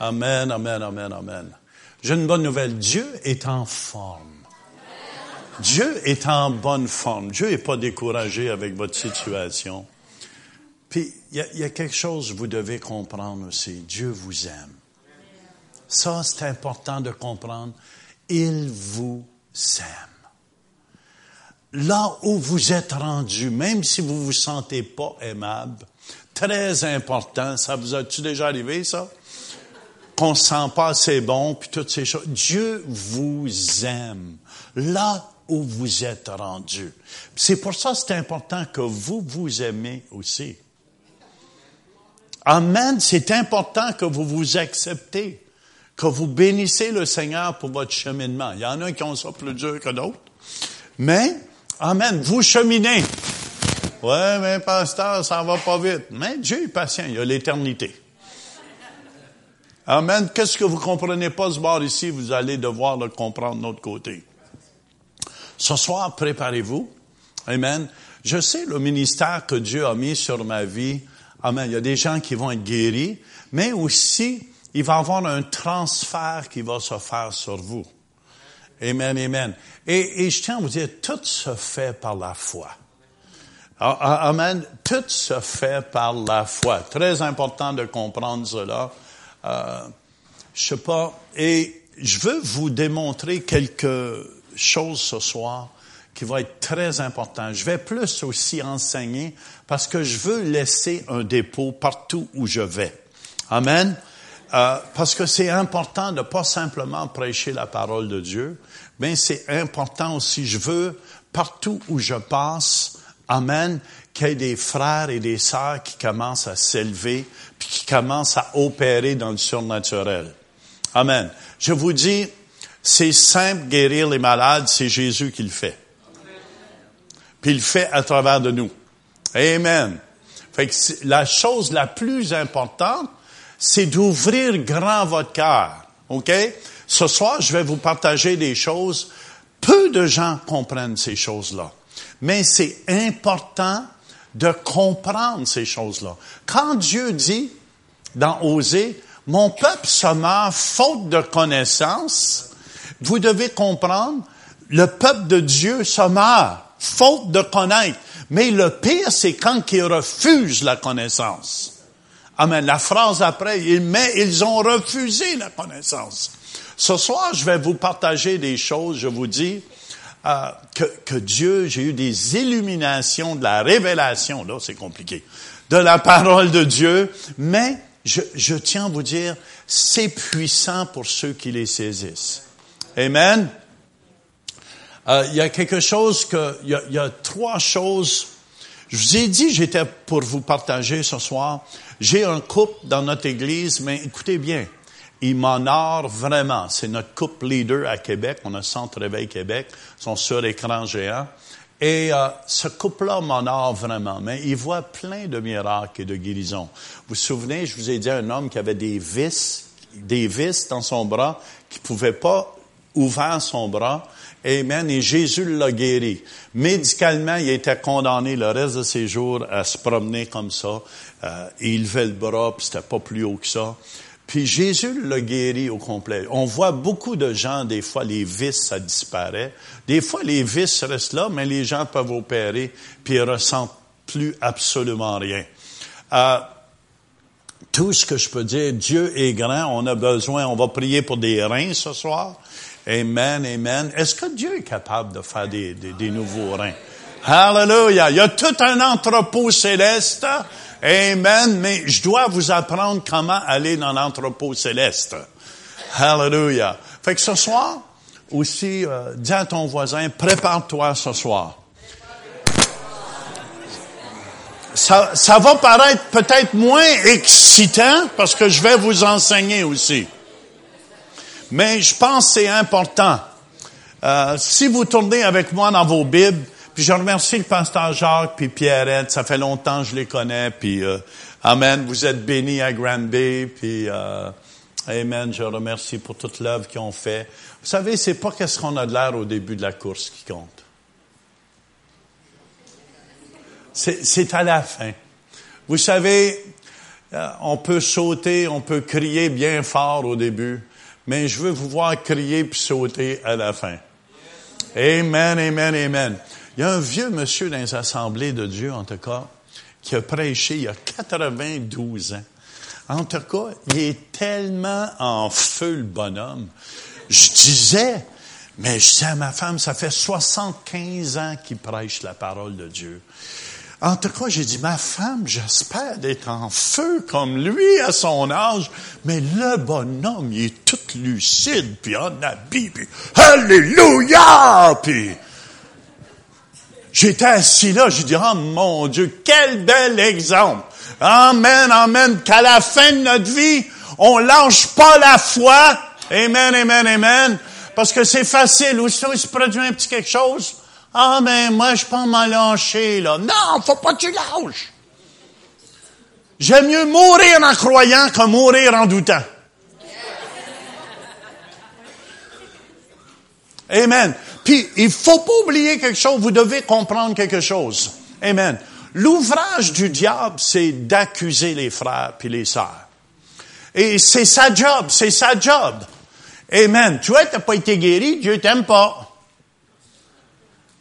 Amen, amen, amen, amen. J'ai une bonne nouvelle. Dieu est en forme. Dieu est en bonne forme. Dieu n'est pas découragé avec votre situation. Puis, il y, a quelque chose que vous devez comprendre aussi. Dieu vous aime. Ça, c'est important de comprendre. Il vous aime. Là où vous êtes rendu, même si vous vous sentez pas aimable, très important, ça vous a-tu déjà arrivé, ça? Qu'on se sent pas assez bon, puis toutes ces choses. Dieu vous aime. Là où vous êtes rendu. C'est pour ça que c'est important que vous vous aimez aussi. Amen. C'est important que vous vous acceptez, que vous bénissez le Seigneur pour votre cheminement. Il y en a qui ont ça plus dur que d'autres. Mais, Amen. Vous cheminez. Ouais, mais pasteur, ça va pas vite. Mais Dieu est patient. Il y a l'éternité. Amen. Qu'est-ce que vous comprenez pas ce bord ici, vous allez devoir le comprendre de notre côté. Ce soir, préparez-vous. Amen. Je sais le ministère que Dieu a mis sur ma vie. Amen. Il y a des gens qui vont être guéris, mais aussi, il va y avoir un transfert qui va se faire sur vous. Amen, amen. Et, et je tiens à vous dire, tout se fait par la foi. Amen. Tout se fait par la foi. Très important de comprendre cela. Euh, je sais pas. Et je veux vous démontrer quelques chose ce soir qui va être très important. Je vais plus aussi enseigner parce que je veux laisser un dépôt partout où je vais. Amen. Euh, parce que c'est important de pas simplement prêcher la parole de Dieu, mais c'est important aussi, je veux partout où je passe, Amen, qu'il y ait des frères et des sœurs qui commencent à s'élever, puis qui commencent à opérer dans le surnaturel. Amen. Je vous dis, c'est simple, guérir les malades, c'est Jésus qui le fait. Puis il le fait à travers de nous. Amen. Fait que la chose la plus importante, c'est d'ouvrir grand votre cœur. OK? Ce soir, je vais vous partager des choses. Peu de gens comprennent ces choses-là. Mais c'est important de comprendre ces choses-là. Quand Dieu dit, dans Osée, mon peuple se meurt faute de connaissance, vous devez comprendre, le peuple de Dieu se meurt, faute de connaître. Mais le pire, c'est quand ils refusent la connaissance. Amen. La phrase après, mais ils ont refusé la connaissance. Ce soir, je vais vous partager des choses, je vous dis, euh, que, que Dieu, j'ai eu des illuminations de la révélation, là c'est compliqué, de la parole de Dieu, mais je, je tiens à vous dire, c'est puissant pour ceux qui les saisissent. Amen. Euh, il y a quelque chose que, il y il y a trois choses. Je vous ai dit, j'étais pour vous partager ce soir. J'ai un couple dans notre église, mais écoutez bien, il m'honore vraiment. C'est notre couple leader à Québec. On a Centre Réveil Québec, son sur écran géant. Et euh, ce couple-là m'honore vraiment, mais il voit plein de miracles et de guérisons. Vous vous souvenez, je vous ai dit un homme qui avait des vis, des vis dans son bras, qui pouvait pas ouvert son bras. Amen. Et Jésus l'a guéri. Médicalement, il était condamné le reste de ses jours à se promener comme ça. Euh, il levait le bras, puis c'était pas plus haut que ça. Puis Jésus l'a guéri au complet. On voit beaucoup de gens, des fois, les vis, ça disparaît. Des fois, les vis restent là, mais les gens peuvent opérer, puis ils ressentent plus absolument rien. Euh, tout ce que je peux dire, Dieu est grand, on a besoin, on va prier pour des reins ce soir. Amen, amen. Est-ce que Dieu est capable de faire des, nouveaux reins? Hallelujah. Il y a tout un entrepôt céleste. Amen. Mais je dois vous apprendre comment aller dans l'entrepôt céleste. Hallelujah. Fait que ce soir, aussi, euh, dis à ton voisin, prépare-toi ce soir. Ça, ça va paraître peut-être moins excitant parce que je vais vous enseigner aussi. Mais je pense que c'est important. Euh, si vous tournez avec moi dans vos Bibles, puis je remercie le pasteur Jacques puis Pierrette, ça fait longtemps que je les connais, puis euh, Amen, vous êtes bénis à Granby, puis euh, Amen, je remercie pour toute l'œuvre qu'ils ont fait. Vous savez, c'est pas qu'est-ce qu'on a de l'air au début de la course qui compte. C'est à la fin. Vous savez, euh, on peut sauter, on peut crier bien fort au début, mais je veux vous voir crier puis sauter à la fin. Amen, amen, amen. Il y a un vieux monsieur dans les assemblées de Dieu, en tout cas, qui a prêché il y a 92 ans. En tout cas, il est tellement en feu, le bonhomme. Je disais, mais je disais à ma femme, ça fait 75 ans qu'il prêche la parole de Dieu. En tout cas, j'ai dit, ma femme, j'espère d'être en feu comme lui à son âge, mais le bonhomme, il est tout lucide, puis en habit, puis Alléluia! Puis j'étais assis là, j'ai dit, oh mon Dieu, quel bel exemple! Amen, amen, qu'à la fin de notre vie, on lâche pas la foi. Amen, amen, amen. Parce que c'est facile. Aussi, il se produit un petit quelque chose, ah, mais moi, je peux m'en lâcher, là. Non, faut pas que tu lâches. J'aime mieux mourir en croyant que mourir en doutant. Amen. Puis, il faut pas oublier quelque chose. Vous devez comprendre quelque chose. Amen. L'ouvrage du diable, c'est d'accuser les frères puis les sœurs. Et c'est sa job, c'est sa job. Amen. Tu vois, t'as pas été guéri, Dieu t'aime pas.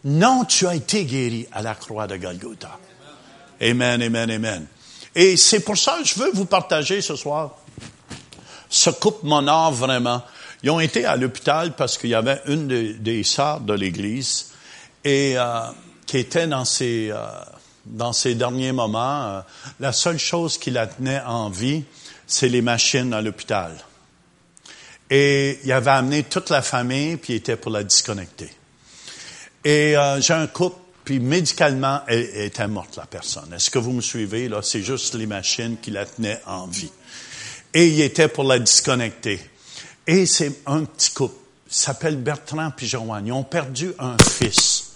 Non, tu as été guéri à la croix de Golgotha. Amen, amen, amen. Et c'est pour ça que je veux vous partager ce soir ce couple monard vraiment. Ils ont été à l'hôpital parce qu'il y avait une des, sœurs de l'Église et euh, qui était dans ses euh, dans ses derniers moments. Euh, la seule chose qui la tenait en vie, c'est les machines à l'hôpital. Et il avait amené toute la famille, puis il était pour la disconnecter. Et euh, j'ai un couple, puis médicalement, elle, était morte, la personne. Est-ce que vous me suivez? Là, c'est juste les machines qui la tenaient en vie. Et il était pour la disconnecter. Et c'est un petit couple. Il s'appelle Bertrand puis Joanne. Ils ont perdu un fils.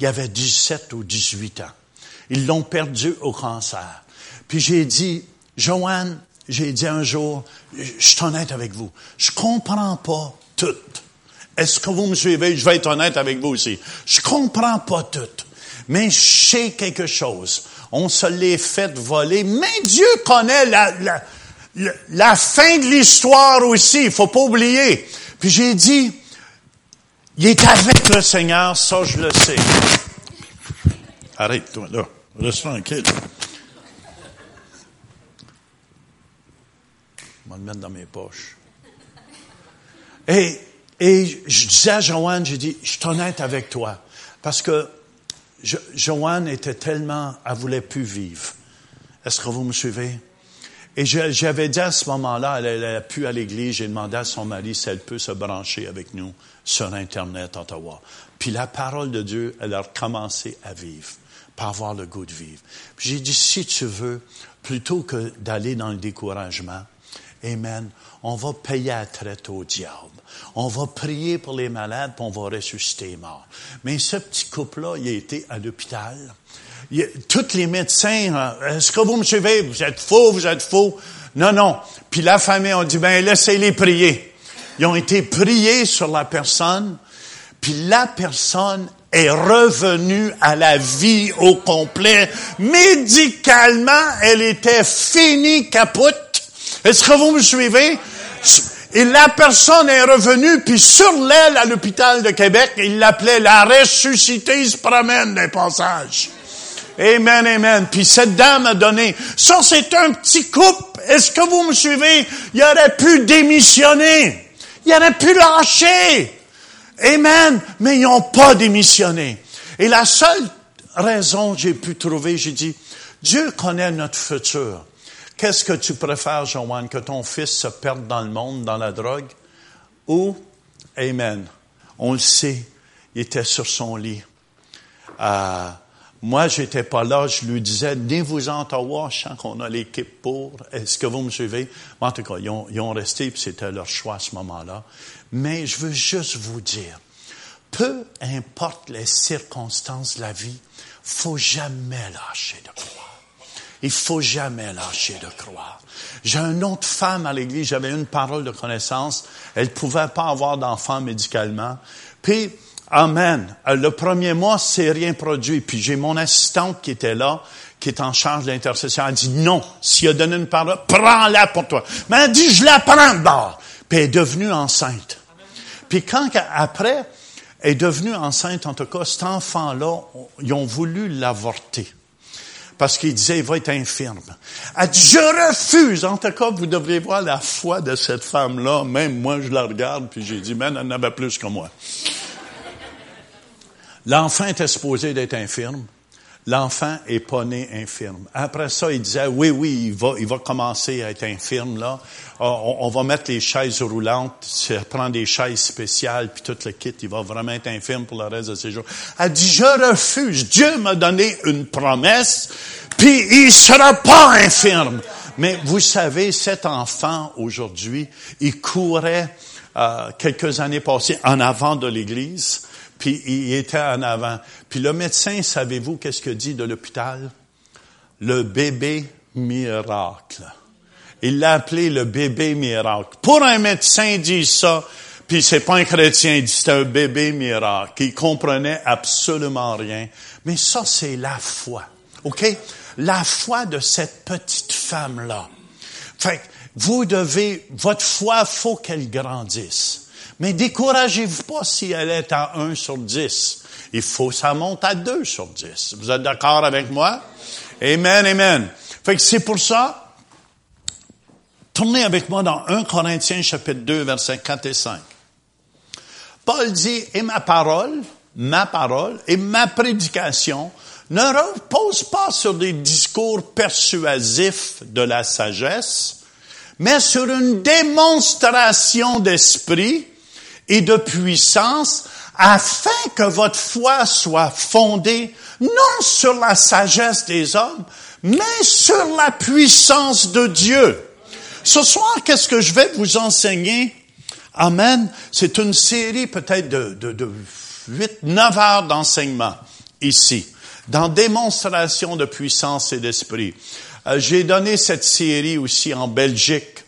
Il avait 17 ou 18 ans. Ils l'ont perdu au cancer. Puis j'ai dit, Joanne, j'ai dit un jour, je suis honnête avec vous, je comprends pas tout. Est-ce que vous me suivez? Je vais être honnête avec vous aussi. Je comprends pas tout. Mais je sais quelque chose. On se l'est fait voler. Mais Dieu connaît la, la, fin de l'histoire aussi. Il faut pas oublier. Puis j'ai dit, il est avec le Seigneur, ça je le sais. Arrête-toi là. Reste tranquille. Je vais le mettre dans mes poches. Et et je disais à Joanne, j'ai dit, je suis honnête avec toi. Parce que Joanne était tellement, elle voulait plus vivre. Est-ce que vous me suivez? Et j'avais dit à ce moment-là, elle a pu à l'église, j'ai demandé à son mari si elle peut se brancher avec nous sur Internet Ottawa. Puis la parole de Dieu, elle a commencé à vivre, pas avoir le goût de vivre. j'ai dit, si tu veux, plutôt que d'aller dans le découragement, Amen, on va payer à traite au diable. On va prier pour les malades, puis on va ressusciter les morts. Mais ce petit couple-là, il a été à l'hôpital. Tous les médecins, euh, est-ce que vous me suivez? Vous êtes faux, vous êtes faux. Non, non. Puis la famille a dit, ben laissez-les prier. Ils ont été priés sur la personne, puis la personne est revenue à la vie au complet. Médicalement, elle était finie, capote. Est-ce que vous me suivez? Et la personne est revenue, puis sur l'aile à l'hôpital de Québec, il l'appelait la ressuscité, il se promène des passages. Amen, amen. Puis cette dame a donné. Ça, c'est un petit couple. Est-ce que vous me suivez? Il aurait pu démissionner. Il aurait pu lâcher. Amen. Mais ils n'ont pas démissionné. Et la seule raison que j'ai pu trouver, j'ai dit, Dieu connaît notre futur. Qu'est-ce que tu préfères, Joanne, que ton fils se perde dans le monde, dans la drogue? Ou, Amen, on le sait, il était sur son lit. Euh, moi, j'étais pas là, je lui disais, venez-vous-en Ottawa, je sens qu'on a l'équipe pour. Est-ce que vous me suivez? En tout cas, ils ont, ils ont resté, puis c'était leur choix à ce moment-là. Mais je veux juste vous dire, peu importe les circonstances de la vie, faut jamais lâcher de croire. Il faut jamais lâcher de croire. J'ai une autre femme à l'église, j'avais une parole de connaissance. Elle pouvait pas avoir d'enfant médicalement. Puis, Amen. Euh, Le premier mois, c'est rien produit. Puis j'ai mon assistante qui était là, qui est en charge de l'intercession. Elle dit non. S'il a donné une parole, prends-la pour toi. Mais elle dit, je la prends de bord. Puis elle est devenue enceinte. Puis quand, après, elle est devenue enceinte, en tout cas, cet enfant-là, ils ont voulu l'avorter. Parce qu'il disait, il va être infirme. Elle dit, je refuse. En tout cas, vous devriez voir la foi de cette femme-là. Même moi, je la regarde, puis j'ai dit, man, elle en avait plus que moi. L'enfant était supposé d'être infirme. L'enfant est pas né infirme. Après ça, il disait, oui, oui, il va, il va commencer à être infirme, là. On, on va mettre les chaises roulantes, ça prend des chaises spéciales, puis tout le kit, il va vraiment être infirme pour le reste de ses jours. Elle dit, je refuse. Dieu m'a donné une promesse, puis il sera pas infirme. Mais vous savez, cet enfant, aujourd'hui, il courait euh, quelques années passées en avant de l'Église puis il était en avant. Puis le médecin, savez-vous qu'est-ce que dit de l'hôpital? Le bébé miracle. Il l'a appelé le bébé miracle. Pour un médecin dit ça, puis c'est pas un chrétien, il dit c'est un bébé miracle. Il comprenait absolument rien. Mais ça, c'est la foi. OK? La foi de cette petite femme-là. Fait que vous devez, votre foi, faut qu'elle grandisse. Mais découragez-vous pas si elle est à 1 sur 10. Il faut que ça monte à 2 sur 10. Vous êtes d'accord avec moi? Amen, amen. Fait que c'est pour ça, tournez avec moi dans 1 Corinthiens chapitre 2, versets 4 et 5. Paul dit, et ma parole, ma parole et ma prédication ne reposent pas sur des discours persuasifs de la sagesse, mais sur une démonstration d'esprit et de puissance afin que votre foi soit fondée non sur la sagesse des hommes, mais sur la puissance de Dieu. Ce soir, qu'est-ce que je vais vous enseigner? Amen. C'est une série peut-être de, de, de 8, 9 heures d'enseignement ici, dans démonstration de puissance et d'esprit. Euh, J'ai donné cette série aussi en Belgique.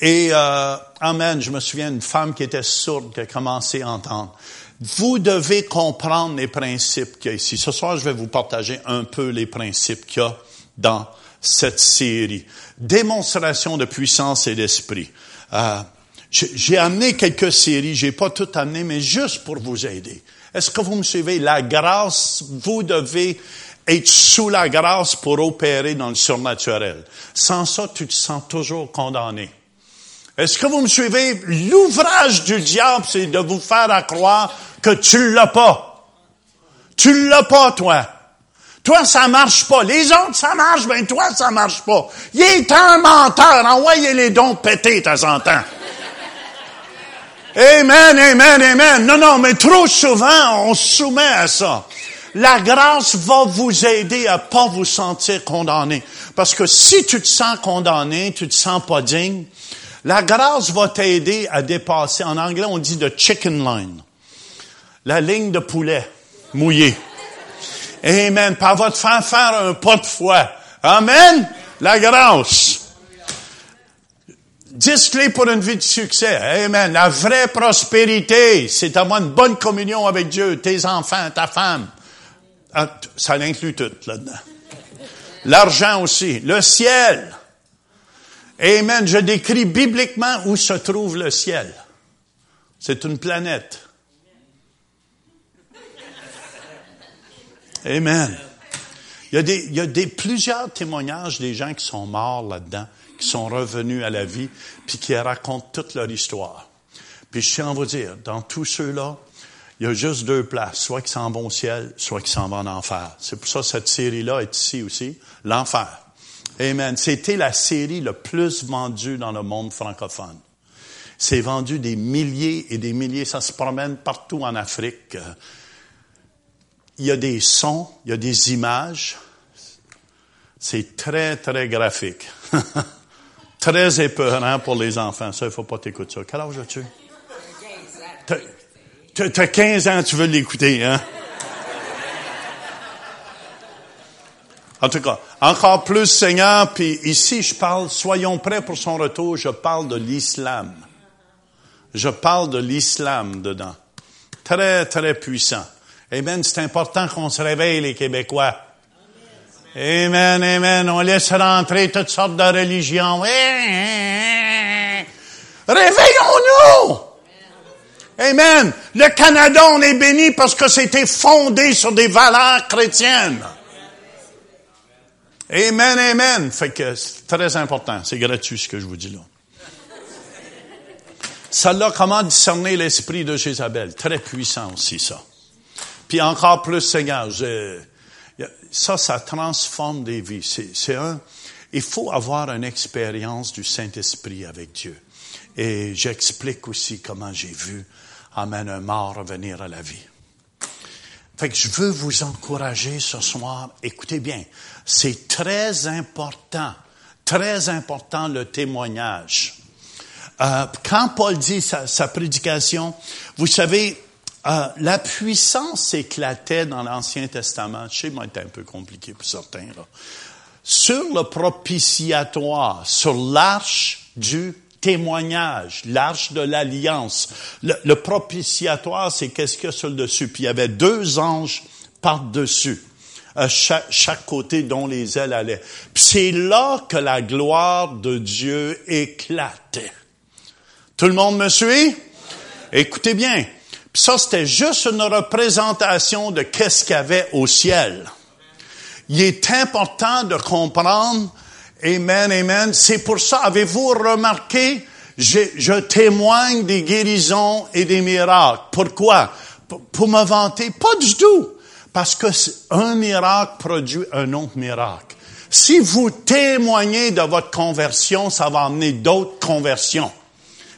Et, euh, amen, je me souviens d'une femme qui était sourde, qui a commencé à entendre. Vous devez comprendre les principes qu'il y a ici. Ce soir, je vais vous partager un peu les principes qu'il y a dans cette série. Démonstration de puissance et d'esprit. Euh, j'ai amené quelques séries, j'ai pas tout amené, mais juste pour vous aider. Est-ce que vous me suivez? La grâce, vous devez être sous la grâce pour opérer dans le surnaturel. Sans ça, tu te sens toujours condamné. Est-ce que vous me suivez? L'ouvrage du diable, c'est de vous faire croire que tu l'as pas. Tu l'as pas, toi. Toi, ça marche pas. Les autres, ça marche, ben toi, ça marche pas. Il est un menteur. Envoyez les dons pétés, de temps en temps. Amen, amen, amen. Non, non, mais trop souvent, on se soumet à ça. La grâce va vous aider à pas vous sentir condamné. Parce que si tu te sens condamné, tu te sens pas digne, la grâce va t'aider à dépasser. En anglais, on dit the chicken line. La ligne de poulet mouillée. Amen. Par votre faire faire un pas de foi. Amen. La grâce. Dix clés pour une vie de succès. Amen. La vraie prospérité, c'est avoir une bonne communion avec Dieu, tes enfants, ta femme. Ah, Ça l'inclut tout là-dedans. L'argent aussi. Le ciel. Amen. Je décris bibliquement où se trouve le ciel. C'est une planète. Amen. Il y a des, plusieurs témoignages des gens qui sont morts là-dedans, qui sont revenus à la vie, puis qui racontent toute leur histoire. Puis je tiens à vous dire, dans tous ceux-là, il y a juste deux places, soit qui s'en vont au ciel, soit qui s'en vont en enfer. C'est pour ça que cette série-là est ici aussi, l'enfer. Amen. C'était la série le plus vendue dans le monde francophone. C'est vendu des milliers et des milliers. Ça se promène partout en Afrique. Il y a des sons, il y a des images. C'est très, très graphique. très épeurant pour les enfants. Ça, il faut pas t'écouter ça. Quel âge as-tu? T'as 15 ans, tu veux l'écouter, hein? En tout cas, encore plus Seigneur, puis ici je parle, soyons prêts pour son retour, je parle de l'islam. Je parle de l'islam dedans. Très, très puissant. Amen. C'est important qu'on se réveille, les Québécois. Amen, amen. On laisse rentrer toutes sortes de religions. Réveillons-nous! Amen. Le Canada, on est béni parce que c'était fondé sur des valeurs chrétiennes. Amen, amen. Fait que c'est très important. C'est gratuit ce que je vous dis là. Ça là, comment discerner l'esprit de Jézabel? Très puissant aussi, ça. Puis encore plus, Seigneur, ça, ça transforme des vies. C'est un, il faut avoir une expérience du Saint-Esprit avec Dieu. Et j'explique aussi comment j'ai vu Amen, un mort revenir à la vie. Fait que je veux vous encourager ce soir. Écoutez bien, c'est très important, très important le témoignage. Euh, quand Paul dit sa, prédication, vous savez, euh, la puissance éclatait dans l'Ancien Testament. Je moi, c'est un peu compliqué pour certains. Sur le propitiatoire, sur l'arche du témoignage, l'arche de l'alliance. Le, propitiatoire, c'est qu'est-ce qu'il y a sur le dessus? Puis il y avait deux anges par-dessus, à chaque, chaque, côté dont les ailes allaient. Puis c'est là que la gloire de Dieu éclatait. Tout le monde me suit? Écoutez bien. Puis ça, c'était juste une représentation de qu'est-ce qu'il y avait au ciel. Il est important de comprendre Amen, amen. C'est pour ça, avez-vous remarqué, je, témoigne des guérisons et des miracles. Pourquoi? Pour, pour me vanter? Pas du tout. Parce que un miracle produit un autre miracle. Si vous témoignez de votre conversion, ça va amener d'autres conversions.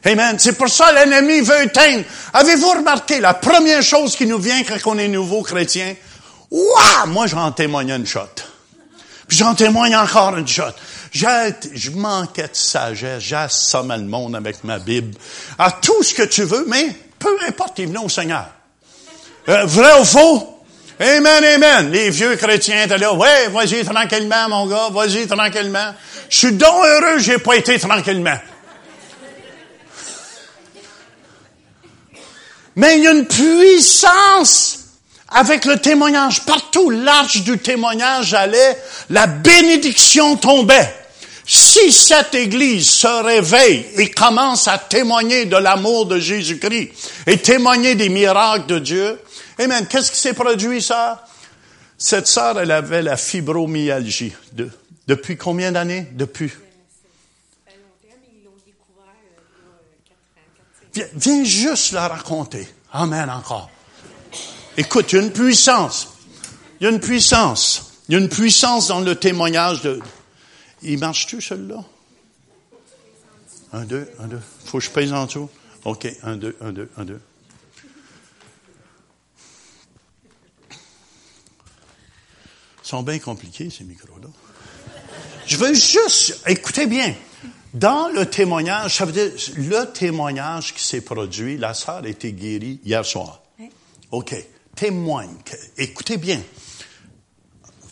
Amen. C'est pour ça l'ennemi veut éteindre. Avez-vous remarqué la première chose qui nous vient quand on est nouveau chrétien? Waouh! Moi, j'en témoigne une shot. Puis j'en témoigne encore une shot. Je manquais de sagesse, j'assommais le monde avec ma Bible. À tout ce que tu veux, mais peu importe, il venait au Seigneur. Euh, vrai ou faux? Amen, amen. Les vieux chrétiens étaient là, ouais, vas-y tranquillement, mon gars, vas-y tranquillement. Je suis donc heureux, j'ai pas été tranquillement. Mais il y a une puissance avec le témoignage. Partout, l'arche du témoignage allait, la bénédiction tombait. Si cette Église se réveille et commence à témoigner de l'amour de Jésus-Christ et témoigner des miracles de Dieu, Amen. Qu'est-ce qui s'est produit, ça? Cette sœur, elle avait la fibromyalgie. depuis combien d'années? Depuis. Viens, viens juste la raconter. Amen encore. Écoute, il y a une puissance. Il y a une puissance. Il y a une puissance dans le témoignage de, il marche-tu, celui-là? Un, deux, un, deux. Faut que je pèse en dessous? OK, un, deux, un, deux, un, deux. Sont bien compliqués, ces micros-là. Je veux juste, écoutez bien, dans le témoignage, ça veut dire, le témoignage qui s'est produit, la sœur a été guérie hier soir. OK. Témoigne. Écoutez bien.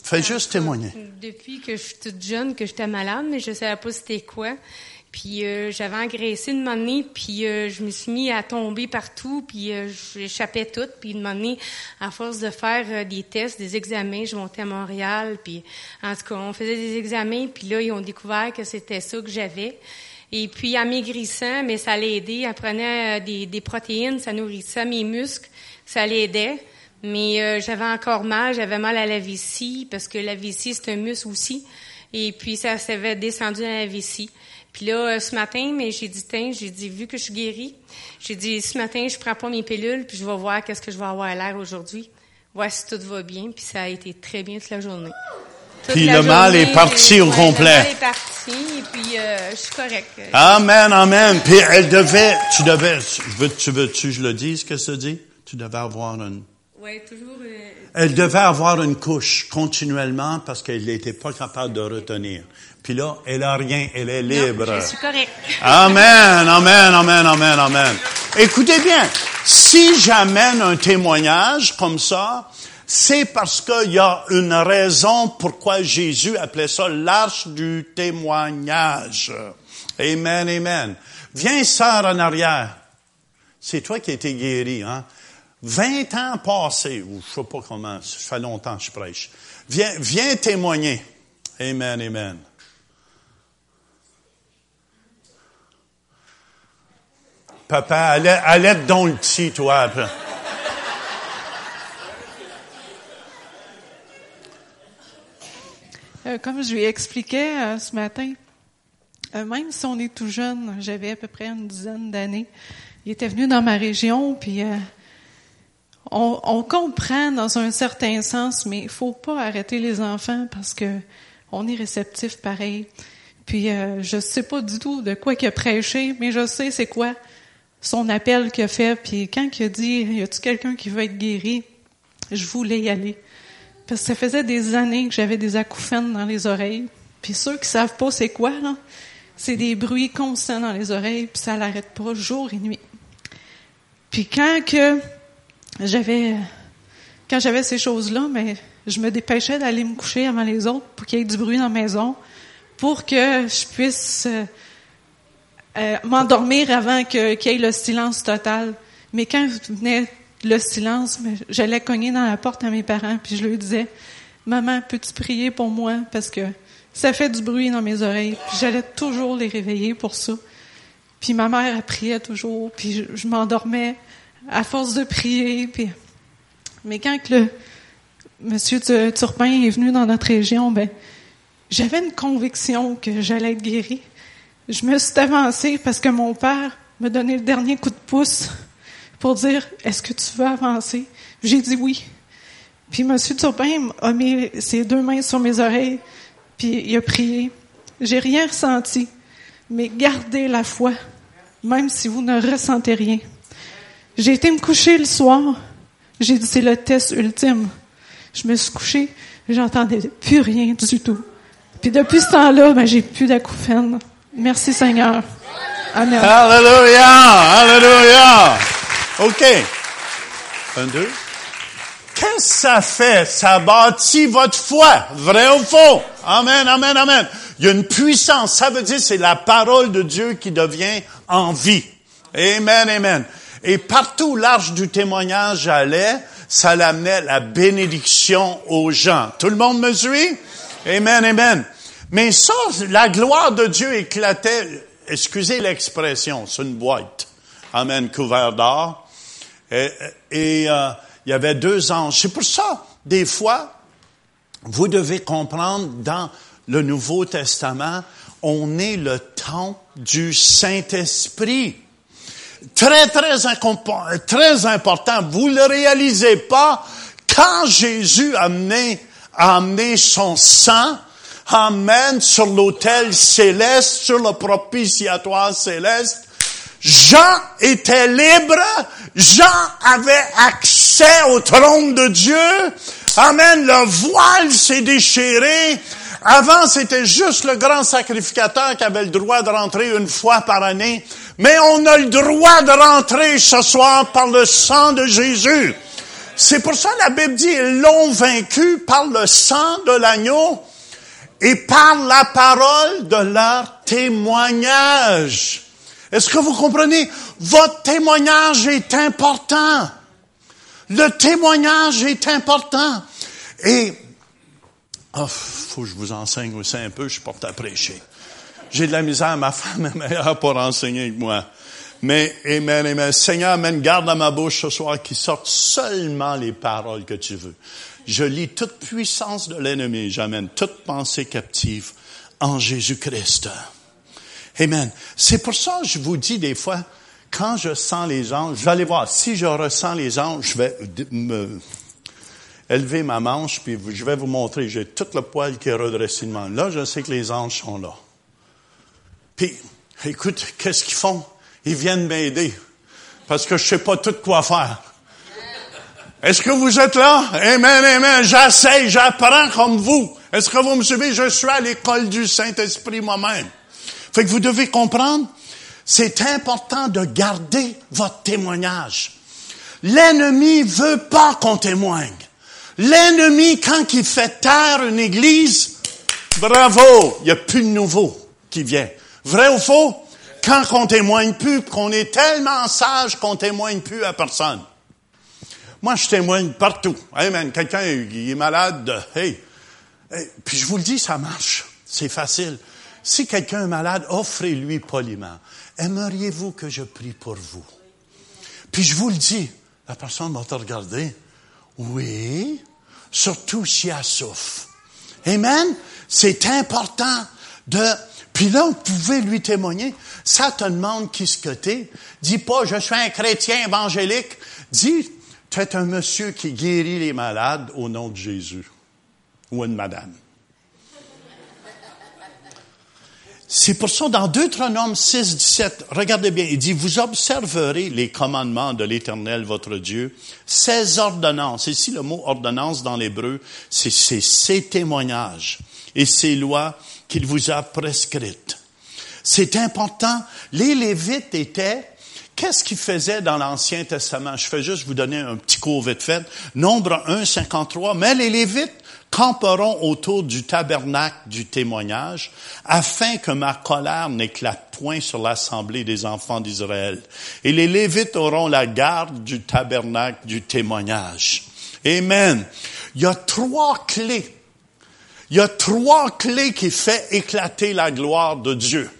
Fais juste témoigner. Depuis que je suis toute jeune, que j'étais malade, mais je savais pas c'était quoi. Puis euh, j'avais engraissé une monnaie, puis euh, je me suis mis à tomber partout, puis euh, j'échappais tout. Puis une monnaie, à force de faire des tests, des examens, je montais à Montréal, puis en tout cas, on faisait des examens, puis là, ils ont découvert que c'était ça que j'avais. Et puis en maigrissant, mais ça l'aidait. En prenant des, des protéines, ça nourrissait mes muscles, ça l'aidait. Mais euh, j'avais encore mal, j'avais mal à la vessie, parce que la vessie, c'est un muscle aussi. Et puis, ça s'avait descendu à la vessie. Puis là, euh, ce matin, mais j'ai dit, tiens, j'ai dit, vu que je suis guérie, j'ai dit, ce matin, je prends pas mes pilules, puis je vais voir qu'est-ce que je vais avoir l'air aujourd'hui. Voir si tout va bien, puis ça a été très bien toute la journée. puis le mal est parti au complet. Le mal est parti, et puis euh, je suis correct. Amen, amen. Puis elle devait, tu devais, veux, tu veux, tu je le dis, ce que ça dit? Tu devais avoir une toujours. Euh, elle devait avoir une couche continuellement parce qu'elle n'était pas capable de retenir. Puis là, elle a rien, elle est libre. je suis correct. Amen, amen, amen, amen, amen. Écoutez bien, si j'amène un témoignage comme ça, c'est parce qu'il y a une raison pourquoi Jésus appelait ça l'arche du témoignage. Amen, amen. Viens, sœur, en arrière. C'est toi qui as été guéri, hein? 20 ans passés, ou je sais pas comment, ça fait longtemps que je prêche. Viens, viens témoigner. Amen, amen. Papa, allez, allez dans le petit, toi. Euh, comme je lui expliquais euh, ce matin, euh, même si on est tout jeune, j'avais à peu près une dizaine d'années, il était venu dans ma région, puis on, on, comprend dans un certain sens, mais il faut pas arrêter les enfants parce que on est réceptif pareil. Puis je sais pas du tout de quoi qu'il a prêché, mais je sais c'est quoi son appel qu'il a fait. Puis quand il a dit, y a-tu quelqu'un qui veut être guéri, je voulais y aller. Parce que ça faisait des années que j'avais des acouphènes dans les oreilles. Puis ceux qui savent pas c'est quoi, là, c'est des bruits constants dans les oreilles, puis ça l'arrête pas jour et nuit. Puis quand que j'avais quand j'avais ces choses-là, mais je me dépêchais d'aller me coucher avant les autres pour qu'il y ait du bruit dans la maison, pour que je puisse euh, m'endormir avant qu'il y ait le silence total. Mais quand venait le silence, j'allais cogner dans la porte à mes parents, puis je leur disais, Maman, peux-tu prier pour moi? Parce que ça fait du bruit dans mes oreilles. J'allais toujours les réveiller pour ça. Puis ma mère, elle priait toujours, puis je, m'endormais à force de prier. Puis... Mais quand le monsieur Turpin est venu dans notre région, ben, j'avais une conviction que j'allais être guérie. Je me suis avancée parce que mon père me donnait le dernier coup de pouce pour dire Est-ce que tu veux avancer? J'ai dit oui. Puis M. Turpin a mis ses deux mains sur mes oreilles, puis il a prié. J'ai rien ressenti, mais gardez la foi, même si vous ne ressentez rien. J'ai été me coucher le soir. J'ai dit c'est le test ultime. Je me suis couchée, j'entendais plus rien du tout. Puis depuis ce temps-là, ben, j'ai plus d'acouphènes. Merci Seigneur. Amen. Alléluia, Alléluia. OK. Un, deux. Qu'est-ce que ça fait? Ça bâtit votre foi. Vrai ou faux? Amen, amen, amen. Il y a une puissance. Ça veut dire c'est la parole de Dieu qui devient en vie. Amen, amen. Et partout l'arche du témoignage allait, ça l'amenait la bénédiction aux gens. Tout le monde me suit? Amen, amen. Mais ça, la gloire de Dieu éclatait, excusez l'expression, c'est une boîte. Amen, couvert d'or. Et, euh, il y avait deux anges. C'est pour ça, des fois, vous devez comprendre, dans le Nouveau Testament, on est le temps du Saint-Esprit. Très, très, très important. Vous le réalisez pas. Quand Jésus a amené, a amené son sang, Amen, sur l'autel céleste, sur le propitiatoire céleste, Jean était libre, Jean avait accès au trône de Dieu. Amen, le voile s'est déchiré. Avant, c'était juste le grand sacrificateur qui avait le droit de rentrer une fois par année. Mais on a le droit de rentrer ce soir par le sang de Jésus. C'est pour ça la Bible dit, ils l'ont vaincu par le sang de l'agneau et par la parole de leur témoignage. Est-ce que vous comprenez? Votre témoignage est important. Le témoignage est important. Et, oh, faut que je vous enseigne aussi un peu, je suis porté à prêcher. J'ai de la misère, ma femme est meilleure pour enseigner que moi. Mais, amen, amen. Seigneur, amen, garde à ma bouche ce soir qui sortent seulement les paroles que tu veux. Je lis toute puissance de l'ennemi, j'amène toute pensée captive en Jésus-Christ. Amen. C'est pour ça que je vous dis des fois, quand je sens les anges, vais aller voir. Si je ressens les anges, je vais me élever ma manche, puis je vais vous montrer. J'ai tout le poil qui est redressé de Là, je sais que les anges sont là. Puis, écoute, qu'est-ce qu'ils font? Ils viennent m'aider. Parce que je sais pas tout quoi faire. Est-ce que vous êtes là? Amen, amen. J'essaie, j'apprends comme vous. Est-ce que vous me suivez? Je suis à l'école du Saint-Esprit moi-même. Fait que vous devez comprendre, c'est important de garder votre témoignage. L'ennemi veut pas qu'on témoigne. L'ennemi, quand il fait taire une église, bravo, il n'y a plus de nouveau qui vient. Vrai ou faux? Quand on témoigne plus, qu'on est tellement sage qu'on témoigne plus à personne. Moi, je témoigne partout. Amen. Quelqu'un est malade, hey. Puis je vous le dis, ça marche. C'est facile. Si quelqu'un est malade, offrez-lui poliment. Aimeriez-vous que je prie pour vous? Puis je vous le dis, la personne va te regarder. Oui, surtout si elle souffre. Amen? C'est important de... Puis là, vous pouvez lui témoigner. Ça te demande qui ce que. Dis pas, je suis un chrétien évangélique. Dis, tu un monsieur qui guérit les malades au nom de Jésus. Ou une madame. C'est pour ça, dans Deutéronome 6, 17, regardez bien, il dit, vous observerez les commandements de l'Éternel, votre Dieu, ses ordonnances. Ici, le mot ordonnance dans l'hébreu, c'est ses témoignages et ses lois qu'il vous a prescrites. C'est important. Les Lévites étaient, qu'est-ce qu'ils faisaient dans l'Ancien Testament? Je fais juste vous donner un petit cours vite fait. Nombre 1, 53. Mais les Lévites camperont autour du tabernacle du témoignage, afin que ma colère n'éclate point sur l'assemblée des enfants d'Israël. Et les Lévites auront la garde du tabernacle du témoignage. Amen. Il y a trois clés. Il y a trois clés qui fait éclater la gloire de Dieu.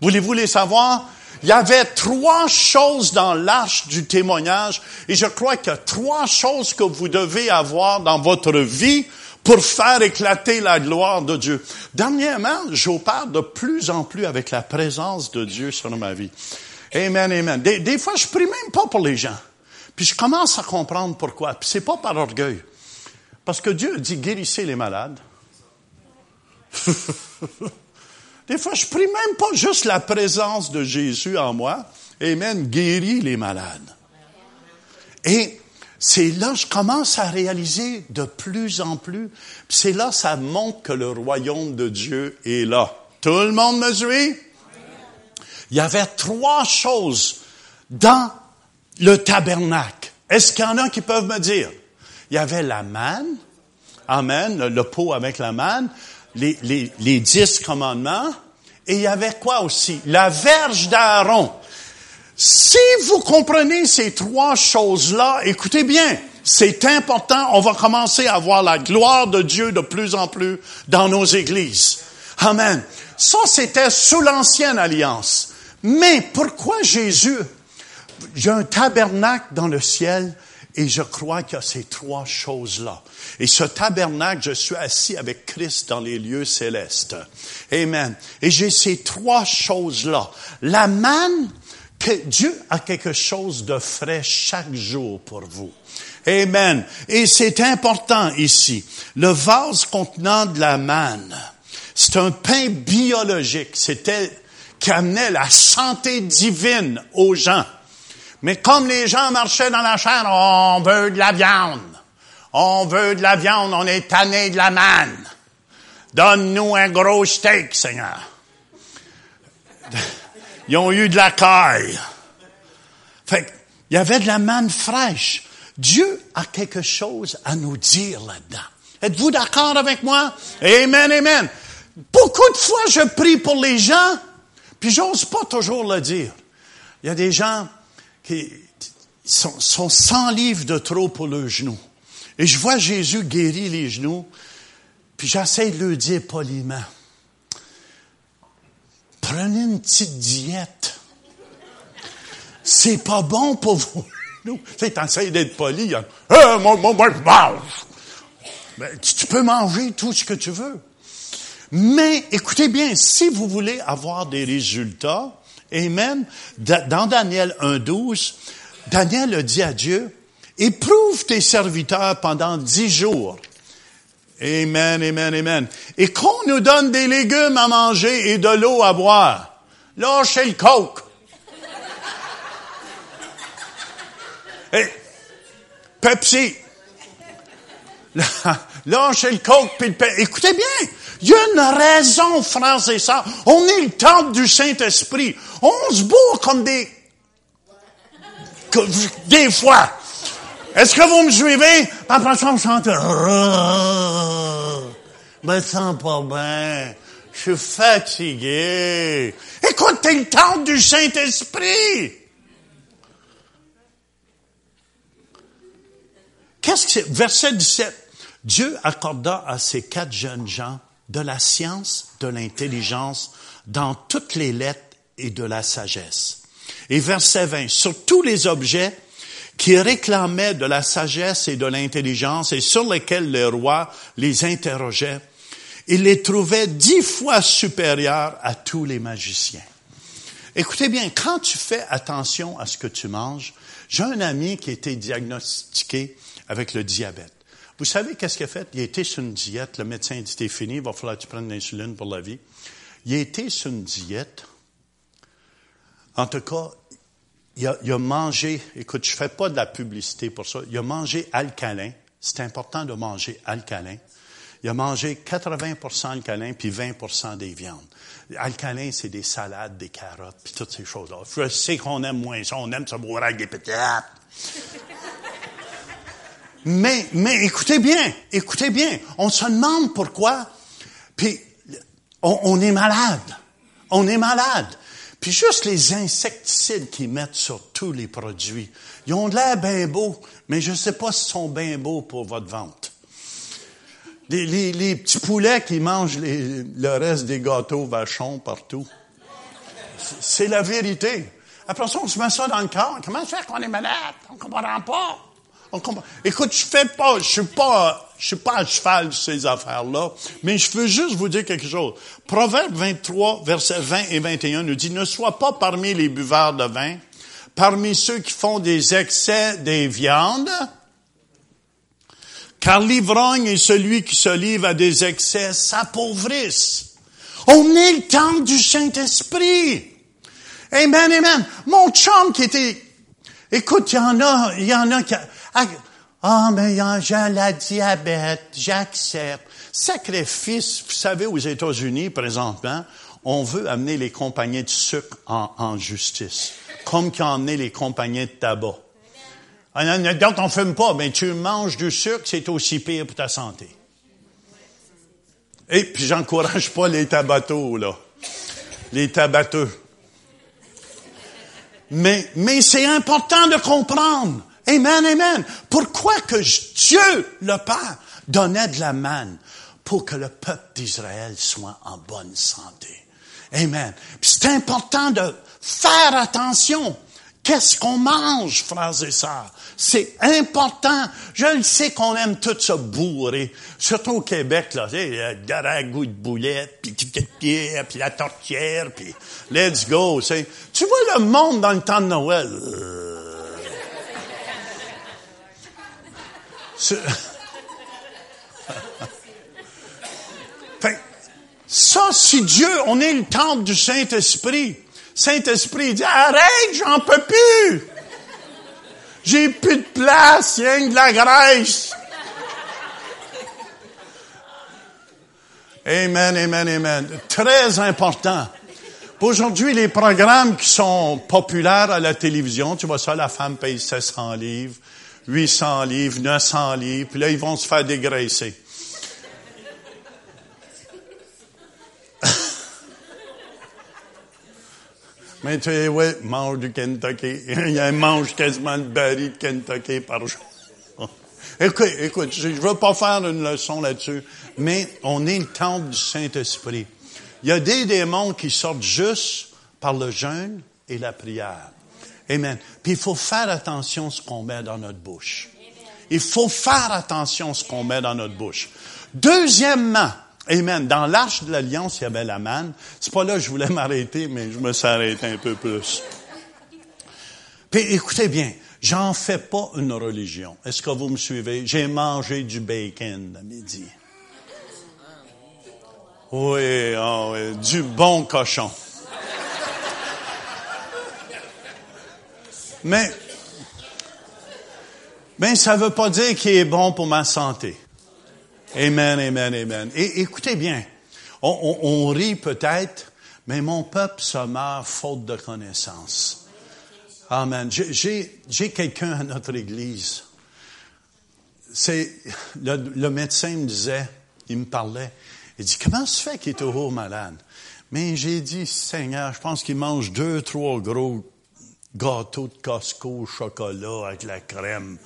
Voulez-vous les savoir? Il y avait trois choses dans l'arche du témoignage et je crois qu'il y a trois choses que vous devez avoir dans votre vie pour faire éclater la gloire de Dieu. Dernièrement, j'opère de plus en plus avec la présence de Dieu sur ma vie. Amen, amen. Des, des, fois, je prie même pas pour les gens. Puis je commence à comprendre pourquoi. Puis c'est pas par orgueil. Parce que Dieu dit guérissez les malades. des fois, je prie même pas juste la présence de Jésus en moi. Amen. Guéris les malades. Et c'est là je commence à réaliser de plus en plus. C'est là ça montre que le royaume de Dieu est là. Tout le monde me suit? Il y avait trois choses dans le tabernacle. Est-ce qu'il y en a qui peuvent me dire? Il y avait la manne. Amen. Le, pot avec la manne. Les, les, les dix commandements. Et il y avait quoi aussi? La verge d'Aaron. Si vous comprenez ces trois choses-là, écoutez bien, c'est important, on va commencer à voir la gloire de Dieu de plus en plus dans nos églises. Amen. Ça, c'était sous l'ancienne alliance. Mais pourquoi Jésus, il y a un tabernacle dans le ciel et je crois qu'il y a ces trois choses-là. Et ce tabernacle, je suis assis avec Christ dans les lieux célestes. Amen. Et j'ai ces trois choses-là. La manne, que Dieu a quelque chose de frais chaque jour pour vous. Amen. Et c'est important ici. Le vase contenant de la manne, c'est un pain biologique. C'était qui amenait la santé divine aux gens. Mais comme les gens marchaient dans la chair, on veut de la viande. On veut de la viande, on est tanné de la manne. Donne-nous un gros steak, Seigneur. Ils ont eu de la caille. Fait il y avait de la manne fraîche. Dieu a quelque chose à nous dire là-dedans. Êtes-vous d'accord avec moi? Amen, amen. Beaucoup de fois, je prie pour les gens, puis j'ose pas toujours le dire. Il y a des gens qui sont, sont sans livres de trop pour leurs genoux. Et je vois Jésus guérir les genoux, puis j'essaie de le dire poliment. Prenez une petite diète. C'est pas bon pour vous. Tu sais, t'essayes d'être poli. Hein. Euh, moi. Ben, tu peux manger tout ce que tu veux. Mais écoutez bien, si vous voulez avoir des résultats, Amen, dans Daniel 1.12, Daniel a dit à Dieu, éprouve tes serviteurs pendant dix jours. Amen, amen, amen. Et qu'on nous donne des légumes à manger et de l'eau à boire. Lâchez le coke. Et Pepsi. Lâchez le coke puis le. Écoutez bien, il y a une raison, frères et sœurs. On est le temple du Saint-Esprit. On se bourre comme des... Des fois. Est-ce que vous me suivez? Après ça, on chante. Me sens pas bien. Je suis fatigué. Écoute, t'es le temple du Saint-Esprit. Qu'est-ce que c'est? Verset 17. Dieu accorda à ces quatre jeunes gens de la science, de l'intelligence, dans toutes les lettres et de la sagesse. Et verset 20. Sur tous les objets qui réclamaient de la sagesse et de l'intelligence et sur lesquels le roi les interrogeait, il les trouvait dix fois supérieurs à tous les magiciens. Écoutez bien, quand tu fais attention à ce que tu manges, j'ai un ami qui a été diagnostiqué avec le diabète. Vous savez qu'est-ce qu'il a fait? Il a été sur une diète. Le médecin dit, c'est fini, il va falloir que tu prennes l'insuline pour la vie. Il a été sur une diète. En tout cas, il a, il a mangé, écoute, je fais pas de la publicité pour ça, il a mangé alcalin. C'est important de manger alcalin. Il a mangé 80% alcalin puis 20% des viandes. Alcalin, c'est des salades, des carottes, puis toutes ces choses-là. Je sais qu'on aime moins ça, on aime se boire avec des patates. Mais, mais écoutez bien, écoutez bien, on se demande pourquoi, puis on, est malade. On est malade. Puis juste les insecticides qu'ils mettent sur tous les produits, ils ont l'air bien beaux, mais je ne sais pas s'ils sont bien beaux pour votre vente. Les, petits poulets qui mangent le reste des gâteaux vachons partout. C'est la vérité. Après ça, on se met ça dans le corps. Comment fait qu'on est malade? On comprend pas. Écoute, je fais pas, je suis pas, je suis pas à cheval de ces affaires-là, mais je veux juste vous dire quelque chose. Proverbe 23, versets 20 et 21 nous dit, ne sois pas parmi les buveurs de vin, parmi ceux qui font des excès des viandes, car l'ivrogne et celui qui se livre à des excès s'appauvrissent. On est le temps du Saint-Esprit. Amen, amen. Mon chum qui était, écoute, il y en a, il y en a qui, ah, ah mais j'ai la diabète, j'accepte. Sacrifice, vous savez, aux États-Unis, présentement, on veut amener les compagnies de sucre en, justice, comme qui ont amené les compagnies de tabac. Donc, on fume pas, mais tu manges du sucre, c'est aussi pire pour ta santé. Et puis, j'encourage pas les tabatos, là. Les tabateux. Mais, mais c'est important de comprendre. Amen, amen. Pourquoi que Dieu, le Père, donnait de la manne pour que le peuple d'Israël soit en bonne santé? Amen. C'est important de faire attention. Qu'est-ce qu'on mange, frères et sœurs? C'est important. Je le sais qu'on aime tout se bourrer. Surtout au Québec, là, le garagou de boulette, puis puis la tortière, puis let's go. Tu vois le monde dans le temps de Noël. Ça, si Dieu, on est le temple du Saint-Esprit. Saint-Esprit dit, arrête, j'en peux plus. J'ai plus de place, il y a de la graisse. Amen, amen, amen. Très important. Aujourd'hui, les programmes qui sont populaires à la télévision, tu vois ça, la femme paye 700 livres, 800 livres, 900 livres, puis là, ils vont se faire dégraisser. Mais tu sais, oui, mange du Kentucky. Il mange quasiment le baril de Kentucky par jour. écoute, écoute, je ne veux pas faire une leçon là-dessus, mais on est le temple du Saint-Esprit. Il y a des démons qui sortent juste par le jeûne et la prière. Amen. Puis il faut faire attention à ce qu'on met dans notre bouche. Il faut faire attention à ce qu'on met dans notre bouche. Deuxièmement, Amen. Dans l'arche de l'Alliance, il y avait la manne. C'est pas là que je voulais m'arrêter, mais je me suis arrêté un peu plus. Puis écoutez bien, j'en fais pas une religion. Est-ce que vous me suivez? J'ai mangé du bacon à midi. Oui, oh oui, du bon cochon. Mais, mais ça veut pas dire qu'il est bon pour ma santé. Amen, amen, amen. Et écoutez bien, on, rit peut-être, mais mon peuple se meurt faute de connaissance. Amen. J'ai quelqu'un à notre église. C'est le, le, médecin me disait, il me parlait, il dit comment se fait qu'il est toujours malade? Mais j'ai dit Seigneur, je pense qu'il mange deux, trois gros gâteaux de Costco au chocolat avec la crème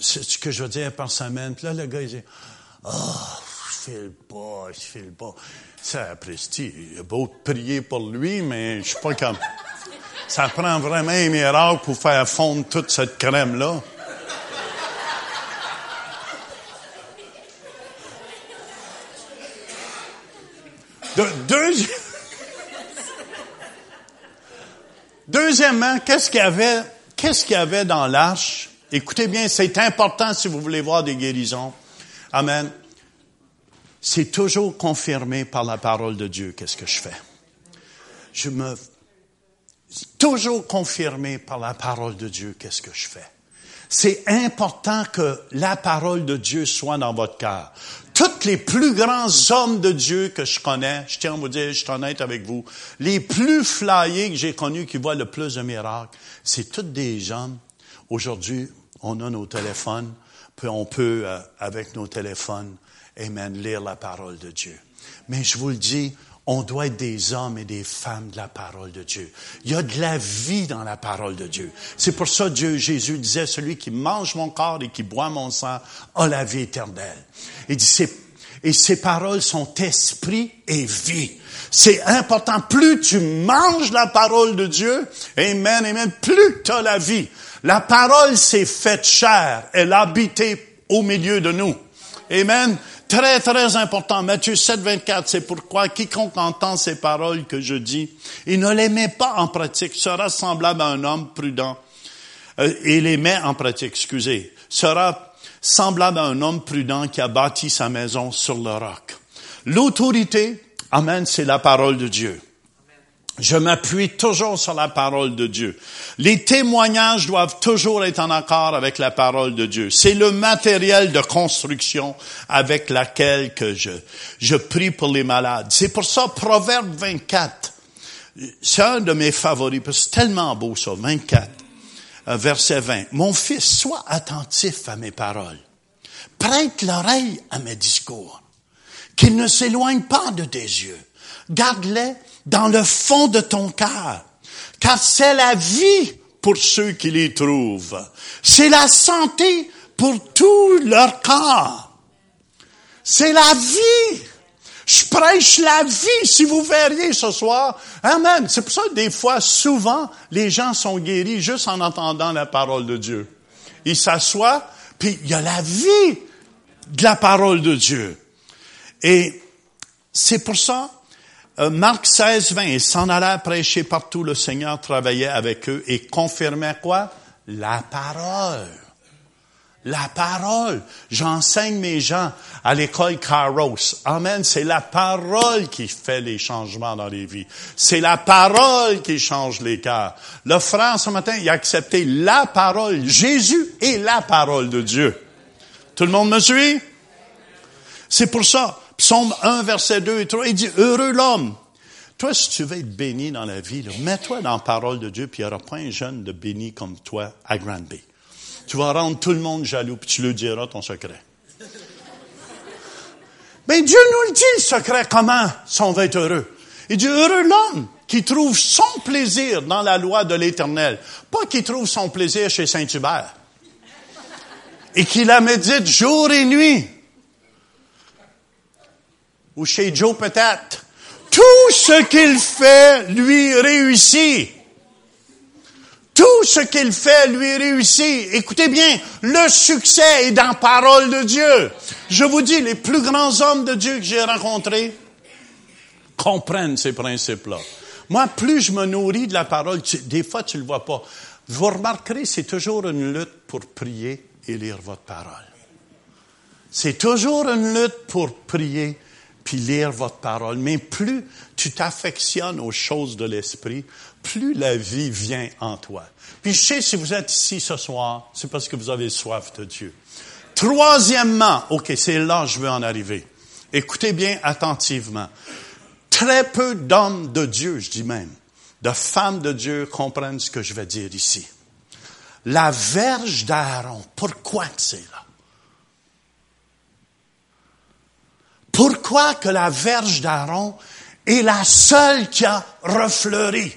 C'est ce que je veux dire par semaine. Puis là, le gars, il dit, oh, je file pas, je file pas. Ça apprécie. Il a beau prier pour lui, mais je suis pas comme... Ça prend vraiment un miracle pour faire fondre toute cette crème-là. Deuxièmement, qu'est-ce qu'il y avait, qu'est-ce qu'il y avait dans l'arche? Écoutez bien, c'est important si vous voulez voir des guérisons. Amen. C'est toujours confirmé par la parole de Dieu, qu'est-ce que je fais? Je me, toujours confirmé par la parole de Dieu, qu'est-ce que je fais? C'est important que la parole de Dieu soit dans votre cœur tous les plus grands hommes de Dieu que je connais, je tiens à vous dire, je suis honnête avec vous, les plus flyés que j'ai connus qui voient le plus de miracles, c'est tous des gens, aujourd'hui, on a nos téléphones, puis on peut, euh, avec nos téléphones, amen, lire la parole de Dieu. Mais je vous le dis, on doit être des hommes et des femmes de la parole de Dieu. Il y a de la vie dans la parole de Dieu. C'est pour ça Dieu, Jésus disait, celui qui mange mon corps et qui boit mon sang a la vie éternelle. Il dit, et ces paroles sont esprit et vie. C'est important. Plus tu manges la parole de Dieu, amen, amen, plus tu as la vie. La parole s'est faite chair. Elle a habité au milieu de nous. Amen. Très, très important. Matthieu 7, 24, c'est pourquoi quiconque entend ces paroles que je dis et ne les met pas en pratique sera semblable à un homme prudent euh, et les met en pratique, excusez, sera semblable à un homme prudent qui a bâti sa maison sur le roc. L'autorité, amen, c'est la parole de Dieu. Je m'appuie toujours sur la parole de Dieu. Les témoignages doivent toujours être en accord avec la parole de Dieu. C'est le matériel de construction avec laquelle que je, je prie pour les malades. C'est pour ça, Proverbe 24, c'est un de mes favoris, parce que c'est tellement beau ça, 24, euh, verset 20. Mon fils, sois attentif à mes paroles. Prête l'oreille à mes discours. Qu'ils ne s'éloignent pas de tes yeux. Garde-les dans le fond de ton cœur, car c'est la vie pour ceux qui les trouvent. C'est la santé pour tout leur corps. C'est la vie. Je prêche la vie, si vous verriez ce soir. Amen. C'est pour ça que des fois, souvent, les gens sont guéris juste en entendant la parole de Dieu. Ils s'assoient, puis il y a la vie de la parole de Dieu. Et c'est pour ça Marc 16, 20, ils s'en allaient prêcher partout, le Seigneur travaillait avec eux et confirmait quoi? La parole. La parole. J'enseigne mes gens à l'école Caros. Amen. C'est la parole qui fait les changements dans les vies. C'est la parole qui change les cœurs. Le frère, ce matin, il a accepté la parole. Jésus est la parole de Dieu. Tout le monde me suit? C'est pour ça. Psaume 1, verset 2 et 3, il dit, heureux l'homme. Toi, si tu veux être béni dans la vie, mets-toi dans la parole de Dieu, puis il n'y aura pas un jeune de béni comme toi à Granby. Tu vas rendre tout le monde jaloux, puis tu lui diras ton secret. Mais Dieu nous le dit, le secret, comment on va être heureux. Il dit, heureux l'homme qui trouve son plaisir dans la loi de l'Éternel, pas qui trouve son plaisir chez Saint-Hubert, et qui la médite jour et nuit ou chez Joe peut-être. Tout ce qu'il fait lui réussit. Tout ce qu'il fait lui réussit. Écoutez bien, le succès est dans la parole de Dieu. Je vous dis, les plus grands hommes de Dieu que j'ai rencontrés comprennent ces principes-là. Moi, plus je me nourris de la parole, des fois tu le vois pas. Vous remarquerez, c'est toujours une lutte pour prier et lire votre parole. C'est toujours une lutte pour prier puis lire votre parole. Mais plus tu t'affectionnes aux choses de l'esprit, plus la vie vient en toi. Puis je sais, si vous êtes ici ce soir, c'est parce que vous avez soif de Dieu. Troisièmement, OK, c'est là que je veux en arriver. Écoutez bien attentivement. Très peu d'hommes de Dieu, je dis même, de femmes de Dieu comprennent ce que je vais dire ici. La verge d'Aaron, pourquoi c'est là? Pourquoi que la verge d'Aaron est la seule qui a refleuri?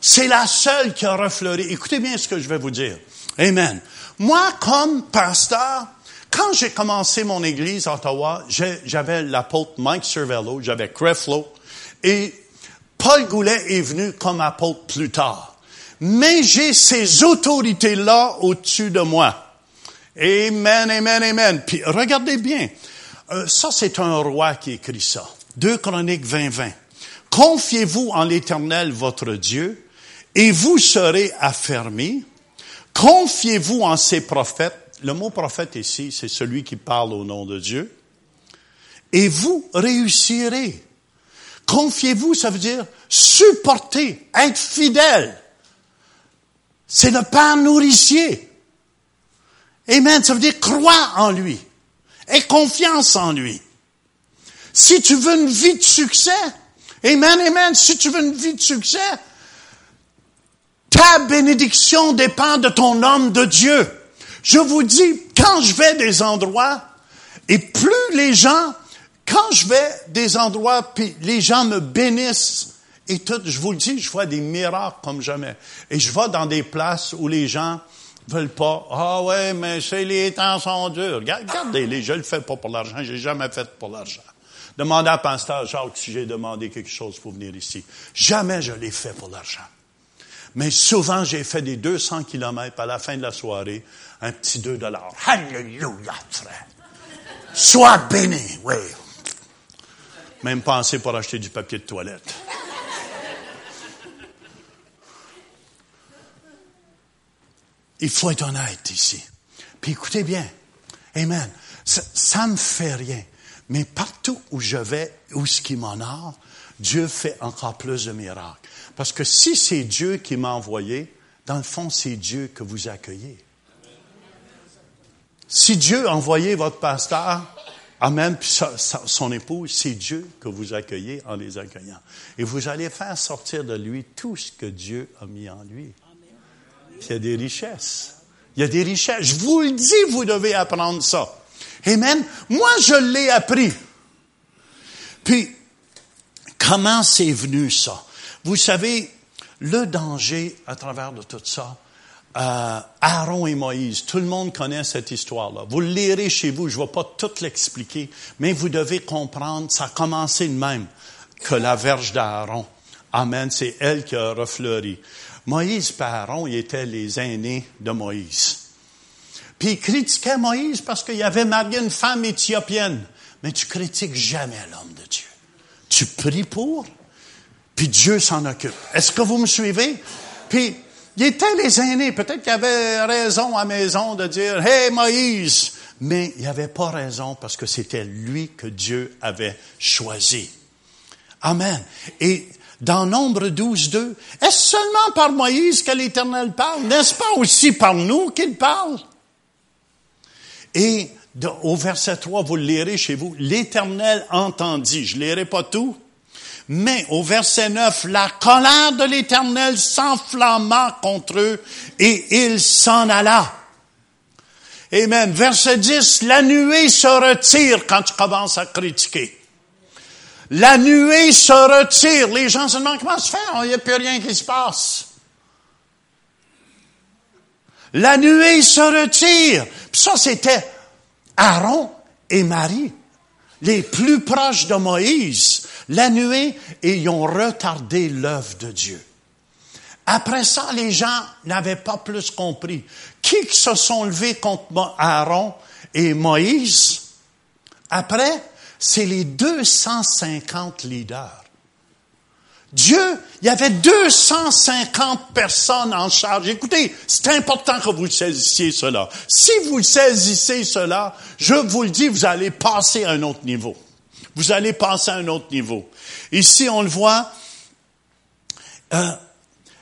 C'est la seule qui a refleuri. Écoutez bien ce que je vais vous dire. Amen. Moi, comme pasteur, quand j'ai commencé mon église à Ottawa, j'avais l'apôtre Mike Cervello, j'avais Creflo, et Paul Goulet est venu comme apôtre plus tard. Mais j'ai ces autorités-là au-dessus de moi. Amen, amen, amen. Puis regardez bien, ça c'est un roi qui écrit ça. 2 Chroniques 20, 20. Confiez-vous en l'Éternel votre Dieu, et vous serez affermis. Confiez-vous en ses prophètes. Le mot prophète ici, c'est celui qui parle au nom de Dieu. Et vous réussirez. Confiez-vous, ça veut dire supporter, être fidèle. C'est le Père nourricier. Amen. Ça veut dire croire en lui. Aie confiance en lui. Si tu veux une vie de succès, Amen, Amen, si tu veux une vie de succès, ta bénédiction dépend de ton homme de Dieu. Je vous dis, quand je vais des endroits, et plus les gens, quand je vais des endroits, puis les gens me bénissent, et tout, je vous le dis, je vois des miracles comme jamais. Et je vais dans des places où les gens veulent pas. Ah ouais, mais c'est les temps sont durs. Regardez-les, je le fais pas pour l'argent, j'ai jamais fait pour l'argent. Demandez à Pasteur Jacques si j'ai demandé quelque chose pour venir ici. Jamais je l'ai fait pour l'argent. Mais souvent, j'ai fait des 200 kilomètres à la fin de la soirée, un petit 2 dollars. Alléluia, frère. Sois béni, oui. Même pensé pour acheter du papier de toilette. Il faut être honnête ici. Puis écoutez bien. Amen. Ça, ne me fait rien. Mais partout où je vais, où ce qui m'honore, Dieu fait encore plus de miracles. Parce que si c'est Dieu qui m'a envoyé, dans le fond, c'est Dieu que vous accueillez. Si Dieu a envoyé votre pasteur, Amen, puis son épouse, c'est Dieu que vous accueillez en les accueillant. Et vous allez faire sortir de lui tout ce que Dieu a mis en lui. Il y a des richesses. Il y a des richesses. Je vous le dis, vous devez apprendre ça. Amen. Moi, je l'ai appris. Puis, comment c'est venu ça? Vous savez, le danger à travers de tout ça, euh, Aaron et Moïse, tout le monde connaît cette histoire-là. Vous le lirez chez vous, je ne vais pas tout l'expliquer, mais vous devez comprendre, ça a commencé de même que la verge d'Aaron. Amen, c'est elle qui a refleuri. Moïse et Aaron, ils étaient les aînés de Moïse. Puis il critiquait Moïse parce qu'il avait marié une femme éthiopienne. Mais tu critiques jamais l'homme de Dieu. Tu pries pour, puis Dieu s'en occupe. Est-ce que vous me suivez? Puis, il était les aînés. Peut-être qu'il avait raison à maison de dire, Hey Moïse! Mais il n'avait pas raison parce que c'était lui que Dieu avait choisi. Amen. Et dans Nombre 12, 2, est-ce seulement par Moïse que l'Éternel parle? N'est-ce pas aussi par nous qu'il parle? Et au verset 3, vous le lirez chez vous, l'Éternel entendit. Je ne lirai pas tout. Mais au verset 9, la colère de l'Éternel s'enflamma contre eux et il s'en alla. Amen. Verset 10, la nuée se retire quand tu commences à critiquer. La nuée se retire. Les gens se demandent comment se faire. Il n'y a plus rien qui se passe. La nuée se retire. Puis ça, c'était Aaron et Marie, les plus proches de Moïse. La nuée, et ont retardé l'œuvre de Dieu. Après ça, les gens n'avaient pas plus compris. Qui se sont levés contre Aaron et Moïse? Après, c'est les 250 leaders. Dieu, il y avait 250 personnes en charge. Écoutez, c'est important que vous saisissiez cela. Si vous saisissez cela, je vous le dis, vous allez passer à un autre niveau. Vous allez passer à un autre niveau. Ici, on le voit, euh,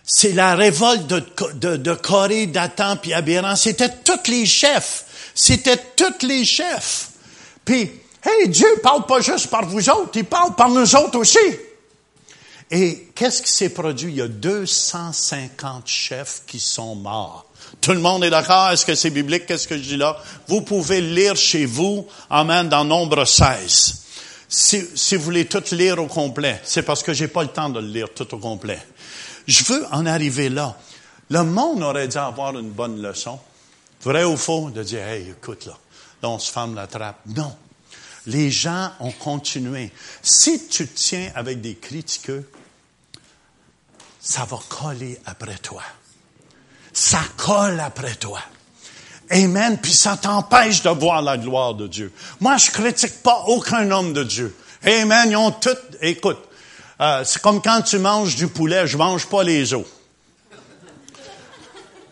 c'est la révolte de, de, de Corée, Dathan puis Abiram. C'était tous les chefs. C'était tous les chefs. Puis, hey, Dieu parle pas juste par vous autres, il parle par nous autres aussi. Et qu'est-ce qui s'est produit? Il y a 250 chefs qui sont morts. Tout le monde est d'accord? Est-ce que c'est biblique? Qu'est-ce que je dis là? Vous pouvez lire chez vous, Amen, dans Nombre 16. Si, si vous voulez tout lire au complet, c'est parce que j'ai pas le temps de le lire tout au complet. Je veux en arriver là. Le monde aurait dû avoir une bonne leçon. Vrai ou faux, de dire, hey, écoute là, là on se ferme la trappe. Non. Les gens ont continué. Si tu tiens avec des critiqueux, ça va coller après toi. Ça colle après toi. Amen. Puis ça t'empêche de voir la gloire de Dieu. Moi, je critique pas aucun homme de Dieu. Amen. Ils ont tout. Écoute, euh, c'est comme quand tu manges du poulet, je mange pas les os.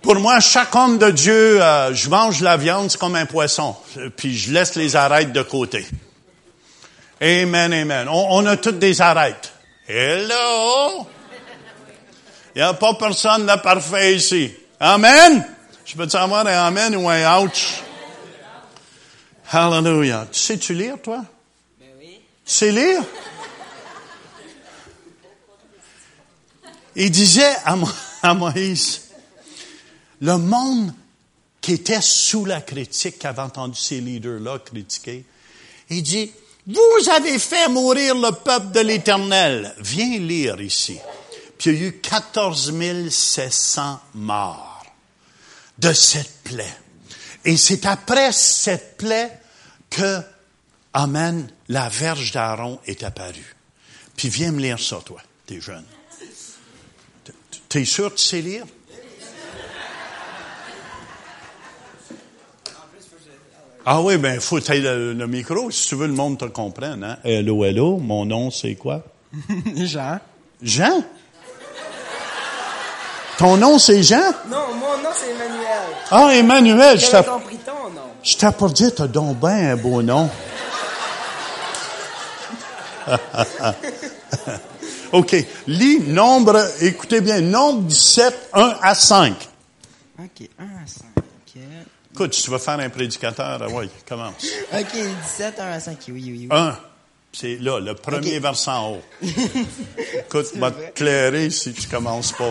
Pour moi, chaque homme de Dieu, euh, je mange la viande, comme un poisson. Puis je laisse les arêtes de côté. Amen, amen. On, a toutes des arêtes. Hello! Il n'y a pas personne de parfait ici. Amen? Je peux te savoir un amen ou un ouch? Hallelujah. Tu sais-tu lire, toi? Ben oui. Tu sais lire? Il disait à Moïse, le monde qui était sous la critique, qui avait entendu ces leaders-là critiquer, il dit, vous avez fait mourir le peuple de l'Éternel. Viens lire ici. Puis il y a eu 14 700 morts de cette plaie. Et c'est après cette plaie que, Amen, la verge d'Aaron est apparue. Puis viens me lire ça, toi, t'es jeune. T'es sûr que tu sais lire? Ah oui, ben, faut que le, le micro, si tu veux, le monde te comprenne, hein. Hello, hello, mon nom, c'est quoi? Jean. Jean? Ton nom, c'est Jean? Non, mon nom c'est Emmanuel. Ah, Emmanuel, je t'ai compris ton nom. je t'ai pas dit, t'as donc ben un beau nom. OK. Lis nombre, écoutez bien, nombre 17, 1 à 5. Ok, 1 à 5. Écoute, tu veux faire un prédicateur, ah ouais, commence. Ok, 17, 1 à 5. Oui, oui, oui. 1. C'est là, le premier OK. versant en haut. Écoute, va te clairer si tu commences pas.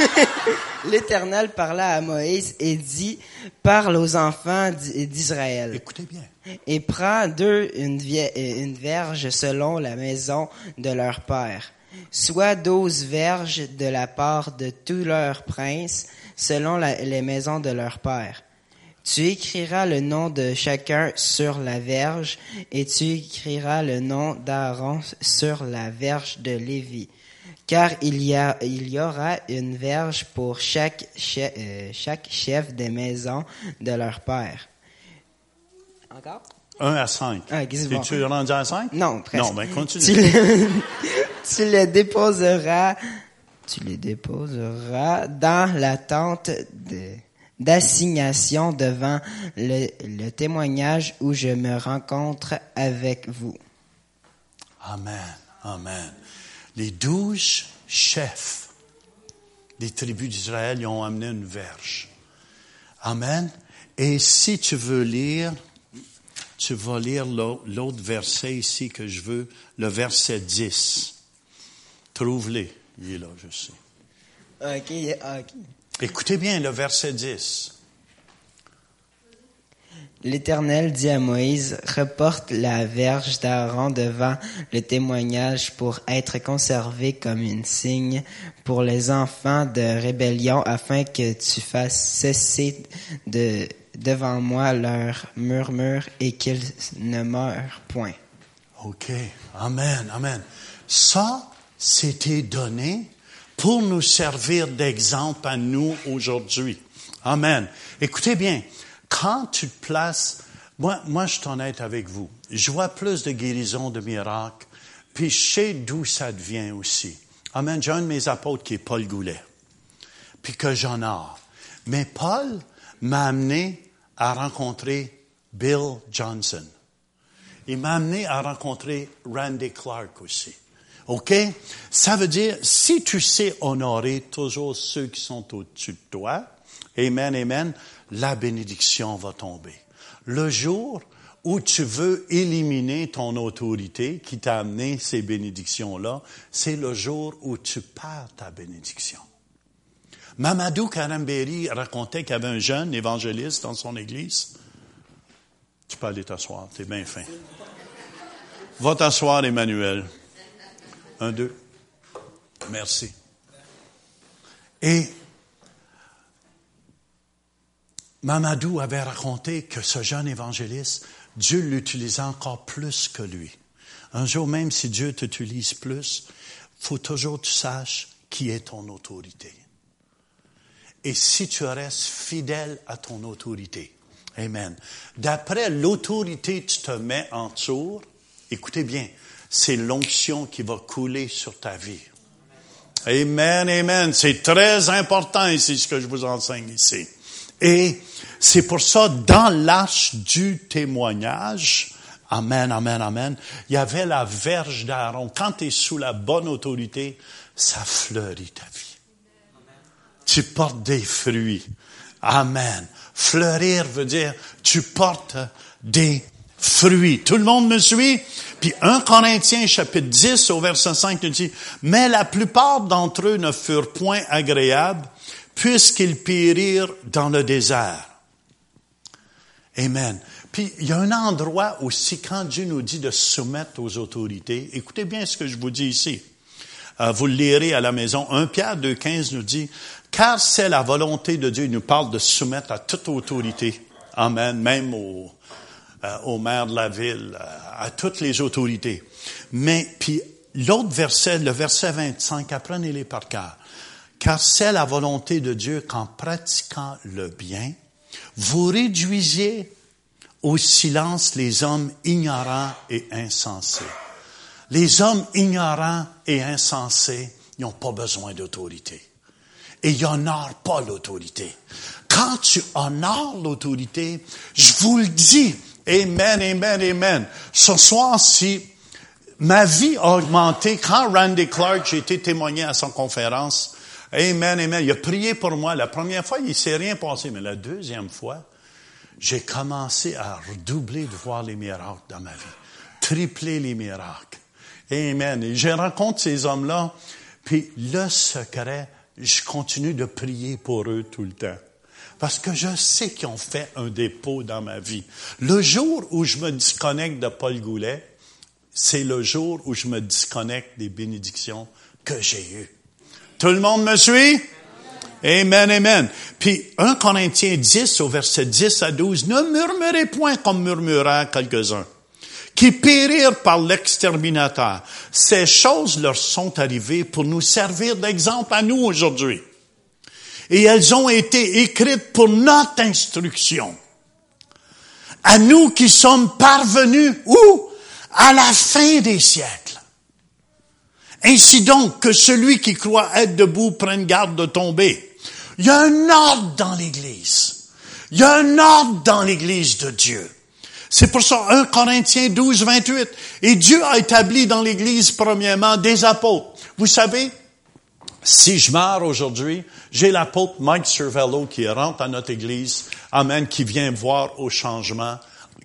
L'Éternel parla à Moïse et dit, parle aux enfants d'I- d'Israël. Écoutez bien. Et prends d'eux une, vie- une verge selon la maison de leur père. Soit douze verges de la part de tous leurs princes, selon la- les maisons de leur père. Tu écriras le nom de chacun sur la verge, et tu écriras le nom d'Aaron sur la verge de Lévi. Car il y, a, il y aura une verge pour chaque, che- euh, chaque chef des maisons de leur père. Encore? 1 à 5. Ah, que Es-tu rendu à 5? Non, presque. Non, ben continue. Tu le, tu le déposeras, tu le déposeras dans la tente de- d'assignation devant le, le témoignage où je me rencontre avec vous. Amen. Amen. Les douze chefs des tribus d'Israël ils ont amené une verge. Amen. Et si tu veux lire, tu vas lire l'au- l'autre verset ici que je veux, le verset 10. Trouve-les. Il est là, je sais. Ok, ok. Écoutez bien le verset 10. L'Éternel dit à Moïse, reporte la verge d'Aaron devant le témoignage pour être conservé comme une signe pour les enfants de rébellion afin que tu fasses cesser de, devant moi leur murmure et qu'ils ne meurent point. OK. Amen. Amen. Ça, c'était donné pour nous servir d'exemple à nous aujourd'hui. Amen. Écoutez bien, quand tu te places, moi, moi, je suis honnête avec vous. Je vois plus de guérisons, de miracles, puis je sais d'où ça devient aussi. Amen. J'ai un de mes apôtres qui est Paul Goulet, puis que j'honore. Mais Paul m'a amené à rencontrer Bill Johnson. Il m'a amené à rencontrer Randy Clark aussi. OK? Ça veut dire, si tu sais honorer toujours ceux qui sont au-dessus de toi, Amen, Amen, la bénédiction va tomber. Le jour où tu veux éliminer ton autorité qui t'a amené ces bénédictions-là, c'est le jour où tu perds ta bénédiction. Mamadou Karamberi racontait qu'il y avait un jeune évangéliste dans son église. Tu peux aller t'asseoir, t'es bien fin. Va t'asseoir, Emmanuel. Un, deux. Merci. Et Mamadou avait raconté que ce jeune évangéliste, Dieu l'utilisait encore plus que lui. Un jour, même si Dieu t'utilise plus, faut toujours que tu saches qui est ton autorité. Et si tu restes fidèle à ton autorité, Amen. D'après l'autorité que tu te mets en tour, écoutez bien, c'est l'onction qui va couler sur ta vie. Amen, amen. C'est très important ici ce que je vous enseigne ici. Et c'est pour ça, dans l'arche du témoignage, Amen, Amen, Amen, il y avait la verge d'Aaron. Quand tu es sous la bonne autorité, ça fleurit ta vie. Tu portes des fruits. Amen. Fleurir veut dire tu portes des fruits. Tout le monde me suit? Puis 1 Corinthiens chapitre 10 au verset 5 nous dit, mais la plupart d'entre eux ne furent point agréables puisqu'ils périrent dans le désert. Amen. Puis il y a un endroit aussi, quand Dieu nous dit de soumettre aux autorités, écoutez bien ce que je vous dis ici. Euh, vous le lirez à la maison. 1 Pierre 2.15 nous dit, car c'est la volonté de Dieu, il nous parle de soumettre à toute autorité. Amen. Même au, euh, au maire de la ville, euh, à toutes les autorités. Mais, puis, l'autre verset, le verset 25, apprenez-les par cœur. Car c'est la volonté de Dieu qu'en pratiquant le bien, vous réduisiez au silence les hommes ignorants et insensés. Les hommes ignorants et insensés, n'ont pas besoin d'autorité. Et ils n'honorent pas l'autorité. Quand tu honores l'autorité, je vous le dis, Amen, Amen, Amen. Ce soir, si ma vie a augmenté, quand Randy Clark, j'ai été témoigné à son conférence, Amen, Amen, il a prié pour moi. La première fois, il ne s'est rien passé, mais la deuxième fois, j'ai commencé à redoubler de voir les miracles dans ma vie. Tripler les miracles. Amen. Et je rencontre ces hommes-là, puis le secret, je continue de prier pour eux tout le temps. Parce que je sais qu'ils ont fait un dépôt dans ma vie. Le jour où je me disconnecte de Paul Goulet, c'est le jour où je me disconnecte des bénédictions que j'ai eues. Tout le monde me suit? Amen, amen. Puis 1 Corinthiens 10 au verset 10 à 12, ne murmurez point comme murmurèrent quelques-uns, qui périrent par l'exterminateur. Ces choses leur sont arrivées pour nous servir d'exemple à nous aujourd'hui et elles ont été écrites pour notre instruction. À nous qui sommes parvenus où? À la fin des siècles. Ainsi donc que celui qui croit être debout prenne garde de tomber. Il y a un ordre dans l'Église. Il y a un ordre dans l'Église de Dieu. C'est pour ça 1 Corinthiens 12, 28. Et Dieu a établi dans l'Église premièrement des apôtres. Vous savez, si je meurs aujourd'hui, j'ai l'apôtre Mike Cervello qui rentre à notre église, Amen, qui vient voir au changement,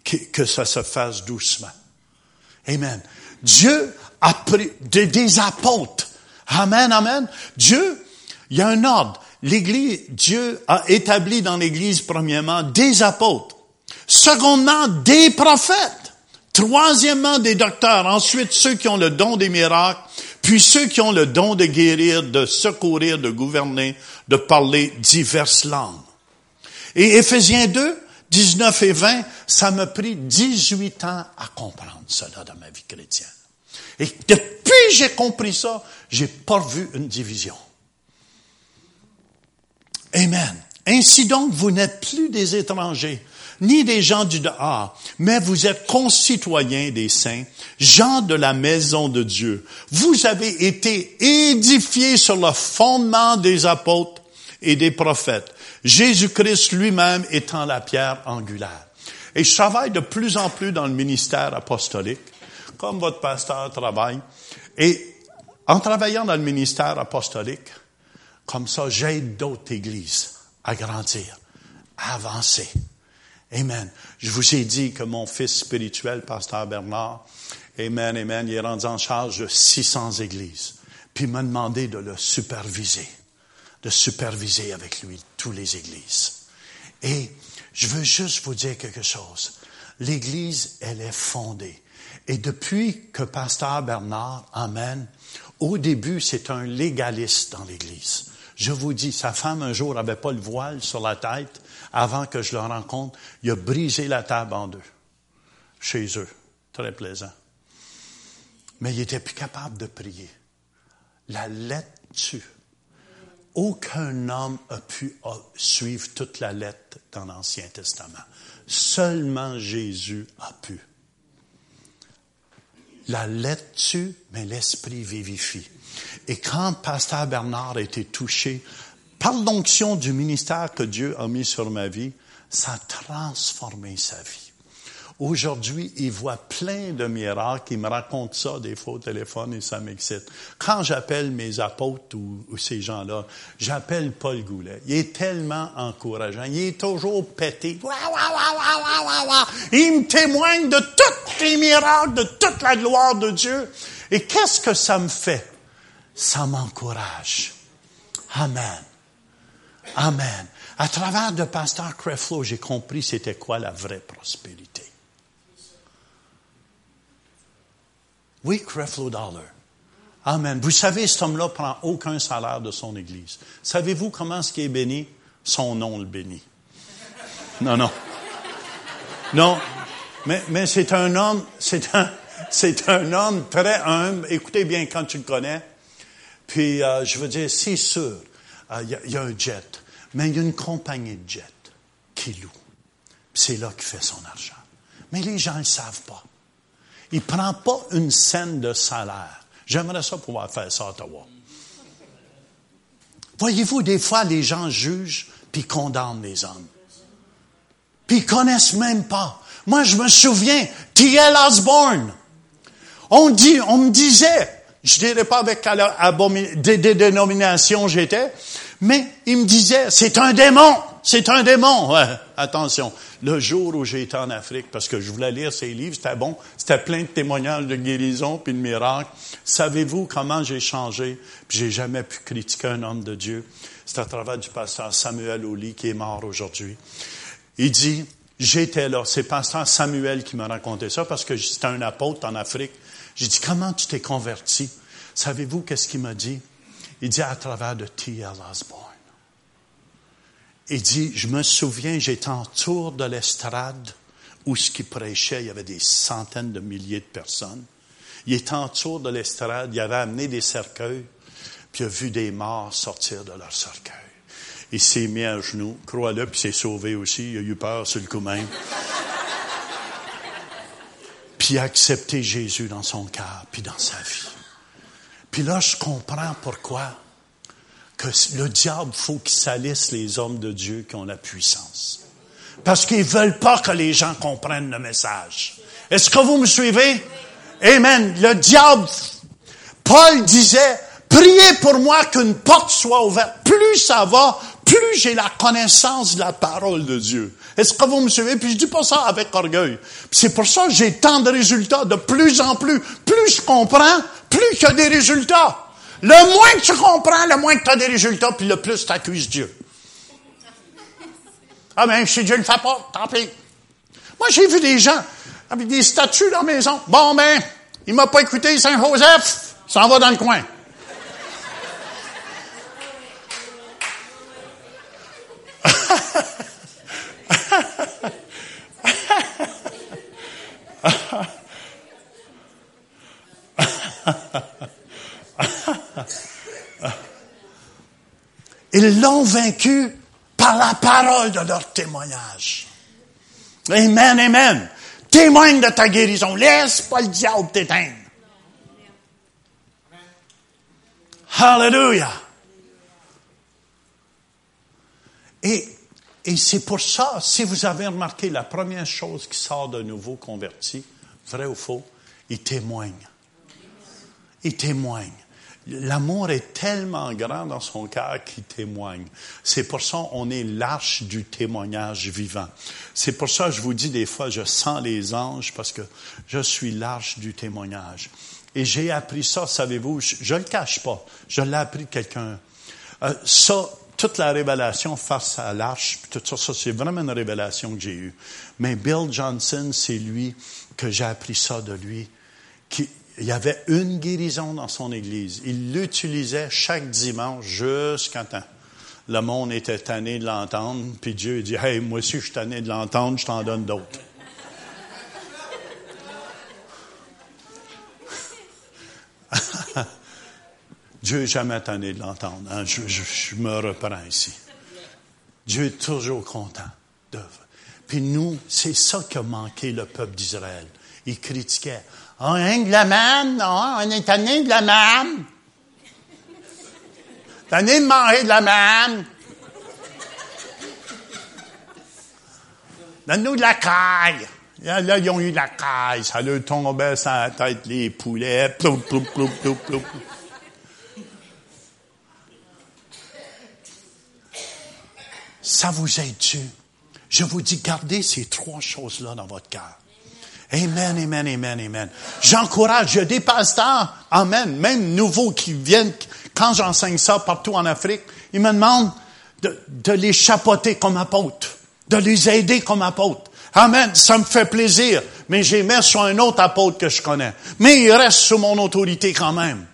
que, ça se fasse doucement. Amen. Dieu a pris des, apôtres. Amen, amen. Dieu, il y a un ordre. L'église, Dieu a établi dans l'église, premièrement, des apôtres. Secondement, des prophètes. Troisièmement, des docteurs. Ensuite, ceux qui ont le don des miracles. Puis ceux qui ont le don de guérir, de secourir, de gouverner, de parler diverses langues. Et Éphésiens 2, 19 et 20, ça m'a pris 18 ans à comprendre cela dans ma vie chrétienne. Et depuis j'ai compris ça, j'ai pas vu une division. Amen. Ainsi donc, vous n'êtes plus des étrangers, ni des gens du dehors, mais vous êtes concitoyens des saints, gens de la maison de Dieu. Vous avez été édifiés sur le fondement des apôtres et des prophètes, Jésus-Christ lui-même étant la pierre angulaire. Et je travaille de plus en plus dans le ministère apostolique, comme votre pasteur travaille. Et en travaillant dans le ministère apostolique, comme ça, j'aide d'autres églises à grandir, à avancer. Amen. Je vous ai dit que mon fils spirituel, pasteur Bernard, Amen, Amen, il est rendu en charge de 600 églises. Puis il m'a demandé de le superviser, de superviser avec lui toutes les églises. Et je veux juste vous dire quelque chose. L'église, elle est fondée. Et depuis que pasteur Bernard, Amen, au début, c'est un légaliste dans l'église. Je vous dis, sa femme un jour avait pas le voile sur la tête avant que je le rencontre. Il a brisé la table en deux. Chez eux. Très plaisant. Mais il était plus capable de prier. La lettre tue. Aucun homme a pu suivre toute la lettre dans l'Ancien Testament. Seulement Jésus a pu. La lettre tue, mais l'esprit vivifie. Et quand Pasteur Bernard a été touché par l'onction du ministère que Dieu a mis sur ma vie, ça a transformé sa vie. Aujourd'hui, il voit plein de miracles. Il me raconte ça des fois au téléphone et ça m'excite. Quand j'appelle mes apôtres ou, ces gens-là, j'appelle Paul Goulet. Il est tellement encourageant. Il est toujours pété. Il me témoigne de tous les miracles, de toute la gloire de Dieu. Et qu'est-ce que ça me fait? Ça m'encourage. Amen. Amen. À travers le pasteur Creflo, j'ai compris c'était quoi la vraie prospérité. Oui, Creflo Dollar. Amen. Vous savez, cet homme-là prend aucun salaire de son Église. Savez-vous comment ce qui est béni? Son nom le bénit. Non, non. Non. Mais, mais c'est un homme, c'est un, c'est un homme très humble. Écoutez bien quand tu le connais. Puis, euh, je veux dire, c'est sûr, euh, il y, a un jet. Mais il y a une compagnie de jet qui loue. C'est là qu'il fait son argent. Mais les gens ne savent pas. Il ne prend pas une scène de salaire. J'aimerais ça pouvoir faire ça à Ottawa. Voyez-vous, des fois, les gens jugent puis condamnent les hommes. Puis ils connaissent même pas. Moi, je me souviens, T.L. Osborne. On dit, on me disait, je dirais pas avec des, des dénominations j'étais, mais il me disait, c'est un démon, c'est un démon. Attention, le jour où j'ai été en Afrique, parce que je voulais lire ses livres, c'était bon, c'était plein de témoignages de guérison puis de miracles. Savez-vous comment j'ai changé? Puis j'ai jamais pu critiquer un homme de Dieu. C'est à travers du pasteur Samuel Oli qui est mort aujourd'hui. Il dit, j'étais là. C'est pasteur Samuel qui m'a raconté ça parce que c'était un apôtre en Afrique. J'ai dit, comment tu t'es converti? Savez-vous qu'est-ce qu'il m'a dit? Il dit à travers de T.L. Osborne. Il dit, je me souviens, j'étais en tour de l'estrade où ce qui prêchait, il y avait des centaines de milliers de personnes. Il était en tour de l'estrade, il avait amené des cercueils, puis il a vu des morts sortir de leurs cercueils. Il s'est mis à genoux, crois-le, puis s'est sauvé aussi, il a eu peur sur le coup même. Puis il a accepté Jésus dans son cœur, puis dans sa vie. Puis là, je comprends pourquoi que le diable faut qu'il salisse les hommes de Dieu qui ont la puissance. Parce qu'ils veulent pas que les gens comprennent le message. Est-ce que vous me suivez? Amen. Le diable, Paul disait, priez pour moi qu'une porte soit ouverte. Plus ça va, plus j'ai la connaissance de la parole de Dieu. Est-ce que vous me suivez? Puis je dis pas ça avec orgueil. C'est pour ça que j'ai tant de résultats de plus en plus. Plus je comprends, plus il y des résultats. Le moins que tu comprends, le moins que tu as des résultats, puis le plus tu accuses Dieu. Ah ben, si Dieu ne le fait pas, tant pis. Moi, j'ai vu des gens avec des statues dans la maison. Bon ben, il m'a pas écouté, Saint-Joseph, s'en va dans le coin. Ils l'ont vaincu par la parole de leur témoignage. Amen, amen. Témoigne de ta guérison. Laisse pas le diable t'éteindre. Hallelujah. Et, et c'est pour ça, si vous avez remarqué, la première chose qui sort d'un nouveau converti, vrai ou faux, il témoigne. Il témoigne. L'amour est tellement grand dans son cœur qu'il témoigne. C'est pour ça qu'on est l'arche du témoignage vivant. C'est pour ça je vous dis des fois, je sens les anges parce que je suis l'arche du témoignage. Et j'ai appris ça, savez-vous, je ne le cache pas. Je l'ai appris quelqu'un. Euh, ça, toute la révélation face à l'arche, tout ça, ça c'est vraiment une révélation que j'ai eue. Mais Bill Johnson, c'est lui que j'ai appris ça de lui. Qui, il y avait une guérison dans son église. Il l'utilisait chaque dimanche jusqu'à temps. Le monde était tanné de l'entendre, puis Dieu dit, Hey, moi aussi je suis tanné de l'entendre, je t'en donne d'autres. Dieu n'est jamais tanné de l'entendre. Hein. Je, me reprends ici. Dieu est toujours content. De... Puis nous, c'est ça qui a manqué le peuple d'Israël. Il critiquait. On est de la manne, non, on est tanné de la manne. Tanné de manger de la manne. Donne-nous de la caille. Là, ils ont eu de la caille. Ça leur tombait sur la tête, les poulets. Ploup, ploup, ploup, ploup, ploup. Ça vous aide-tu? Je vous dis, gardez ces trois choses-là dans votre cœur. Amen, amen, amen, amen. J'encourage, je des pasteurs, amen, même nouveaux qui viennent, quand j'enseigne ça partout en Afrique, ils me demandent de, de les chapeauter comme apôtres, de les aider comme apôtres. Amen, ça me fait plaisir, mais j'ai mis sur un autre apôtre que je connais. Mais il reste sous mon autorité quand même.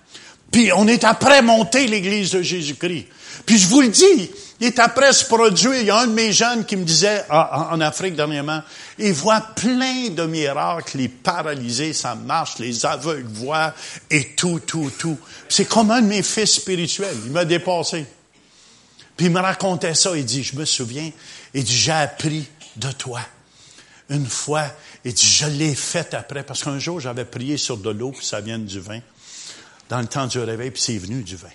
Puis on est après monter l'Église de Jésus-Christ. Puis je vous le dis, il est après se produire. Il y a un de mes jeunes qui me disait, en Afrique dernièrement, il voit plein de miracles, les paralysés, ça marche, les aveugles voient, et tout, tout, tout. C'est comme un de mes fils spirituels. Il m'a dépassé. Puis il me racontait ça. Il dit, je me souviens, il dit, j'ai appris de toi. Une fois, il dit, je l'ai fait après, parce qu'un jour, j'avais prié sur de l'eau, puis ça vient du vin. Dans le temps du réveil, puis c'est venu du vin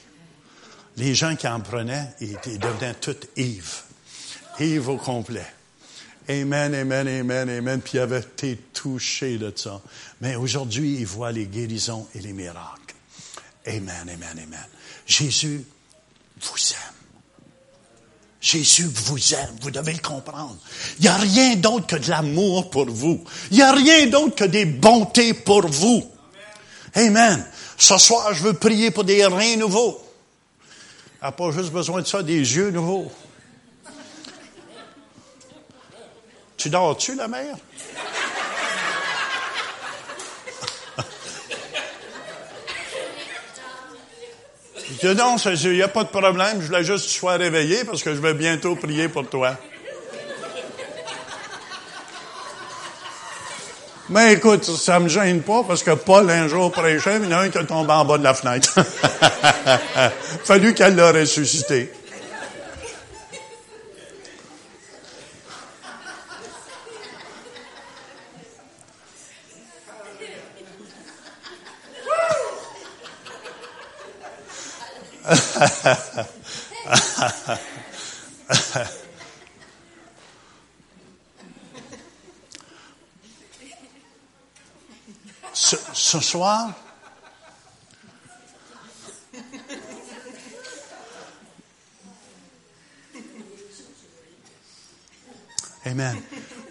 les gens qui en prenaient, ils, devenaient tous Yves. Yves au complet. Amen, amen, amen, amen. Puis il avait été touché de ça. Mais aujourd'hui, il voit les guérisons et les miracles. Amen, amen, amen. Jésus vous aime. Jésus vous aime, vous devez le comprendre. Il n'y a rien d'autre que de l'amour pour vous. Il n'y a rien d'autre que des bontés pour vous. Amen. Ce soir, je veux prier pour des reins nouveaux n'a pas juste besoin de ça, des yeux nouveaux. Tu dors-tu, la mère? Je dis non, il n'y a pas de problème, je voulais juste que tu sois réveillé parce que je vais bientôt prier pour toi. Mais écoute, ça me gêne pas parce que Paul un jour prêchait, mais il y en a un qui est tombé en bas de la fenêtre. Fallu qu'elle l'a ressuscité. ce, soir, Amen.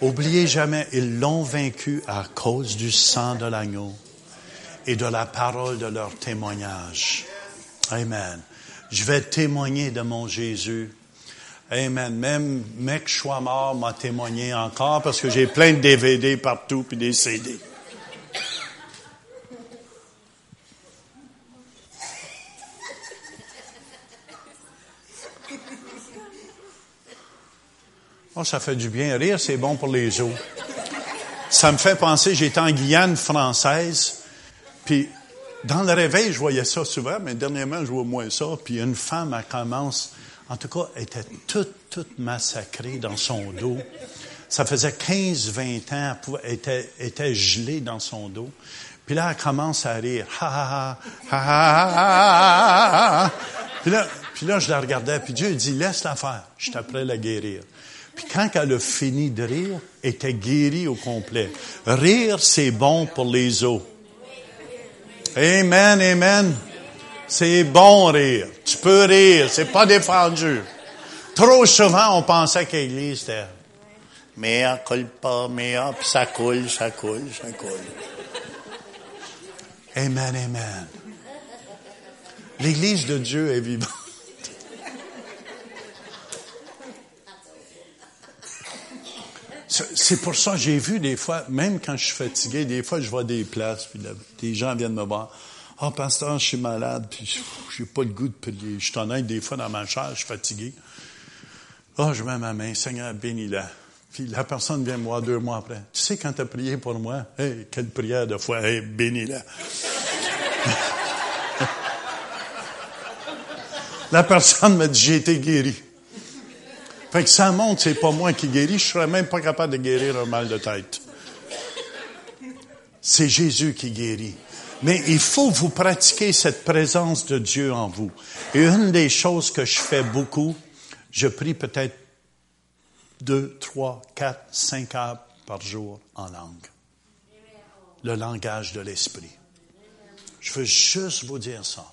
Oubliez jamais, ils l'ont vaincu à cause du sang de l'agneau et de la parole de leur témoignage. Amen. Je vais témoigner de mon Jésus. Amen. Même mec, je m'a témoigné encore parce que j'ai plein de DVD partout puis des CD. Oh, ça fait du bien. Rire, c'est bon pour les os. Ça me fait penser, j'étais en Guyane française, puis dans le réveil, je voyais ça souvent, mais dernièrement, je vois moins ça. Puis une femme, elle commence, en tout cas, elle était toute, toute massacrée dans son dos. Ça faisait 15, 20 ans, elle était, gelée dans son dos. Puis là, elle commence à rire. Ha, ha, ha, ha, Puis là, puis là, je la regardais, puis Dieu dit, laisse-la faire. Je t'apprends à la guérir. Puis quand elle a fini de rire, elle était guérie au complet. Rire, c'est bon pour les os. Amen, amen. C'est bon rire. Tu peux rire. C'est pas défendu. Trop souvent, on pensait qu'à l'église, mais elle coule pas, mais puis ça coule, ça coule, ça coule. Amen, amen. L'église de Dieu est vivante. C'est pour ça, j'ai vu des fois, même quand je suis fatigué, des fois, je vois des places, puis là, des gens viennent me voir. Ah, oh, pasteur, je suis malade, puis j'ai pas le goût de prier. Je suis honnête, des fois, dans ma chair, je suis fatigué. Ah, oh, je mets ma main, Seigneur, bénis-la. Puis la personne vient me voir deux mois après. Tu sais, quand tu as prié pour moi, hey, quelle prière de foi, hey, bénis-la. la personne m'a dit, j'ai été guéri. Fait que ça montre, c'est pas moi qui guéris, je serais même pas capable de guérir un mal de tête. C'est Jésus qui guérit. Mais il faut vous pratiquer cette présence de Dieu en vous. Et une des choses que je fais beaucoup, je prie peut-être deux, trois, quatre, cinq heures par jour en langue. Le langage de l'esprit. Je veux juste vous dire ça.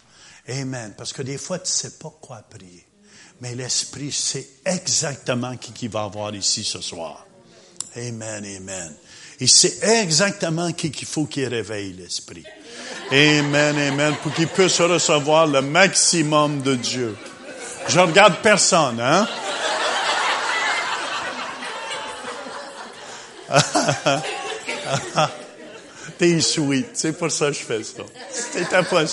Amen. Parce que des fois, tu ne sais pas quoi prier. Mais l'esprit sait exactement qui, va avoir ici ce soir. Amen, amen. Il sait exactement qui qu'il faut qu'il réveille l'esprit. Amen, amen, pour qu'il puisse recevoir le maximum de Dieu. Je regarde personne, hein? T'es sweet. C'est pour ça que je fais ça. C'était pas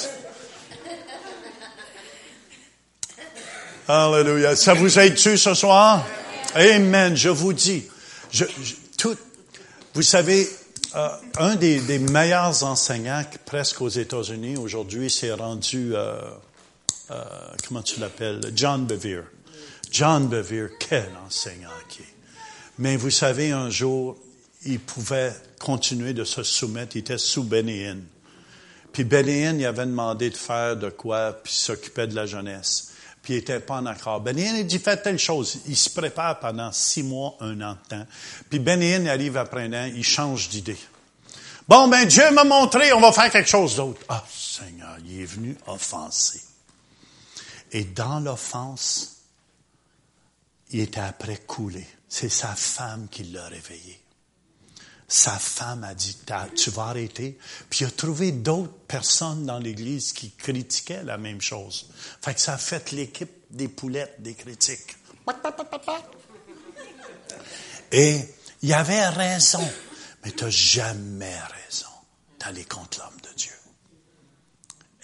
Alléluia. Ça vous aide-tu ce soir? Amen. Je vous dis. Je, tout, vous savez, euh, un des, des, meilleurs enseignants presque aux États-Unis aujourd'hui s'est rendu, euh, euh, comment tu l'appelles? John Bevere. John Bevere, quel enseignant qui est. Mais vous savez, un jour, il pouvait continuer de se soumettre. Il était sous Bénéine. Puis Bénéine, il avait demandé de faire de quoi, puis s'occupait de la jeunesse. Puis il n'était pas en accord. Il dit, faites telle chose. Il se prépare pendant six mois, un an de temps. Puis Bénéine arrive après un an, il change d'idée. Bon, ben Dieu m'a montré, on va faire quelque chose d'autre. Ah, Seigneur, il est venu offenser. Et dans l'offense, il était après coulé. C'est sa femme qui l'a réveillé sa femme a dit, tu vas arrêter. Puis il a trouvé d'autres personnes dans l'Église qui critiquaient la même chose. Fait que ça a fait l'équipe des poulettes, des critiques. Et il avait raison, mais tu n'as jamais raison d'aller contre l'homme de Dieu.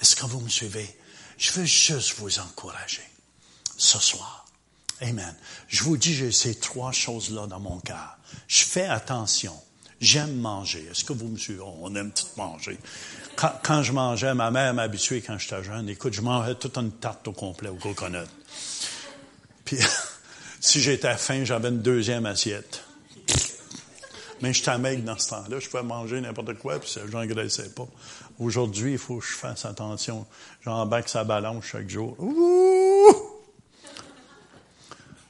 Est-ce que vous me suivez? Je veux juste vous encourager ce soir. Amen. Je vous dis, j'ai ces trois choses-là dans mon cœur. Je fais attention J'aime manger. Est-ce que vous me suivez? On aime tout manger. Quand, je mangeais, ma mère m'habituait quand j'étais jeune. Écoute, je mangeais toute une tarte au complet au coconut. Puis, si j'étais faim, j'avais une deuxième assiette. Mais j'étais maigre dans ce temps-là. Je pouvais manger n'importe quoi, puis j'engraissais pas. Aujourd'hui, il faut que je fasse attention. J'embarque sa balance chaque jour.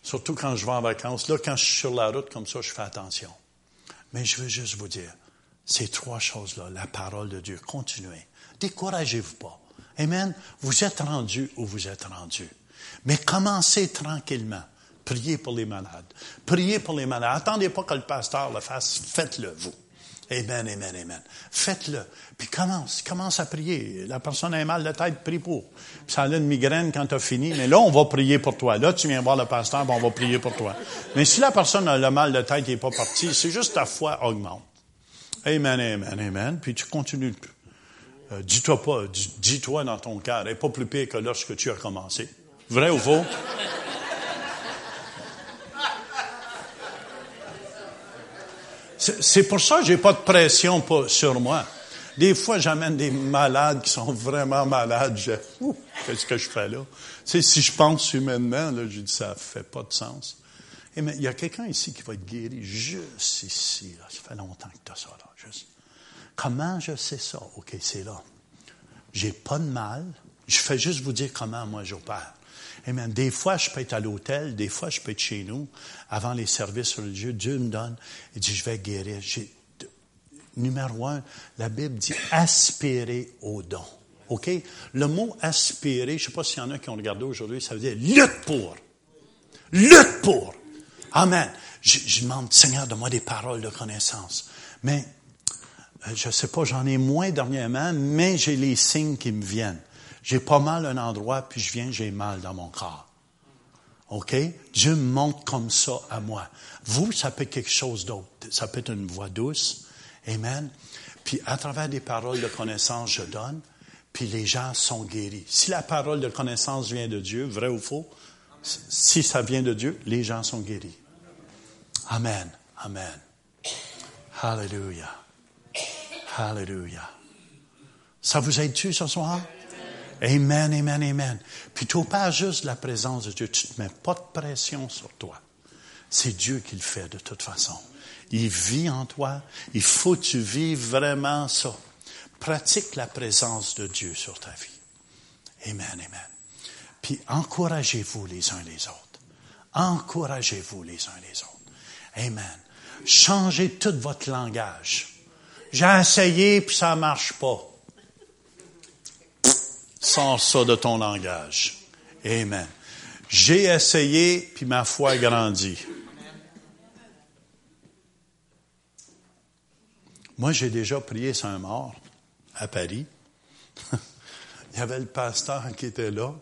Surtout quand je vais en vacances. Là, quand je suis sur la route comme ça, je fais attention. Mais je veux juste vous dire, ces trois choses-là, la parole de Dieu, continuez. Découragez-vous pas. Amen. Vous êtes rendu où vous êtes rendu. Mais commencez tranquillement. Priez pour les malades. Priez pour les malades. Attendez pas que le pasteur le fasse. Faites-le, vous. Amen, amen, amen. Faites-le. Puis commence, commence à prier. La personne a mal de tête, prie pour. Puis ça a une migraine quand tu as fini, mais là, on va prier pour toi. Là, tu viens voir le pasteur, on va prier pour toi. Mais si la personne a le mal de tête qui n'est pas parti, c'est juste ta foi augmente. Amen, amen, amen. Puis tu continues. Euh, dis-toi pas, dis-toi dans ton cœur, n'est pas plus pire que lorsque tu as commencé. Vrai ou faux? C'est pour ça que j'ai pas de pression sur moi. Des fois, j'amène des malades qui sont vraiment malades. qu'est-ce que je fais là? Si je pense humainement, là, je dis, ça fait pas de sens. Et mais il y a quelqu'un ici qui va être guéri juste ici. Ça fait longtemps que tu as ça là. Juste. Comment je sais ça? OK, c'est là. J'ai pas de mal. Je fais juste vous dire comment moi j'opère. Amen. Des fois, je peux être à l'hôtel, des fois, je peux être chez nous, avant les services religieux. Dieu me donne, il dit, je vais guérir. numéro un, la Bible dit aspirer au don. OK? Le mot aspirer, je ne sais pas s'il y en a qui ont regardé aujourd'hui, ça veut dire lutte pour. Lutte pour. Amen. Je, je demande, Seigneur, donne-moi des paroles de connaissance. Mais, euh, je ne sais pas, j'en ai moins dernièrement, mais j'ai les signes qui me viennent. J'ai pas mal un endroit, puis je viens, j'ai mal dans mon corps. OK? Dieu me montre comme ça à moi. Vous, ça peut être quelque chose d'autre. Ça peut être une voix douce. Amen. Puis à travers des paroles de connaissance, je donne, puis les gens sont guéris. Si la parole de connaissance vient de Dieu, vrai ou faux, si ça vient de Dieu, les gens sont guéris. Amen. Amen. Hallelujah. Hallelujah. Ça vous aide-tu ce soir? Amen, amen, amen. Puis tu pas juste la présence de Dieu. Tu ne mets pas de pression sur toi. C'est Dieu qui le fait de toute façon. Il vit en toi. Il faut que tu vives vraiment ça. Pratique la présence de Dieu sur ta vie. Amen, amen. Puis encouragez-vous les uns les autres. Encouragez-vous les uns les autres. Amen. Changez tout votre langage. J'ai essayé puis ça marche pas. Sors ça de ton langage. Amen. J'ai essayé puis ma foi grandit. Moi, j'ai déjà prié sur un mort à Paris. Il y avait le pasteur qui était là.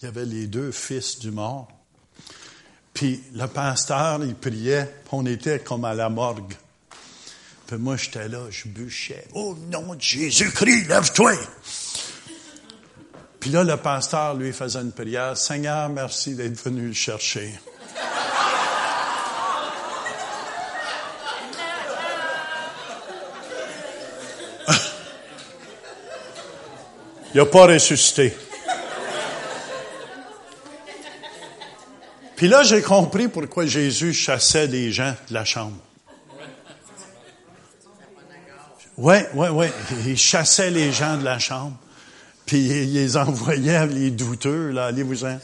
Il y avait les deux fils du mort. Puis le pasteur, il priait, on était comme à la morgue. Puis moi, j'étais là, je bûchais. Oh nom de Jésus-Christ, lève-toi! Puis là, le pasteur, lui, faisait une prière. Seigneur, merci d'être venu le chercher. Il n'a pas ressuscité. Puis là, j'ai compris pourquoi Jésus chassait les gens de la chambre. Oui, oui, oui. Il chassait les gens de la chambre. Puis il les envoyait, les douteux, là, allez-vous-en.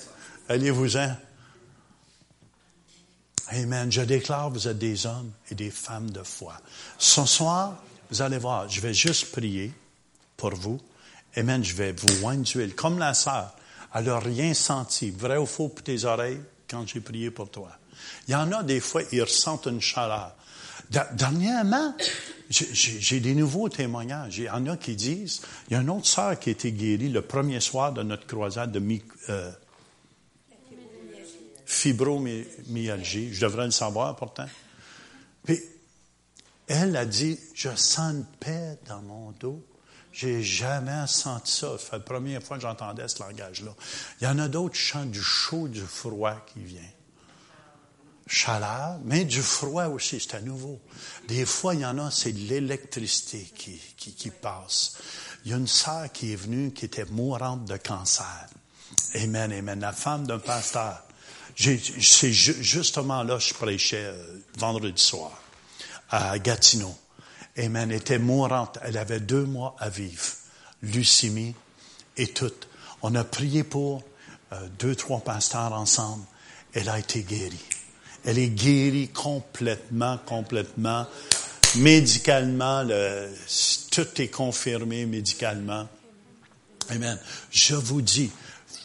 Allez-vous-en. Amen. Je déclare, vous êtes des hommes et des femmes de foi. Ce soir, vous allez voir, je vais juste prier pour vous. Amen. Je vais vous oindre d'huile. Comme la sœur, elle n'a rien senti. Vrai ou faux pour tes oreilles quand j'ai prié pour toi. Il y en a des fois, ils ressentent une chaleur. Dernièrement, j'ai des nouveaux témoignages. Il y en a qui disent, il y a une autre sœur qui a été guérie le premier soir de notre croisade de euh, fibromyalgie. Je devrais le savoir pourtant. Puis, elle a dit, je sens une paix dans mon dos. J'ai jamais senti ça. C'est la première fois que j'entendais ce langage-là. Il y en a d'autres qui chantent du chaud, du froid qui vient. Chaleur, mais du froid aussi, c'est à nouveau. Des fois, il y en a, c'est de l'électricité qui, qui, qui, passe. Il y a une sœur qui est venue qui était mourante de cancer. Amen, amen. La femme d'un pasteur. C'est justement là que je prêchais euh, vendredi soir à Gatineau. Amen, était mourante. Elle avait deux mois à vivre. Leucémie et tout. On a prié pour euh, deux, trois pasteurs ensemble. Elle a été guérie. Elle est guérie complètement, complètement. Médicalement, le, tout est confirmé médicalement. Amen. Je vous dis,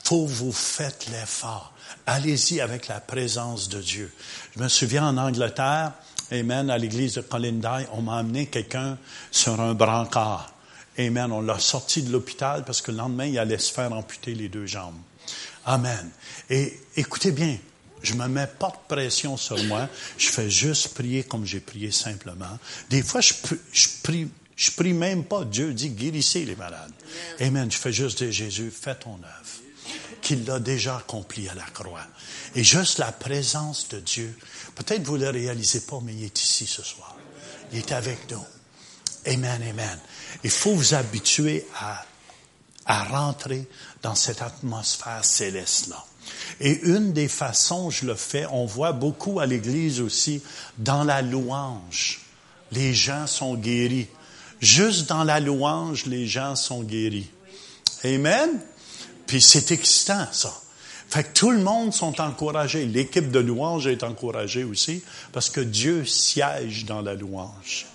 faut vous faites l'effort. Allez-y avec la présence de Dieu. Je me souviens en Angleterre, Amen, à l'église de Colindaille, on m'a amené quelqu'un sur un brancard. Amen. On l'a sorti de l'hôpital parce que le lendemain, il allait se faire amputer les deux jambes. Amen. Et écoutez bien, je me mets pas de pression sur moi. Je fais juste prier comme j'ai prié simplement. Des fois, je, je prie, je prie même pas. Dieu dit guérissez les malades. Amen. Je fais juste dire Jésus, fais ton œuvre. Qu'il l'a déjà accompli à la croix. Et juste la présence de Dieu Peut-être vous ne le réalisez pas, mais il est ici ce soir. Il est avec nous. Amen, amen. Il faut vous habituer à, à rentrer dans cette atmosphère céleste-là. Et une des façons je le fais, on voit beaucoup à l'Église aussi, dans la louange, les gens sont guéris. Juste dans la louange, les gens sont guéris. Amen? Puis c'est excitant, ça. Fait que tout le monde sont encouragés. L'équipe de louange est encouragée aussi parce que Dieu siège dans la louange.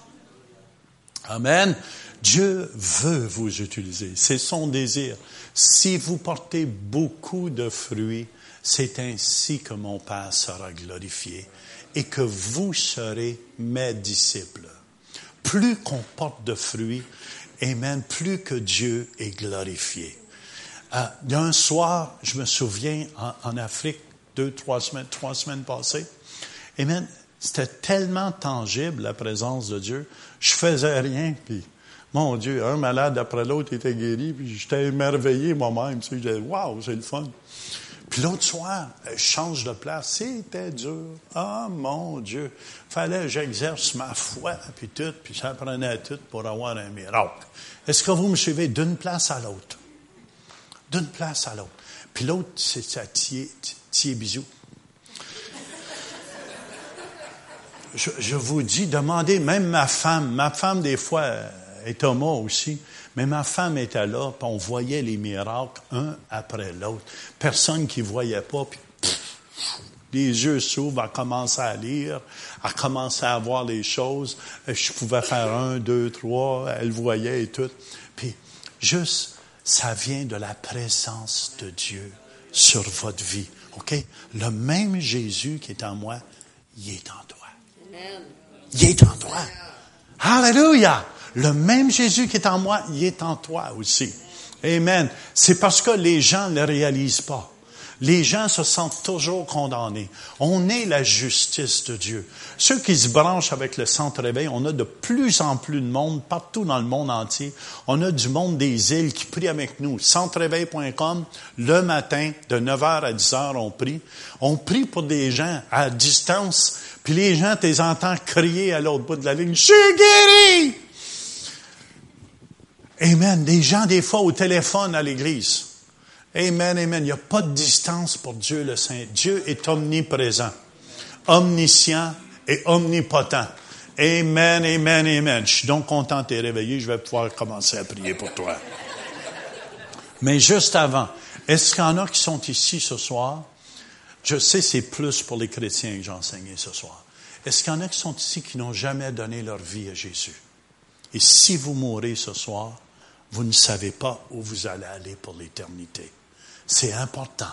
Amen? Dieu veut vous utiliser. C'est son désir. Si vous portez beaucoup de fruits, c'est ainsi que mon Père sera glorifié et que vous serez mes disciples. Plus qu'on porte de fruits, Amen, plus que Dieu est glorifié. Euh, d'un soir, je me souviens, en, Afrique deux, trois semaines, trois semaines passées. Amen. C'était tellement tangible, la présence de Dieu. Je faisais rien, puis mon Dieu, un malade après l'autre était guéri, puis j'étais émerveillé moi-même. Tu sais, waouh, c'est le fun. Puis l'autre soir, je change de place. C'était dur. Ah, mon Dieu. Fallait que j'exerce ma foi, puis tout, puis ça prenait tout pour avoir un miracle. Est-ce que vous me suivez? D'une place à l'autre? D'une place à l'autre. Puis l'autre, c'est ça, tier bisou. Je, je, vous dis, demandez, même ma femme, ma femme, des fois, et Thomas aussi. Mais ma femme était là, puis on voyait les miracles un après l'autre. Personne qui voyait pas, puis les yeux s'ouvrent, elle commence à lire, elle commence à voir les choses. Je pouvais faire un, deux, trois, elle voyait et tout. Puis juste, ça vient de la présence de Dieu sur votre vie. OK? Le même Jésus qui est en moi, il est en toi. Il est en toi. Alléluia! Le même Jésus qui est en moi, il est en toi aussi. Amen. C'est parce que les gens ne réalisent pas. Les gens se sentent toujours condamnés. On est la justice de Dieu. Ceux qui se branchent avec le centre réveil, on a de plus en plus de monde partout dans le monde entier. On a du monde des îles qui prie avec nous. Centreréveil.com, le matin, de 9h à 10h, on prie. On prie pour des gens à distance, puis les gens, tu les entends crier à l'autre bout de la ligne, « Je suis guéri! » Amen. Des gens, des fois, au téléphone à l'église. Amen, amen. Il n'y a pas de distance pour Dieu le Saint. Dieu est omniprésent, omniscient et omnipotent. Amen, amen, amen. Je suis donc content t'être réveillé. Je vais pouvoir commencer à prier pour toi. Mais juste avant, est-ce qu'il y en a qui sont ici ce soir? Je sais, c'est plus pour les chrétiens que j'ai enseigné ce soir. Est-ce qu'il y en a qui sont ici qui n'ont jamais donné leur vie à Jésus? Et si vous mourrez ce soir, vous ne savez pas où vous allez aller pour l'éternité. C'est important.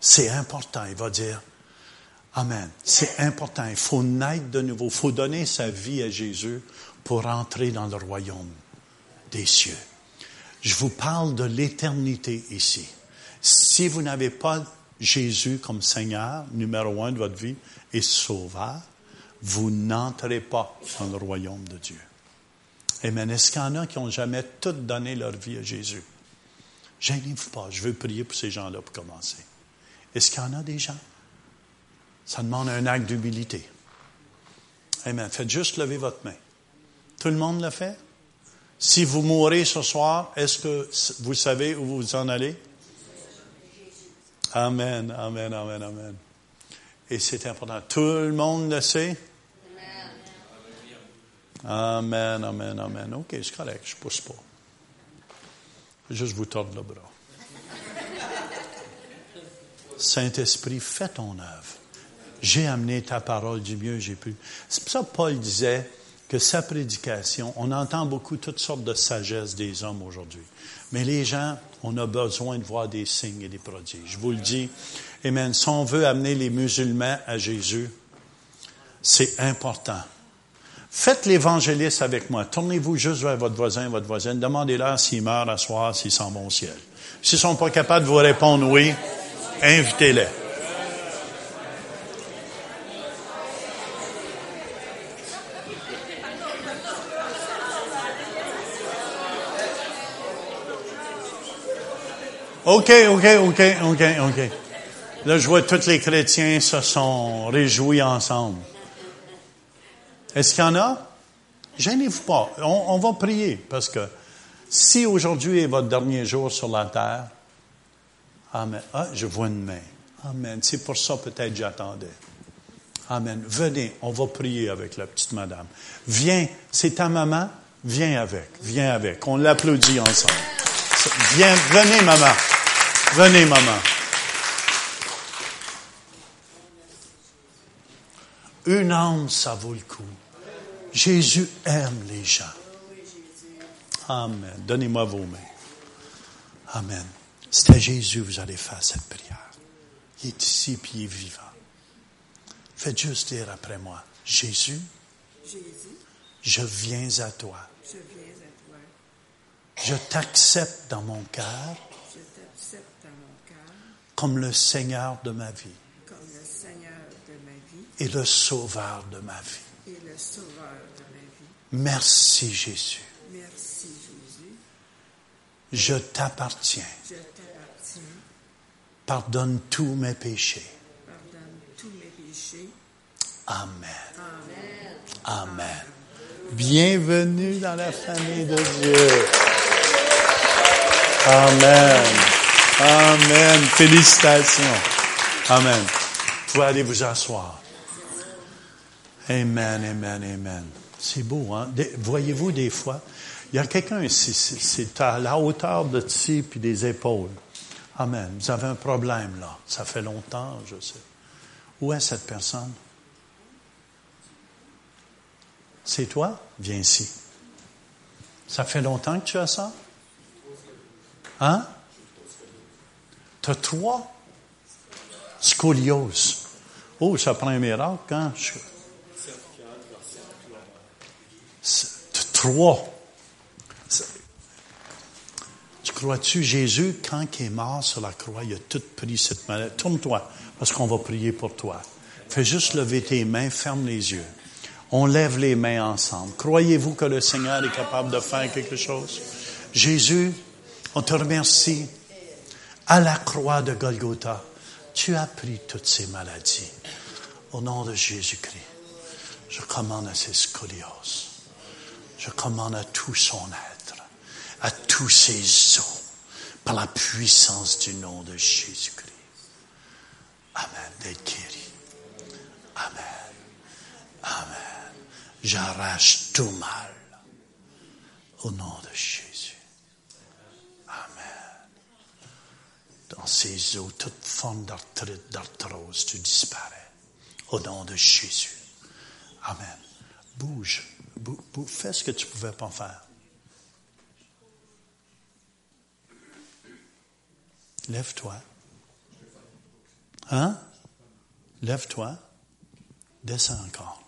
C'est important. Il va dire, Amen. C'est important. Il faut naître de nouveau. Il faut donner sa vie à Jésus pour entrer dans le royaume des cieux. Je vous parle de l'éternité ici. Si vous n'avez pas Jésus comme Seigneur, numéro un de votre vie, et Sauveur, vous n'entrez pas dans le royaume de Dieu. Amen. Est-ce qu'il y en a qui n'ont jamais tout donné leur vie à Jésus? Gênez-vous pas. Je veux prier pour ces gens-là pour commencer. Est-ce qu'il y en a des gens? Ça demande un acte d'humilité. Amen. Faites juste lever votre main. Tout le monde le fait? Si vous mourrez ce soir, est-ce que vous savez où vous en allez? Amen, amen, amen, amen. Et c'est important. Tout le monde le sait? Amen, amen, amen. OK, c'est correct, je ne pousse pas. Juste vous tordre le bras. Saint-Esprit, fais ton œuvre. J'ai amené ta parole du mieux j'ai pu. C'est pour ça que Paul disait que sa prédication, on entend beaucoup toutes sortes de sagesse des hommes aujourd'hui. Mais les gens, on a besoin de voir des signes et des prodiges. Je vous le dis. Amen. Si on veut amener les musulmans à Jésus, c'est important. Faites l'évangéliste avec moi. Tournez-vous juste vers votre voisin, votre voisine. Demandez-leur s'ils meurent à soir, s'ils s'en vont au ciel. S'ils sont pas capables de vous répondre oui, invitez-les. OK, OK, OK, OK, OK. Là, je vois tous les chrétiens se sont réjouis ensemble. Est-ce qu'il y en a? Gênez-vous pas. On, va prier parce que si aujourd'hui est votre dernier jour sur la terre, Amen. Ah, je vois une main. Amen. C'est pour ça peut-être j'attendais. Amen. Venez, on va prier avec la petite madame. Viens, c'est ta maman, viens avec, viens avec. On l'applaudit ensemble. Viens, venez maman. Venez maman. Une âme, ça vaut le coup. Jésus aime les gens. Amen. Donnez-moi vos mains. Amen. C'est à Jésus que vous allez faire cette prière. Il est ici puis il est vivant. Faites juste dire après moi, Jésus, je viens à toi. Je t'accepte dans mon cœur comme le Seigneur de ma vie. et le sauveur de ma vie. et le sauveur de ma vie. Merci Jésus. Merci Jésus. Je t'appartiens. Je t'appartiens. Pardonne tous mes péchés. Pardonne tous mes péchés. Amen. Amen. Amen. Bienvenue dans la famille de Dieu. Amen. Amen. Félicitations. Amen. Vous pouvez aller vous asseoir. Amen, amen, amen. C'est beau, hein? Voyez-vous des fois, il y a quelqu'un ici, c'est- à la hauteur de ici puis des épaules. Amen. Vous avez un problème là. Ça fait longtemps, je sais. Où est cette personne? C'est toi? Viens ici. Ça fait longtemps que tu as ça? Hein? Tu as trois? Scoliose. Oh, ça prend un miracle, hein C'est- t'as Trois. Tu crois-tu, Jésus, quand il est mort sur la croix, il a tout pris cette maladie. Tourne-toi, parce qu'on va prier pour toi. Fais juste lever tes mains, ferme les yeux. On lève les mains ensemble. Croyez-vous que le Seigneur est capable de faire quelque chose? Jésus, on te remercie. À la croix de Golgotha, tu as pris toutes ces maladies. Au nom de Jésus-Christ, je commande à ces scolioses. Je commande à tout son être, à tous ses os, par la puissance du nom de Jésus-Christ. Amen. D'être guéri. Amen. Amen. J'arrache tout mal. Au nom de Jésus. Amen. Dans ces os, toute forme d'arthrite, d'arthrose, tu disparais. Au nom de Jésus. Amen. Bouge. Fais ce que tu pouvais pas faire. Lève-toi. Hein? Lève-toi. Descends encore.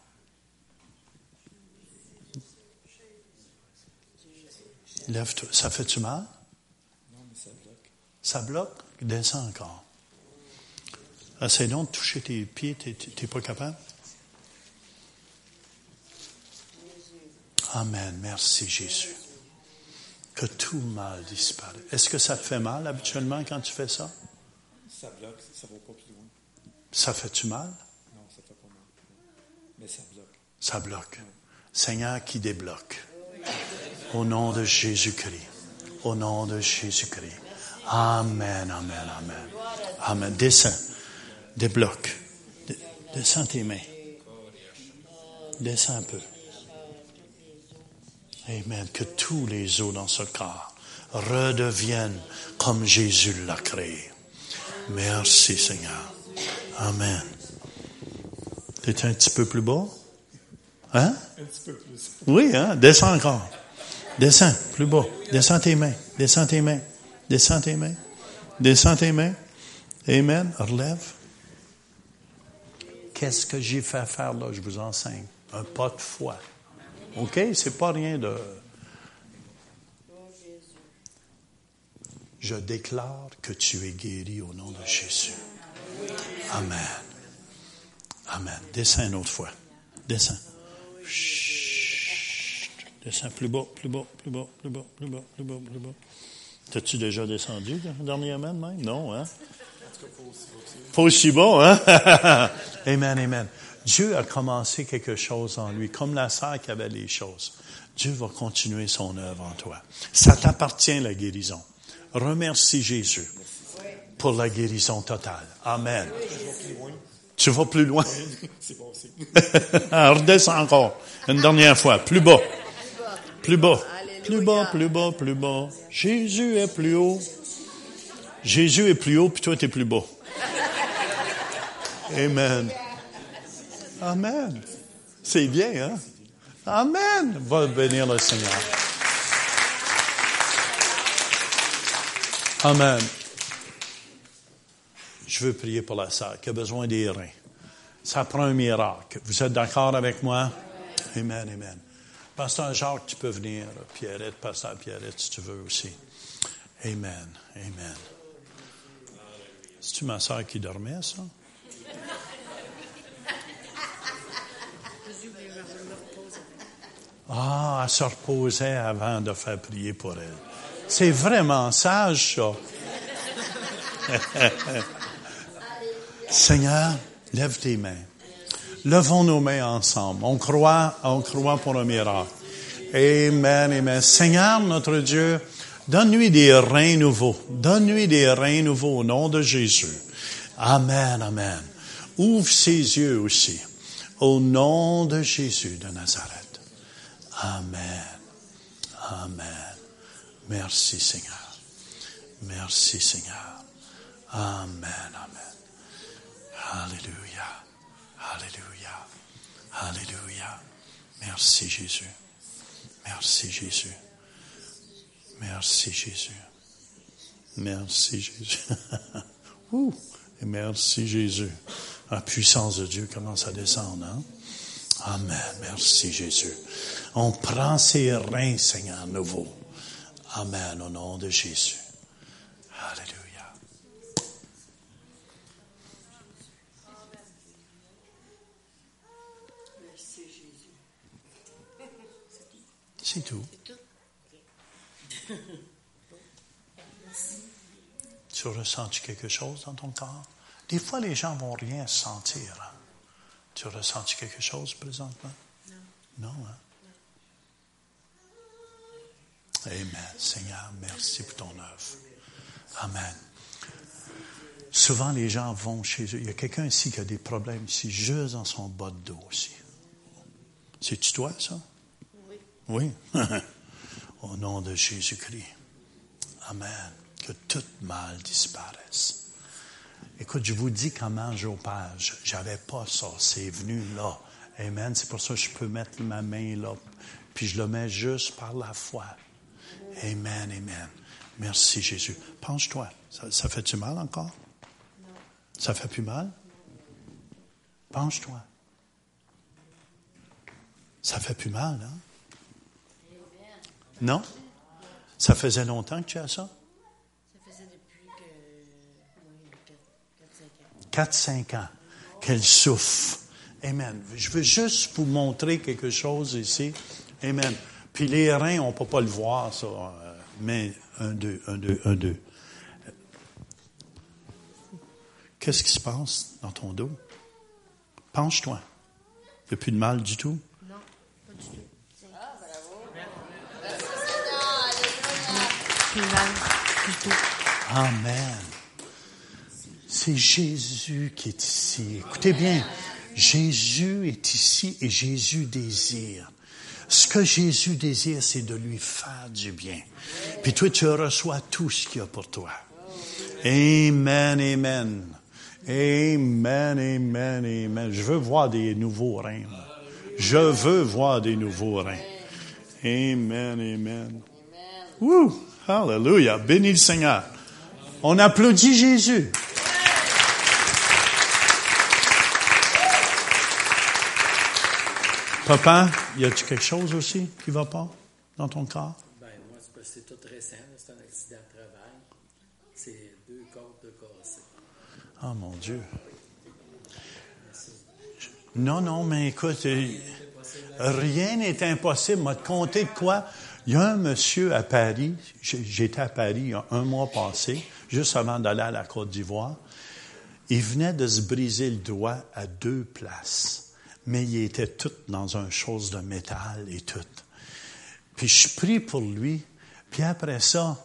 Lève-toi. Ça fait-tu mal? Non, mais ça bloque. Ça bloque? Descends encore. Essaye donc de toucher tes pieds. T'es- t'es pas capable? Amen. Merci, Jésus. Que tout mal disparaisse. Est-ce que ça te fait mal habituellement quand tu fais ça? Ça bloque, ça va pas plus loin. Ça fait-tu mal? Non, ça fait pas mal. Mais ça bloque. Ça bloque. Seigneur qui débloque. Au nom de Jésus-Christ. Au nom de Jésus-Christ. Amen, amen, amen. Amen. Descends. Débloque. Descends tes mains. Descends un peu. Amen. Que tous les os dans ce corps redeviennent comme Jésus l'a créé. Merci Seigneur. Amen. T'es un petit peu plus bas? Hein? Un petit peu plus. Oui, hein? Descends encore. Descends, plus bas. Descends tes mains. Descends tes mains. Descends tes mains. Descends tes mains. Amen. Relève. Qu'est-ce que j'ai fait faire là? Je vous enseigne. Un pas de foi. OK? C'est pas rien de. Je déclare que tu es guéri au nom de Jésus. Amen. Amen. Descends une autre fois. Descends. Descends plus bas, plus bas, plus bas, plus bas, plus bas, plus bas, plus bas. T'as-tu déjà descendu dernièrement même? Non, hein? Pas aussi bon, hein? amen, amen. Dieu a commencé quelque chose en lui, comme la sœur qui avait les choses. Dieu va continuer son œuvre en toi. Ça t'appartient, la guérison. Remercie Jésus pour la guérison totale. Amen. Tu vas plus loin. Redescends encore. Une dernière fois. Plus bas. Plus bas. Plus bas, plus bas, plus bas. Jésus est plus haut. Jésus est plus haut, puis toi, tu es plus bas. Amen. Amen. C'est bien, hein? Amen. Va bénir le Seigneur. Amen. Je veux prier pour la sœur qui a besoin des reins. Ça prend un miracle. Vous êtes d'accord avec moi? Amen, amen. Pasteur Jacques, tu peux venir. Pierrette, Pasteur Pierrette, si tu veux aussi. Amen, amen. C'est-tu ma soeur qui dormait, ça? Ah, elle se reposait avant de faire prier pour elle. C'est vraiment sage, ça. Seigneur, lève tes mains. Levons nos mains ensemble. On croit, on croit pour un miracle. Amen, amen. Seigneur, notre Dieu, donne-lui des reins nouveaux. Donne-lui des reins nouveaux au nom de Jésus. Amen, amen. Ouvre ses yeux aussi. Au nom de Jésus de Nazareth. Amen. Amen. Merci Seigneur. Merci Seigneur. Amen, amen. Alléluia. Alléluia. Alléluia. Merci Jésus. Merci Jésus. Merci Jésus. Merci Jésus. Ouh. Et merci Jésus. La puissance de Dieu commence à descendre. Hein? Amen. Merci Jésus. On prend ses reins, Seigneur, nouveau. Amen. Au nom de Jésus. Alléluia. Merci Jésus. C'est tout. Tu ressens-tu quelque chose dans ton corps? Des fois, les gens vont rien sentir. hein. Tu ressens-tu quelque chose présentement? Non. Non, hein? Amen. Seigneur, merci pour ton œuvre. Amen. Souvent, les gens vont chez eux. Il y a quelqu'un ici qui a des problèmes ici, juste dans son bas de dos aussi. C'est-tu toi, ça? Oui. Au nom de Jésus-Christ. Amen. Que tout mal disparaisse. Écoute, je vous dis comment j'opère. Je J'avais pas ça. C'est venu là. Amen. C'est pour ça que je peux mettre ma main là. Puis je le mets juste par la foi. Amen, amen. Merci Jésus. Penche-toi. Ça, ça fait-tu mal encore? Ça fait plus mal? Penche-toi. Ça fait plus mal, hein? Non? Ça faisait longtemps que tu as ça? Ça faisait depuis que. Oui, 4-5 ans. 4-5 ans. Qu'elle souffre. Amen. Je veux juste vous montrer quelque chose ici. Amen. Puis les reins, on ne peut pas le voir, ça. euh, Mais un, deux, un, deux, un, deux. Qu'est-ce qui se passe dans ton dos? Penche-toi. Il n'y a plus de mal du tout? Non, pas du tout. Plus mal du tout. Amen. C'est Jésus qui est ici. Écoutez bien, Jésus est ici et Jésus désire. Ce que Jésus désire, c'est de lui faire du bien. Puis toi, tu reçois tout ce qu'il y a pour toi. Amen, amen. Amen, amen, amen. Je veux voir des nouveaux reins. Je veux voir des nouveaux reins. Amen, amen. Woo! Hallelujah. Bénis le Seigneur. On applaudit Jésus. Papa, y a-tu quelque chose aussi qui va pas dans ton corps? Ben, moi, c'est parce que c'est tout récent. C'est un accident de travail. C'est deux côtes de cassées. Oh mon Dieu. Non, non, mais écoute, euh, rien n'est impossible. M'a te compter de quoi? Il y a un monsieur à Paris, j'étais à Paris il y a un mois passé, juste avant d'aller à la Côte d'Ivoire. Il venait de se briser le doigt à deux places, mais il était tout dans un chose de métal et tout. Puis je prie pour lui, puis après ça,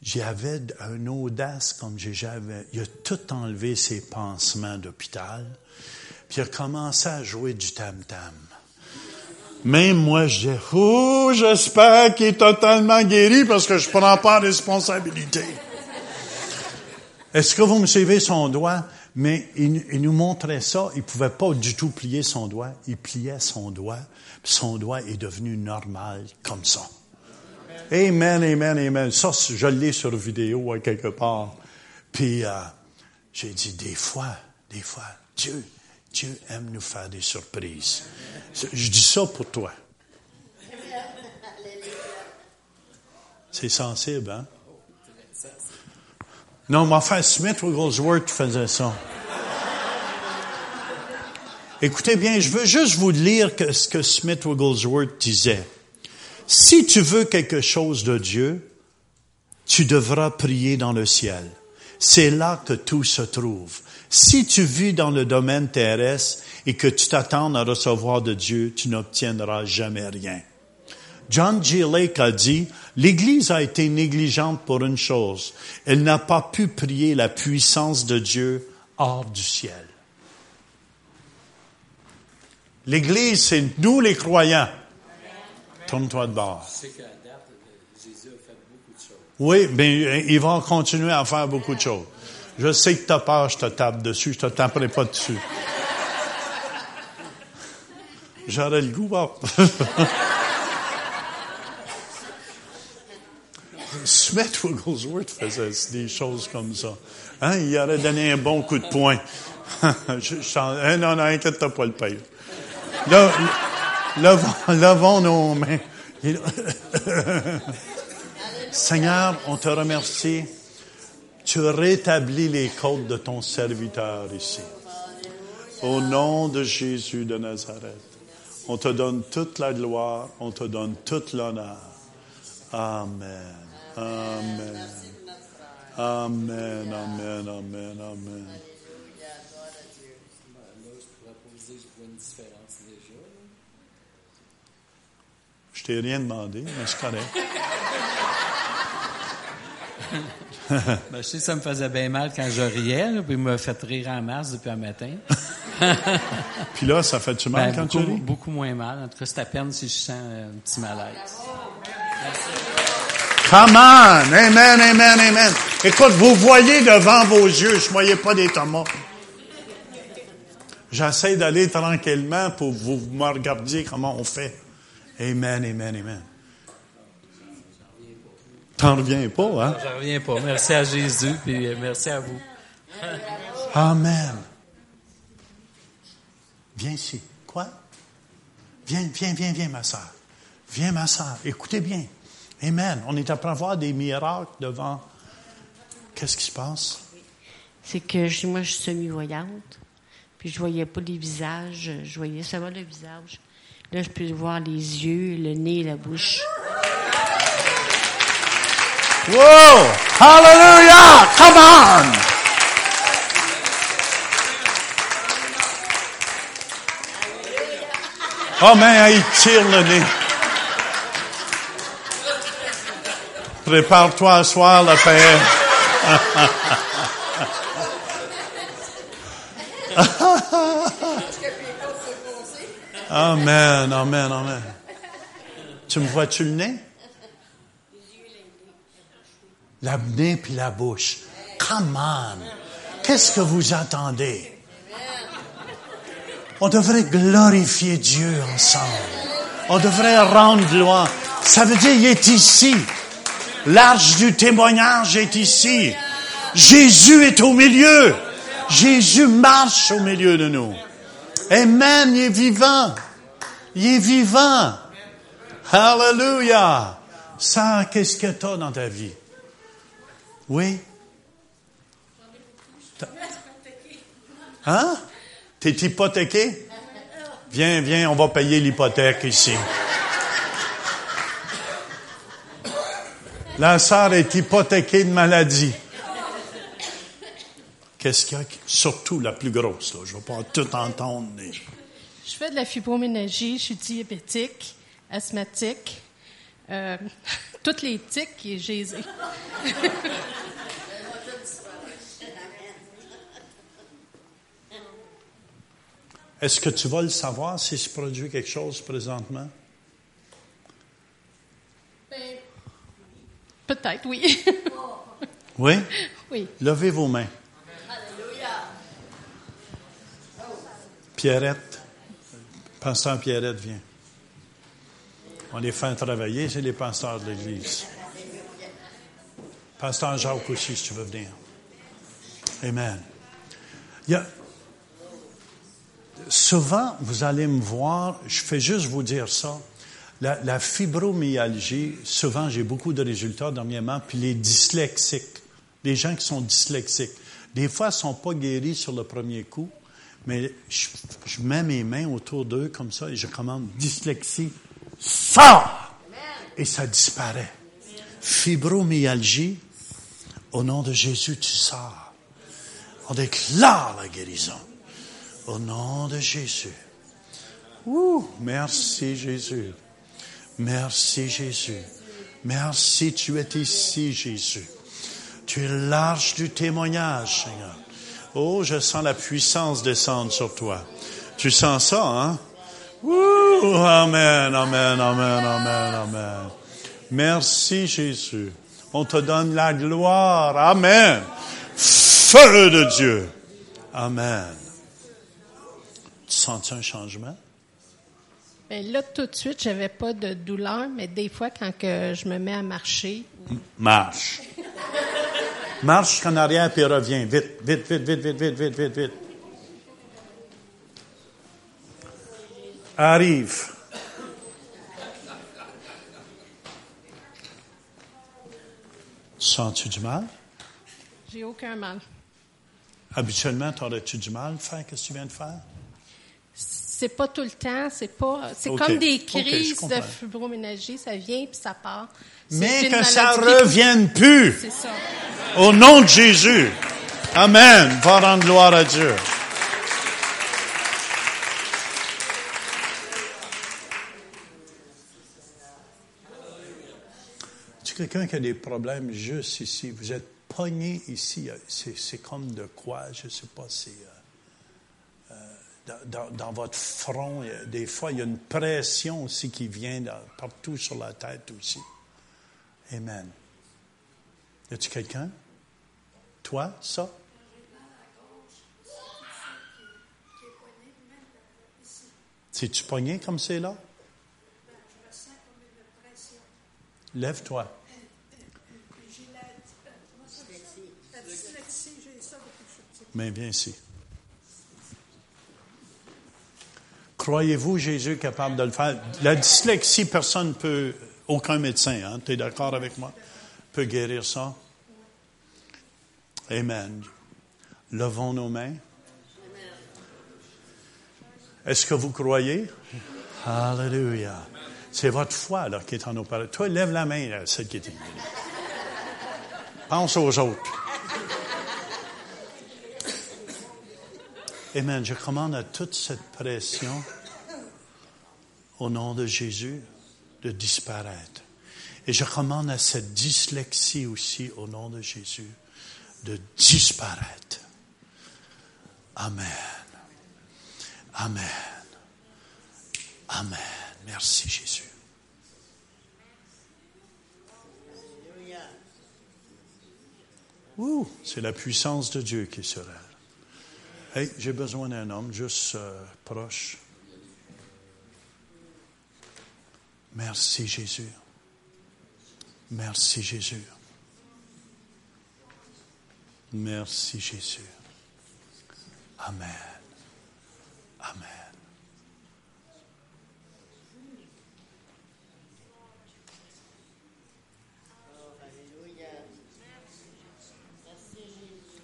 j'avais une audace comme j'ai jamais. Il a tout enlevé ses pansements d'hôpital, puis il a commencé à jouer du tam-tam. Même moi, je dis, oh, j'espère qu'il est totalement guéri parce que je prends pas responsabilité. Est-ce que vous me suivez son doigt? Mais il, nous montrait ça, il pouvait pas du tout plier son doigt. Il pliait son doigt, puis son doigt est devenu normal comme ça. Amen, amen, amen. Ça, je l'ai sur vidéo à quelque part. Puis, euh, j'ai dit, des fois, des fois, Dieu, Dieu aime nous faire des surprises. Je dis ça pour toi. C'est sensible, hein? Non, mon frère Smith Wigglesworth faisait ça. Écoutez bien, je veux juste vous lire ce que Smith Wigglesworth disait. Si tu veux quelque chose de Dieu, tu devras prier dans le ciel. C'est là que tout se trouve. Si tu vis dans le domaine terrestre et que tu t'attends à recevoir de Dieu, tu n'obtiendras jamais rien. John G. Lake a dit, l'Église a été négligente pour une chose. Elle n'a pas pu prier la puissance de Dieu hors du ciel. L'Église, c'est nous les croyants. Tourne-toi de bord. Euh. Oui, mais il va continuer à faire beaucoup de choses. Je sais que tu as peur, je te tape dessus, je te taperai pas dessus. J'aurais le goût. Smith Wigglesworth faisait des choses comme ça. Hein, il aurait donné un bon coup de poing. hein, non, non, inquiète-toi pas le père. Là, levons, nos mains. Seigneur, on te remercie. Tu rétablis les côtes de ton serviteur ici. Au nom de Jésus de Nazareth, on te donne toute la gloire, on te donne toute l'honneur. Amen. Amen. Amen, amen, amen, amen. Là, je je. Je t'ai rien demandé, mais c'est correct. Ben, je sais que ça me faisait bien mal quand je riais, là, puis il m'a fait rire en masse depuis un matin. Puis là, ça fait-tu mal Ben, quand beaucoup, tu ris? beaucoup moins mal. En tout cas, c'est à peine si je sens euh, un petit malaise. Come on! Amen, amen, amen. Écoute, vous voyez devant vos yeux, je ne voyais pas des tomates. J'essaie d'aller tranquillement pour que vous me regardiez comment on fait. Amen, amen, amen. T'en reviens pas, hein? Je reviens pas. Merci à Jésus, puis merci à vous. Amen. Viens ici. Quoi? Viens, viens, viens, viens, ma soeur. Viens, ma soeur. Écoutez bien. Amen. On est après voir des miracles devant. Qu'est-ce qui se passe? C'est que je- moi, je suis semi-voyante. Puis je voyais pas les visages. Je voyais seulement le visage. Là, je peux voir les yeux, le nez et la bouche. Whoa! Hallelujah! Come on! Oh, mais il tire le nez. Prépare-toi à soir, la paix. Amen, amen, amen. Tu me vois-tu le nez? La nez puis la bouche. Come on. Qu'est-ce que vous attendez? On devrait glorifier Dieu ensemble. On devrait rendre gloire. Ça veut dire, il est ici. L'arche du témoignage est ici. Jésus est au milieu. Jésus marche au milieu de nous. Amen, il est vivant. Il est vivant. Hallelujah. Ça, qu'est-ce que tu as dans ta vie? Oui? Hein? T'es hypothéqué? Viens, viens, on va payer l'hypothèque ici. La sœur est hypothéquée de maladie. Qu'est-ce qu'il y a? Surtout la plus grosse, là. Je ne vais pas tout entendre. mais- Je fais de la fibroménagie, je suis diabétique, asthmatique, euh, toutes les tiques et j'ai Est-ce que tu vas le savoir si se produit quelque chose présentement? Peut-être, oui. Oui? oui. Levez vos mains. Pierrette. Pasteur Pierrette, viens. On les fait travailler, c'est les pasteurs de l'Église. Pasteur Jacques aussi, si tu veux venir. Amen. Il y a- Souvent, vous allez me voir, je fais juste vous dire ça. La, fibromyalgie, souvent, j'ai beaucoup de résultats dernièrement, puis les dyslexiques, les gens qui sont dyslexiques, des fois, ils ne sont pas guéris sur le premier coup, Mais je, mets mes mains autour d'eux comme ça et je commande dyslexie. Sors! Et ça disparaît. Fibromyalgie, au nom de Jésus, tu sors. On déclare la guérison. Au nom de Jésus. Ouh, merci Jésus. Merci Jésus. Merci, tu es ici, Jésus. Tu es large du témoignage, Seigneur. Oh, je sens la puissance descendre sur toi. Tu sens ça, hein? Ouh, amen, amen, amen, amen, amen. Merci, Jésus. On te donne la gloire. Amen. Feu de Dieu. Amen. Tu sens un changement? Ben là, tout de suite, j'avais pas de douleur, mais des fois, quand que je me mets à marcher, Marche. Marche en arrière puis reviens. Vite, vite, vite, vite, vite, vite, vite, vite, vite. Arrive. Sens-tu du mal? j'ai aucun mal. Habituellement, t'aurais-tu du mal de faire ce que tu viens de faire? C'est pas tout le temps, c'est pas, c'est comme des crises de fibroménagie, ça vient puis ça part. Mais que ça revienne plus. C'est ça. Au nom de Jésus. Amen. Va rendre gloire à Dieu. Tu quelqu'un qui a des problèmes juste ici? Vous êtes pogné ici. C'est, c'est comme de quoi? Je ne sais pas si. euh, dans, votre front, des fois, il y a une pression aussi qui vient partout sur la tête aussi. Amen. Y a-tu quelqu'un? Toi, ça? C'est-tu pogné comme c'est là? Lève-toi. Mais viens ici. Croyez-vous Jésus capable de le faire? La dyslexie, personne ne peut, aucun médecin, hein, tu es d'accord avec moi, peut guérir ça? Amen. Levons nos mains. Est-ce que vous croyez? Alléluia. C'est votre foi qui est en opération. Toi, lève la main, là, celle qui est. Pense aux autres. Amen. Je commande à toute cette pression, au nom de Jésus, de disparaître. Et je commande à cette dyslexie aussi, au nom de Jésus, de disparaître. Amen. Amen. Amen. Merci Jésus. Ouh, c'est la puissance de Dieu qui elle. Hey, j'ai besoin d'un homme juste euh, proche. Merci Jésus. Merci Jésus. Merci Jésus. Amen. Amen.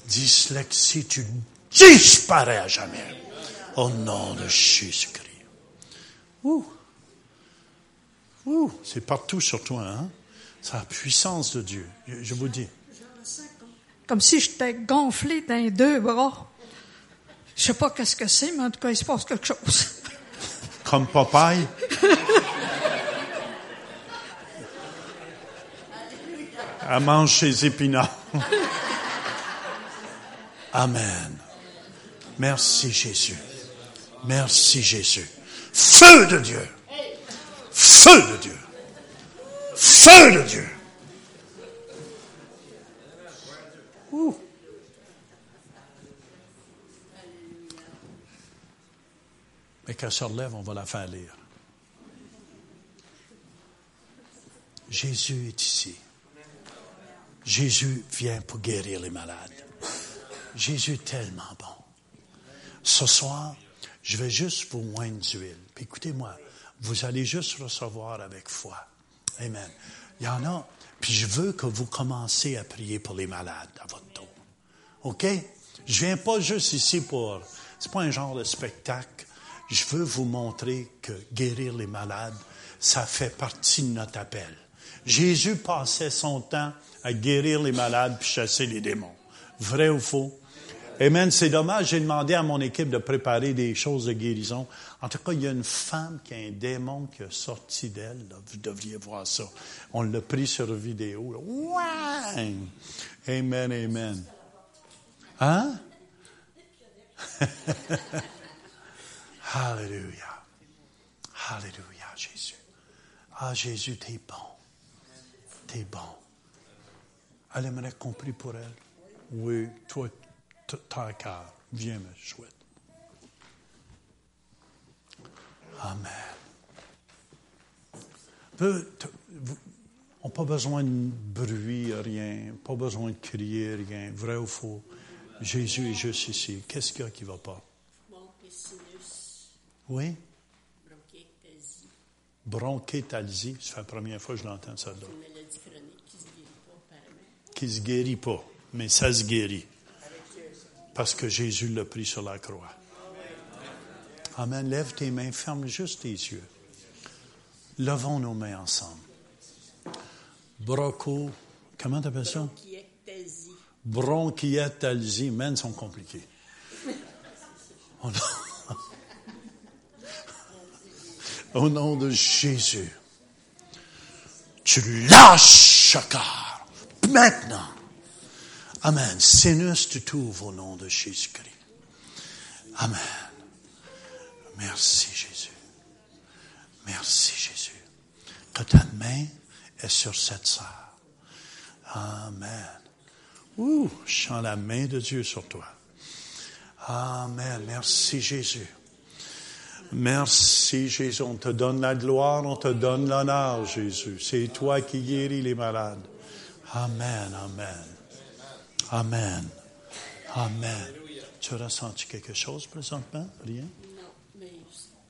Dyslexie, tu disparais à jamais. Au nom de Jésus-Christ. Ouh. Ouh, c'est partout sur toi, hein? C'est la puissance de Dieu. Je, vous dis. Comme si j'étais gonflé dans les deux bras. Je sais pas qu'est-ce que c'est, mais en tout cas, il se passe quelque chose. Comme Popeye. Elle mange ses épinards. Amen. Merci Jésus. Merci Jésus. Feu de Dieu. Feu de Dieu. Feu de Dieu. Ouh. Mais qu'elle se relève, on va la faire lire. Jésus est ici. Jésus vient pour guérir les malades. Jésus est tellement bon. Ce soir, je vais juste vous moindre d'huile. Écoutez-moi, vous allez juste recevoir avec foi. Amen. Il y en a, puis je veux que vous commencez à prier pour les malades à votre tour. OK? Je viens pas juste ici pour C'est pas un genre de spectacle. Je veux vous montrer que guérir les malades, ça fait partie de notre appel. Jésus passait son temps à guérir les malades puis chasser les démons. Vrai ou faux? Amen. C'est dommage, j'ai demandé à mon équipe de préparer des choses de guérison. En tout cas, il y a une femme qui a un démon qui a sorti d'elle. Vous devriez voir ça. On l'a pris sur vidéo. Amen, amen. Hein? Alléluia. Alléluia, Jésus. Ah, Jésus, t'es bon. T'es bon. Elle aimerait qu'on pour elle. Oui, toi, t- t'as un cœur. Viens, chouette. Amen. Peu- t- vous- On n'a pas besoin de bruit, rien. Pas besoin de crier, rien. Vrai ou faux? Jésus est juste ici. Qu'est-ce qu'il y a qui ne va pas? Oui? bronchiectasie, Bronchitalgie. C'est la première fois que je l'entends, ça. une maladie chronique qui se guérit pas apparemment. Qui se guérit pas, mais ça se guérit. Parce que Jésus l'a pris sur la croix. Amen. Lève tes mains, ferme juste tes yeux. Levons nos mains ensemble. Broco, comment t'appelles ça? Bronchiectasie, Bronchiectasie, men sont compliqués. Au nom- Au nom de Jésus, tu lâches corps. Maintenant. Amen. Sinus, tu t'ouvres au nom de Jésus-Christ. Amen. Merci Jésus. Merci Jésus. Que ta main est sur cette sœur. Amen. Ouh, je sens la main de Dieu sur toi. Amen. Merci Jésus. Merci Jésus. On te donne la gloire, on te donne l'honneur, Jésus. C'est toi qui guéris les malades. Amen, amen. Amen. Amen. Tu as ressenti quelque chose présentement? Rien? non, mais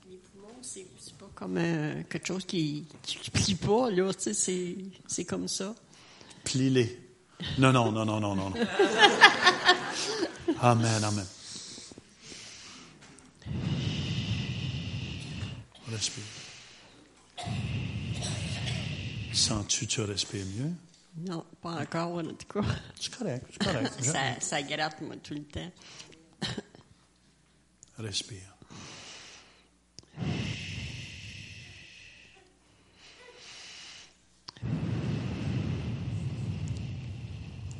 les poumons, c'est pas Comme euh, quelque chose qui ne plie pas, là, tu sais, c'est- comme ça. Plie-les. Non, non, non, non, non, non. non. Amen, amen. Respire. Sens-tu que tu respires mieux? Non, pas encore, en tout cas. C'est correct, c'est correct. Ça, ça gratte, moi, tout le temps. Respire.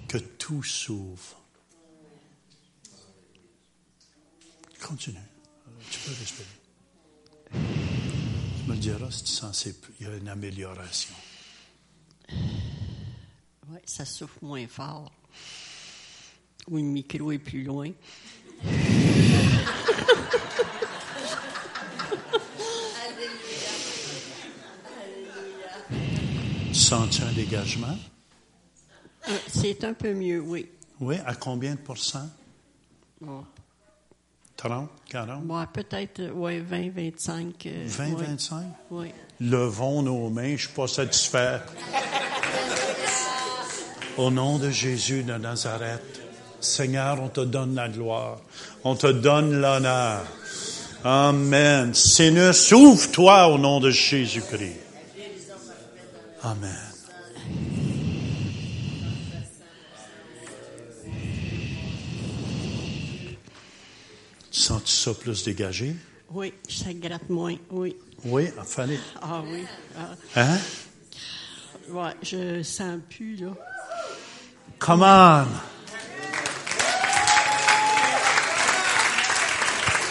Que tout s'ouvre. Continue. Tu peux respirer. Tu me diras si tu sens qu'il y a une amélioration. Ouais, ça souffle moins fort. Ou le micro est plus loin. Sens-tu un dégagement? Euh, C'est un peu mieux, oui. Oui, à combien de pourcents? Bon, 30, 40? Bon, peut-être, euh, ouais, 20, 25. euh, 20, ouais. 25? Oui. Levons nos mains, je ne suis pas satisfait. Au nom de Jésus de Nazareth, Seigneur, on te donne la gloire, on te donne l'honneur. Amen. Seigneur, ouvre-toi au nom de Jésus-Christ. Amen. Sens-tu ça plus dégagé? Oui, ça gratte moins, oui. Oui, il fallait. Ah oui. ah, Hein? ouais, je sens plus, là. Come on.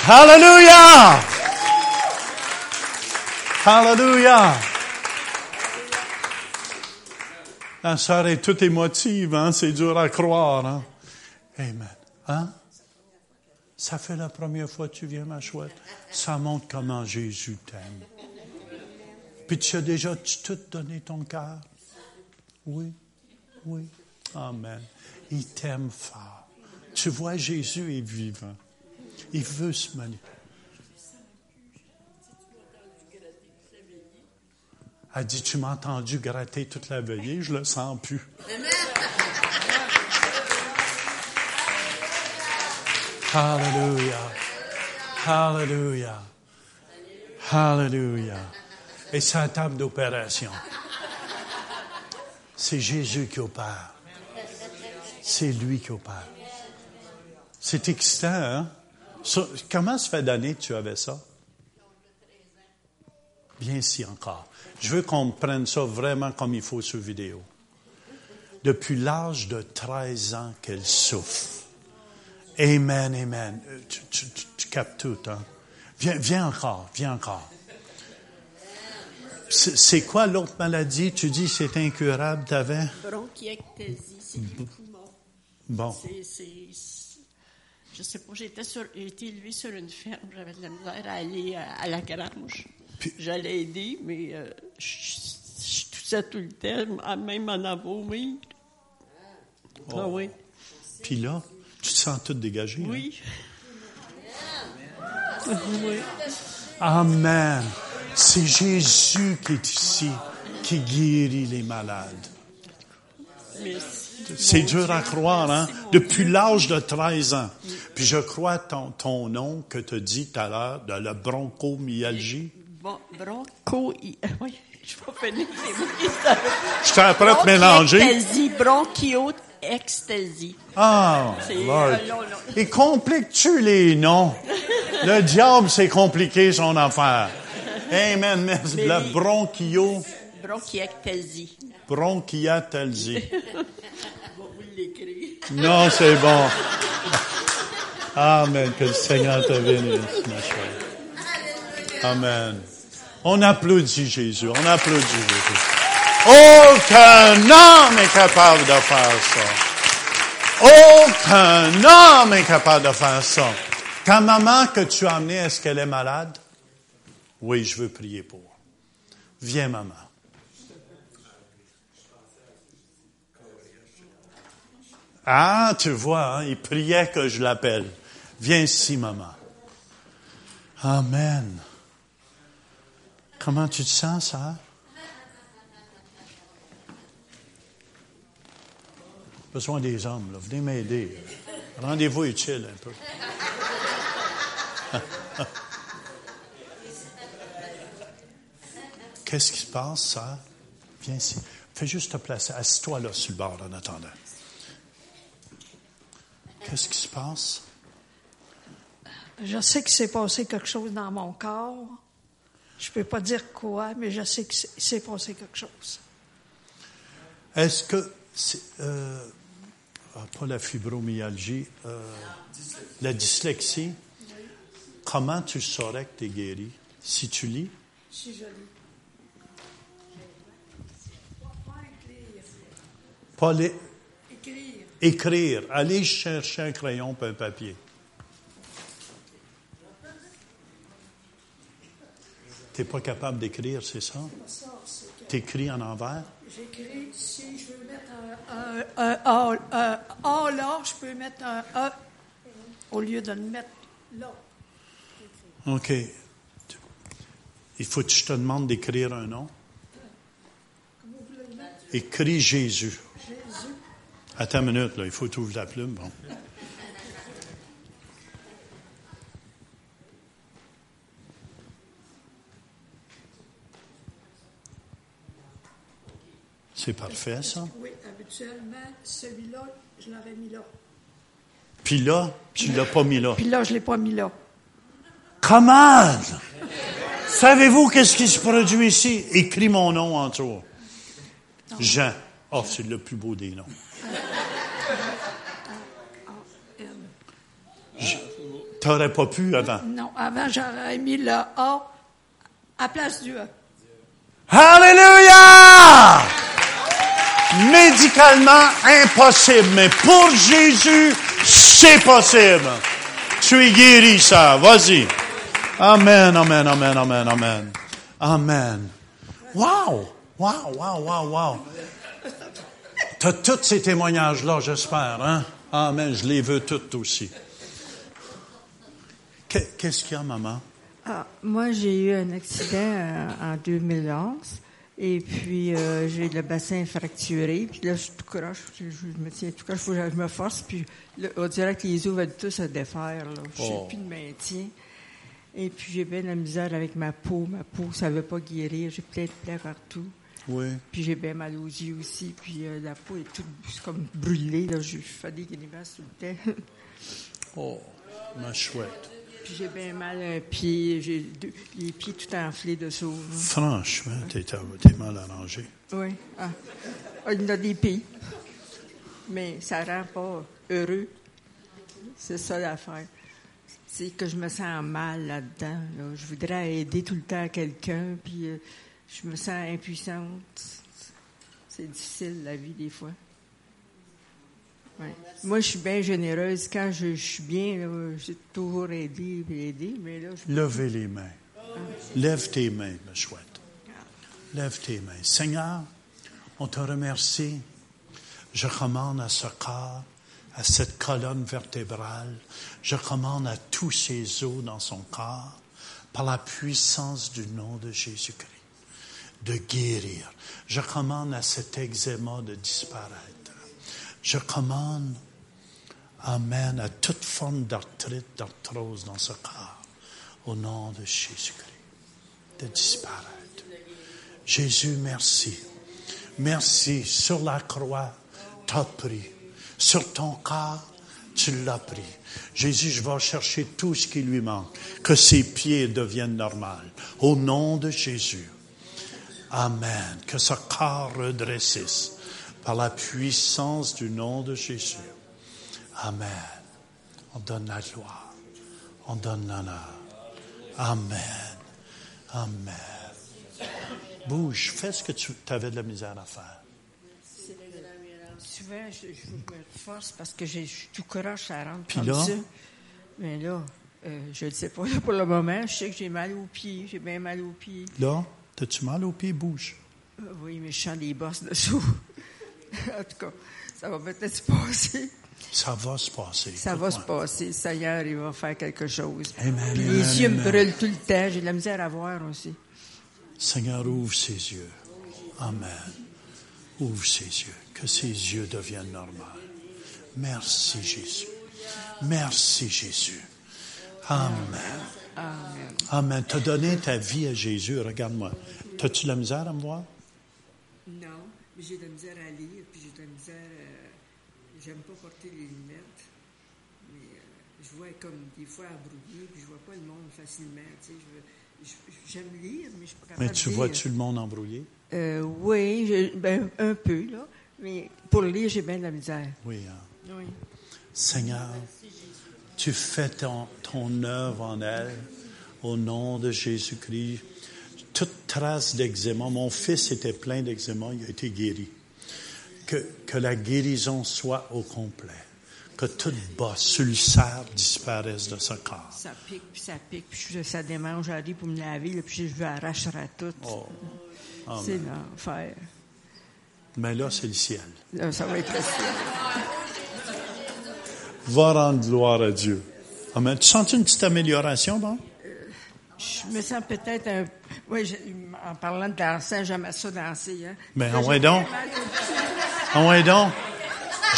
Hallelujah. Hallelujah. La sœur est toute émotive, hein? C'est dur à croire, hein? Amen. Hein? Ça fait la première fois que tu viens, ma chouette. Ça montre comment Jésus t'aime. Puis tu as déjà tout donné ton cœur? Oui, oui. Amen. Il t'aime fort. Tu vois, Jésus est vivant. Il veut se manifester. Elle dit, tu m'as entendu gratter toute la veillée, je le sens plus. Hallelujah. Hallelujah. Hallelujah. Et sa table d'opération. C'est Jésus qui opère. C'est lui qui opère. C'est excitant, hein? Ça- comment ça fait d'années que tu avais ça? Viens ici encore. Je veux qu'on prenne ça vraiment comme il faut sur vidéo. Depuis l'âge de 13 ans qu'elle souffre. Amen, amen. Euh, Tu, tu- tu- tu captes tout, hein? Viens, viens encore, viens encore. C'est quoi l'autre maladie? Tu dis c'est incurable, t'avais? Bronchiectasie, c'est. Bon. C'est, je sais pas, j'étais sur, j'ai été élevée sur une ferme, j'avais de la misère à aller à, à la grange. Puis- J'allais aider, mais euh, je, je toussais tout le temps, à même en vomir. Ah oui, Puis là, tu te sens tout dégagé. hein? oui. oui. Amen. C'est Jésus qui est ici, qui guérit les malades. Merci. C'est dur à croire, hein? Depuis l'âge de 13 ans. Puis je crois ton, ton nom que tu as dit tout à l'heure, de la bronchomyalgie. Bon, broncho, oui, je vais finir. Je t'ai après te mélanger. Bronchiectasie, bronchioextasie. Ah, C'est, Lord. euh. Et compliques-tu les noms? Le diable, c'est compliqué son affaire. Amen. Merci. Mais La bronchio, Bronchiectasie. l'écrire. Non, c'est bon. Amen. Que le Seigneur te bénisse, ma chère. Amen. On applaudit Jésus. On applaudit Jésus. Aucun homme est capable de faire ça. Aucun homme est capable de faire ça. Ta maman que tu as amenée, est-ce qu'elle est malade? Oui, je veux prier pour. Viens, maman. Ah, tu vois, hein, il priait que je l'appelle. Viens ici, maman. Amen. Comment tu te sens, ça? Besoin des hommes, là. Venez m'aider. Rendez-vous utile un peu. Qu'est-ce qui se passe, ça? Viens ici. Fais juste te placer. Assis-toi là sur le bord en attendant. Qu'est-ce qui se passe? Je sais qu'il s'est passé quelque chose dans mon corps. Je peux pas dire quoi, mais je sais qu'il s'est passé quelque chose. Est-ce que c'est euh, ah, pas la fibromyalgie, euh, la dyslexie? Comment tu saurais que tu es guéri? Si tu lis? Si je lis. Pas Écrire. Allez chercher un crayon et un papier. Tu n'es pas capable d'écrire, c'est ça? Tu écris en envers? J'écris, si je veux mettre un, un, un, A, un A là, je peux mettre un E au lieu de le mettre là. OK. Il faut que je te demande d'écrire un nom. Écris. Jésus. Attends une minute, là, il faut ouvres la plume. Bon. C'est parfait, ça. Oui, habituellement, celui-là, je l'aurais mis là. Puis là, tu l'as pas mis là. Puis là, je l'ai pas mis là. Comment? Savez-vous qu'est-ce qui se produit ici? Écris mon nom en dessous. Jean. Oh, c'est le plus beau des noms. T'aurais pas pu avant. Non, avant, j'aurais mis le A à place du E. Alléluia! Médicalement impossible, mais pour Jésus, c'est possible. Tu es guéri, ça. Vas-y. Amen, amen, amen, amen, amen. Amen. Wow! Wow, wow, wow, wow. T'as tous ces témoignages-là, j'espère, hein? Amen, je les veux tous aussi. Que- Qu'est-ce qu'il y a, maman? Ah, moi, j'ai eu un accident euh, en 2011 et puis euh, j'ai le bassin fracturé. Puis là, je suis tout croche. Je, je me tiens tout croche. faut que je me force. Puis là, on dirait que les os veulent tous se défaire. Là. Je Oh. n'ai plus de maintien. Et puis j'ai bien de la misère avec ma peau. Ma peau, ça ne veut pas guérir. J'ai plein de plaies partout. Oui. Puis j'ai bien mal aux yeux aussi. Puis euh, la peau est toute comme brûlée. Là. Je fais des grimaces tout le temps. Oh, ma chouette. puis j'ai bien mal à un pied. J'ai deux- les pieds tout enflés dessous. là. Franchement, t'es, t'es mal arrangé. Oui. Ah. Ah, il y en a des pays. Mais ça rend pas heureux. C'est ça l'affaire. C'est que je me sens mal là-dedans. là. Je voudrais aider tout le temps quelqu'un, puis euh, je me sens impuissante. C'est difficile, la vie, des fois. Ouais. Moi, je suis bien généreuse. Quand je, je suis bien, j'ai toujours aidé et aidé, mais là, je Levez les mains. Lève tes mains, ma chouette. Lève tes mains. Seigneur, on te remercie. Je commande à ce corps, à cette colonne vertébrale, je commande à tous ces os dans son corps, par la puissance du nom de Jésus-Christ, de guérir. Je commande à cet eczéma de disparaître. Je commande, Amen, à toute forme d'arthrite, d'arthrose dans ce corps, au nom de Jésus-Christ, de disparaître. Jésus, merci. Merci. Sur la croix, tu as pris. Sur ton corps, tu l'as pris. Jésus, je vais chercher tout ce qui lui manque, que ses pieds deviennent normaux. Au nom de Jésus. Amen. Que ce corps redressisse par la puissance du nom de Jésus. Amen. On donne la gloire. On donne l'honneur. Amen. Amen. Bouge, fais ce que tu avais de la misère à faire. Souvent, je, je me force parce que j'ai- je suis tout croche, ça rentre Puis comme là? ça. Mais là, euh, je ne sais pas pour le moment. Je sais que j'ai mal aux pieds. J'ai bien mal aux pieds. Là, as-tu mal aux pieds? Bouge. Euh, oui, mais je sens des bosses dessous. en tout cas, ça va peut-être se passer. Ça va se passer. Ça va se passer. Le Seigneur, il va faire quelque chose. Amen, Puis amen, les yeux me brûlent tout le temps. J'ai de la misère à voir aussi. Seigneur, ouvre ses yeux. Amen. Ouvre ses yeux. Que ses yeux deviennent normaux. Merci, Jésus. Merci, Jésus. Amen. Amen. Amen. Tu as donné ta vie à Jésus. Regarde-moi. As-tu la misère à me voir? Non, mais j'ai de la misère à lire, puis j'ai de la misère à... J'aime pas porter les lunettes, mais euh, je vois comme des fois embrouillé, puis je vois pas le monde facilement, tu sais. J'aime lire, mais je suis pas capable Mais tu vois-tu le monde embrouillé? Euh, oui, je- ben, un peu, là. Mais pour lire, j'ai bien de la misère. Oui. hein. Oui. Seigneur, tu fais ton, ton œuvre en elle au nom de Jésus-Christ. Toute trace d'eczéma, mon fils était plein d'eczéma, il a été guéri. Que, que la guérison soit au complet. Que toute bosse, ulcère disparaisse de ce corps. Ça pique, puis ça pique, puis je- ça démange. J'arrive pour me laver, là, puis je veux arracher tout. Oh. C'est l'enfer. Mais là, c'est le ciel. Là, ça va être le ciel. Va rendre gloire à Dieu. Amen. Tu sens une petite amélioration, bon? Je me sens peut-être un. Oui, en parlant de danser, j'aime ça danser. Hein. Mais j'ai ouais donc. aux pieds. Ah donc.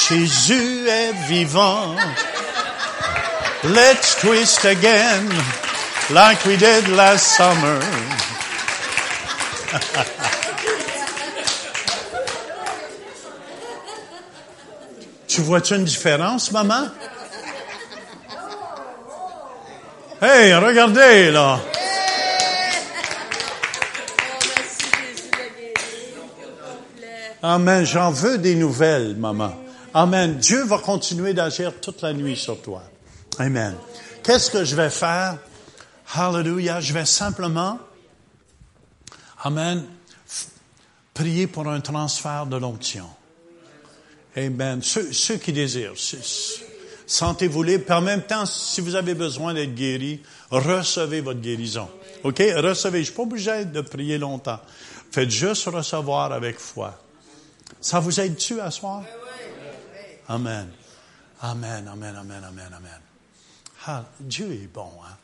Jésus est vivant. Let's twist again like we did last summer. tu vois-tu une différence, maman? Hey, regardez, là. Amen. J'en veux des nouvelles, maman. Amen. Dieu va continuer d'agir toute la nuit sur toi. Amen. Qu'est-ce que je vais faire? Hallelujah. Je vais simplement, Amen, prier pour un transfert de l'onction. Amen. Ceux, ceux qui désirent, sentez-vous libre. Puis en même temps, si vous avez besoin d'être guéri, recevez votre guérison. OK? Recevez. Je ne suis pas obligé de prier longtemps. Faites juste recevoir avec foi. Ça vous aide-tu à soir? Amen. Amen, amen, amen, amen, amen. Ah, Dieu est bon, hein?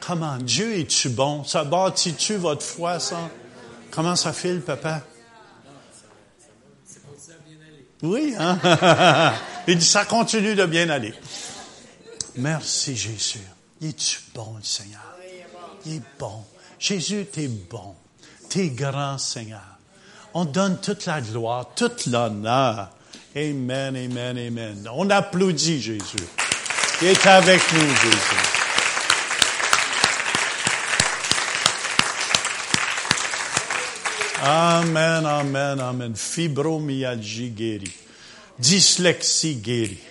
Comment? Dieu est-tu bon? Ça bâtit-tu votre foi, ça? Comment ça file, papa? Oui, hein? Il dit, ça continue de bien aller. Merci, Jésus. Es-tu bon, le Seigneur? Il est bon. Jésus, t'es bon. T'es grand, Seigneur. On donne toute la gloire, toute l'honneur. Amen, amen, amen. On applaudit Jésus. Il est avec nous, Jésus. Amen, amen, amen. Fibromyalgie guérie. Dyslexie guérie.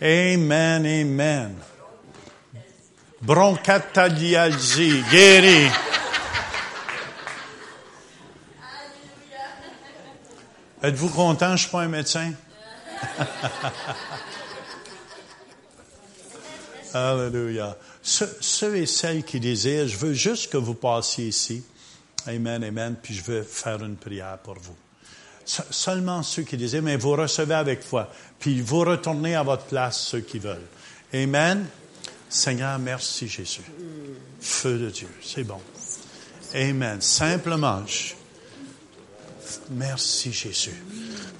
Amen, amen. Bronchitalialgie guérie. Êtes-vous content, je ne suis pas un médecin? Alléluia. Ceux, ceux et celles qui désirent, je veux juste que vous passiez ici. Amen, amen. Puis je veux faire une prière pour vous. Se- Seulement ceux qui désirent, mais vous recevez avec foi. Puis vous retournez à votre place, ceux qui veulent. Amen. Seigneur, merci Jésus. Feu de Dieu, c'est bon. Amen. Simplement, merci Jésus.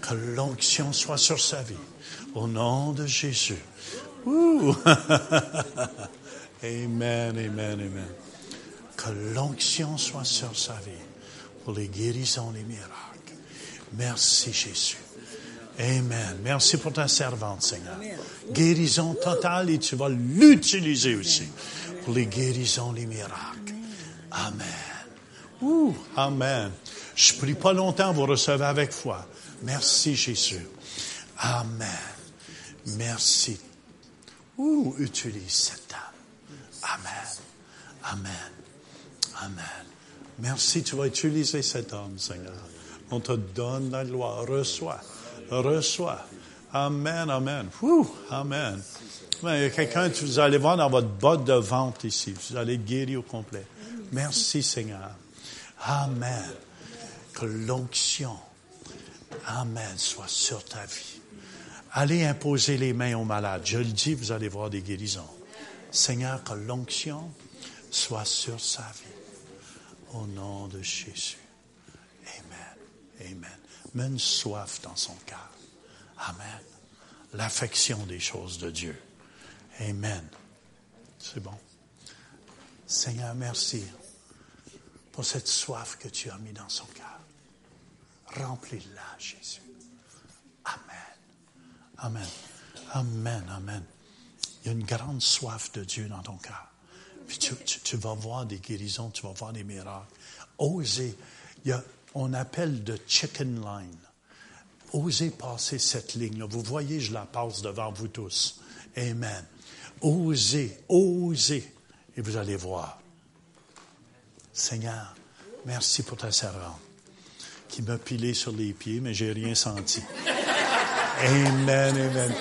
Que l'onction soit sur sa vie. Au nom de Jésus. Amen, amen, amen. Que l'onction soit sur sa vie pour les guérisons, les miracles. Merci Jésus. Amen. Merci pour ta servante, Seigneur. Guérison totale et tu vas l'utiliser aussi pour les guérisons, les miracles. Amen. Ouh, amen. Je prie pas longtemps, vous recevez avec foi. Merci Jésus. Amen. Merci. Ouh, utilise cette âme. Amen. Amen. Amen. Merci, tu vas utiliser cet homme, Seigneur. On te donne la gloire. Reçois. Reçois. Amen, amen. Ouh, amen. Il y a quelqu'un, que vous allez voir dans votre botte de vente ici. Vous allez être guéri au complet. Merci, Seigneur. Amen. Que l'onction, Amen, soit sur ta vie. Allez imposer les mains aux malades. Je le dis, vous allez voir des guérisons. Seigneur, que l'onction soit sur sa vie. Au nom de Jésus. Amen. Amen. Mets une soif dans son cœur. Amen. L'affection des choses de Dieu. Amen. C'est bon. Seigneur, merci pour cette soif que tu as mis dans son cœur. Remplis-la, Jésus. Amen. Amen. Amen. Amen. Il y a une grande soif de Dieu dans ton cœur. Puis tu, vas voir des guérisons, tu vas voir des miracles. Osez. On appelle de chicken line. Osez passer cette ligne-là. Vous voyez, je la passe devant vous tous. Amen. Osez, osez. Et vous allez voir. Seigneur, merci pour ta servante qui m'a pilé sur les pieds, mais j'ai rien senti. Amen, amen.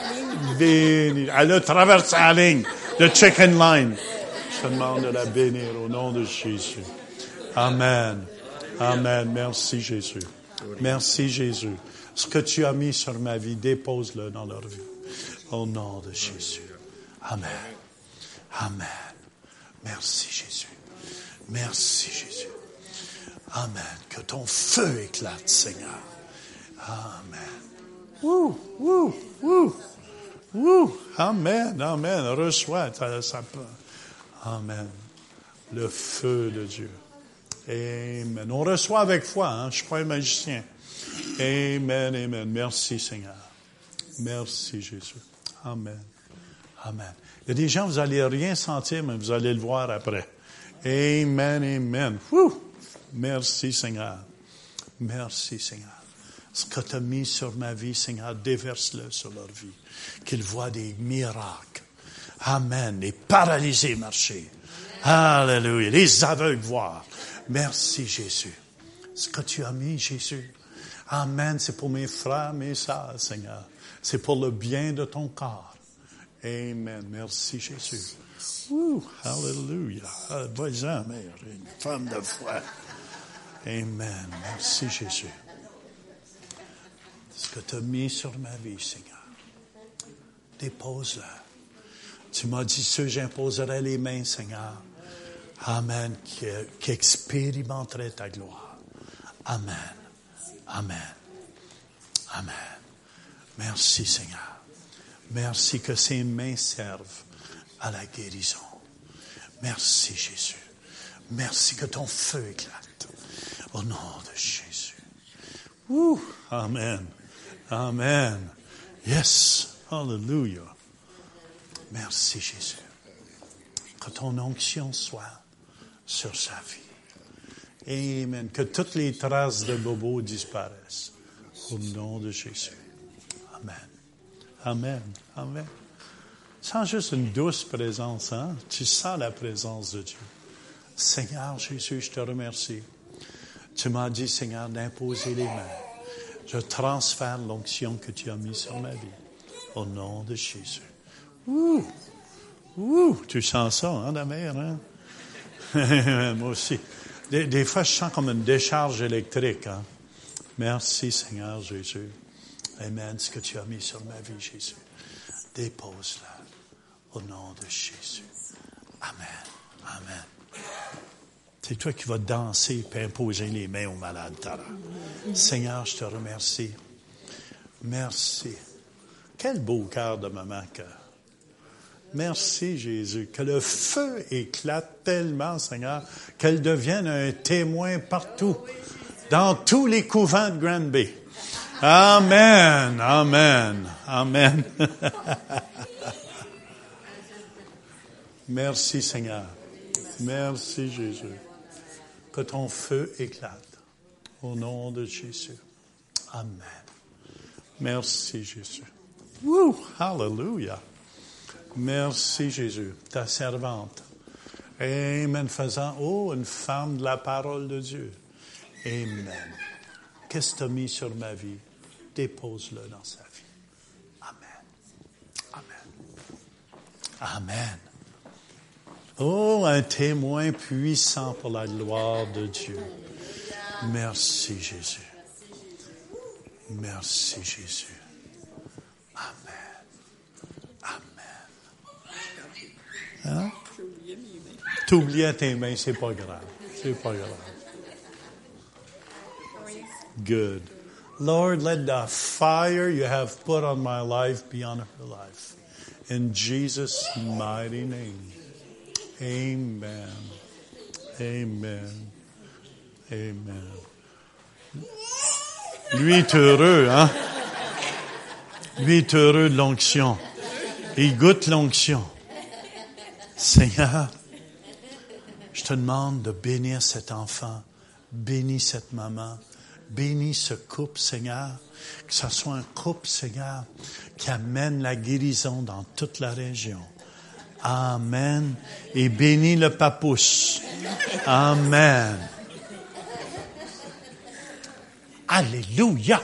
Elle a traversé la ligne, le chicken line. Demande de la bénir au nom de Jésus. Amen. Amen. Merci Jésus. Merci Jésus. Ce que tu as mis sur ma vie, dépose-le dans leur vie. Au nom de Jésus. Amen. Amen. Merci Jésus. Merci Jésus. Amen. Que ton feu éclate, Seigneur. Amen. Wouh, wouh, wouh, wouh. Amen, amen. Reçois ta, Amen. Le feu de Dieu. Amen. On reçoit avec foi, hein? je ne suis pas un magicien. Amen, amen. Merci Seigneur. Merci Jésus. Amen. Amen. Il y a des gens, vous allez rien sentir, mais vous allez le voir après. Amen, amen. Wouh! Merci Seigneur. Merci Seigneur. Ce que tu as mis sur ma vie, Seigneur, déverse-le sur leur vie. Qu'ils voient des miracles. Amen. Les paralysés marcher. Alléluia. Les aveugles voir. Merci Jésus. Ce que tu as mis, Jésus. Amen. C'est pour mes frères, mes sœurs, Seigneur. C'est pour le bien de ton corps. Amen. Merci Jésus. Ouh, hallelujah. Ah, Vas-y, mère, une femme de foi. Amen. Merci Jésus. Ce que tu as mis sur ma vie, Seigneur. Dépose-le. Tu m'as dit, ceux j'imposerai les mains, Seigneur. Amen. Qui, qui expérimenteraient ta gloire. Amen. Amen. Amen. Merci, Seigneur. Merci que ces mains servent à la guérison. Merci, Jésus. Merci que ton feu éclate. Au nom de Jésus. Amen. Amen. Yes. Hallelujah. Merci Jésus. Que ton onction soit sur sa vie. Amen. Que toutes les traces de bobo disparaissent. Au nom de Jésus. Amen. Amen. Amen. Sens juste une douce présence, hein? Tu sens la présence de Dieu. Seigneur Jésus, je te remercie. Tu m'as dit, Seigneur, d'imposer les mains. Je transfère l'onction que tu as mise sur ma vie. Au nom de Jésus. Ouh! Ouh! Tu sens ça, hein, la mère, hein? Moi aussi. Des, fois, je sens comme une décharge électrique, hein? Merci, Seigneur Jésus. Amen. Ce que tu as mis sur ma vie, Jésus. Dépose-la. Au nom de Jésus. Amen. Amen. C'est toi qui vas danser et imposer les mains aux malades, Tara. Seigneur, je te remercie. Merci. Quel beau cœur de maman que. Merci, Jésus. Que le feu éclate tellement, Seigneur, qu'elle devienne un témoin partout, dans tous les couvents de Granby. Amen. Amen. Amen. Merci, Seigneur. Merci, Jésus. Que ton feu éclate. Au nom de Jésus. Amen. Merci, Jésus. Woo! Hallelujah. Merci, Jésus. Ta servante. Amen. Faisant, oh, une femme de la parole de Dieu. Amen. Qu'est-ce que tu as mis sur ma vie? Dépose-le dans sa vie. Amen. Amen. Amen. Oh, un témoin puissant pour la gloire de Dieu. Merci Jésus. Merci Jésus. Hein? T'oubliais tes mains, c'est pas grave. C'est pas grave. Good. Lord, let the fire you have put on my life be on her life. In Jesus' mighty name. Amen. Amen. Amen. Lui est heureux, hein? Lui est heureux de l'onction. Il goûte l'onction. Seigneur, je te demande de bénir cet enfant, bénis cette maman, bénis ce couple, Seigneur, que ce soit un couple, Seigneur, qui amène la guérison dans toute la région. Amen. Et bénis le papouche. Amen. Alléluia.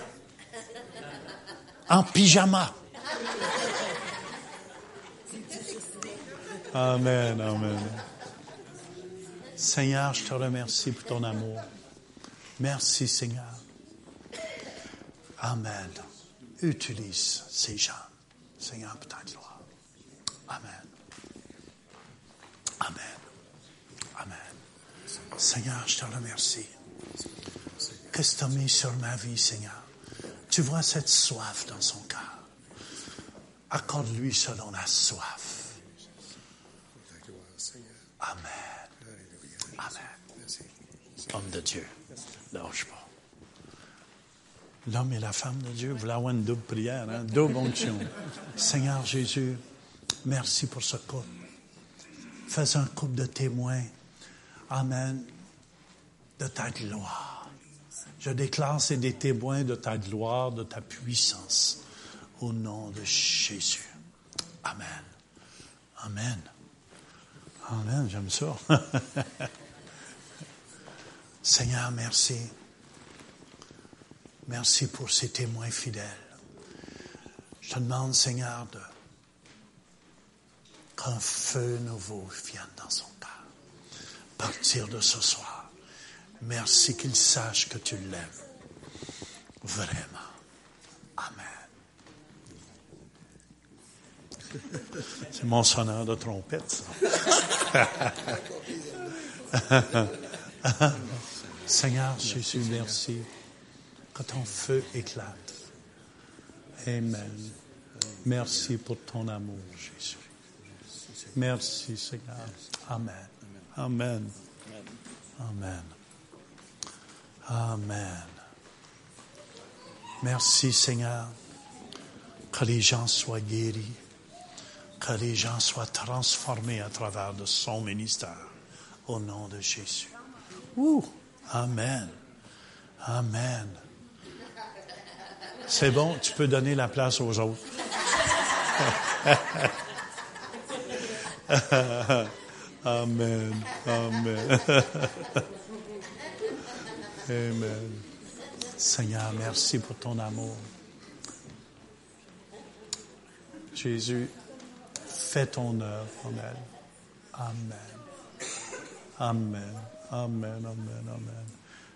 En pyjama. Amen, amen. Seigneur, je te remercie pour ton amour. Merci, Seigneur. Amen. Utilise ces gens, Seigneur, pour ta gloire. Amen. Amen. Amen. Seigneur, je te remercie. Que tu as mis sur ma vie, Seigneur? Tu vois cette soif dans son cœur. Accorde-lui selon la soif. Amen. Amen. Homme de Dieu. L'homme et la femme de Dieu voulaient avoir une double prière, hein? double. Seigneur Jésus, merci pour ce couple. Fais un couple de témoins. Amen. De ta gloire. Je déclare, c'est des témoins de ta gloire, de ta puissance. Au nom de Jésus. Amen. Amen. Amen, j'aime ça. Seigneur, merci. Merci pour ces témoins fidèles. Je te demande, Seigneur, qu'un feu nouveau vienne dans son cœur. Partir de ce soir. Merci qu'il sache que tu l'aimes. Vraiment. Amen. C'est mon sonneur de trompette, ça. Seigneur Jésus, merci que ton feu éclate. Amen. Merci pour ton amour, Jésus. Merci, Seigneur. Amen. Amen. Amen. Amen. Merci Seigneur. Que les gens soient guéris. Que les gens soient transformés à travers de son ministère. Au nom de Jésus. Ouh. Amen. Amen. C'est bon, tu peux donner la place aux autres. Amen. Amen. Amen. Seigneur, merci pour ton amour. Jésus, fais ton œuvre en elle. Amen. Amen. Amen. Amen. Amen.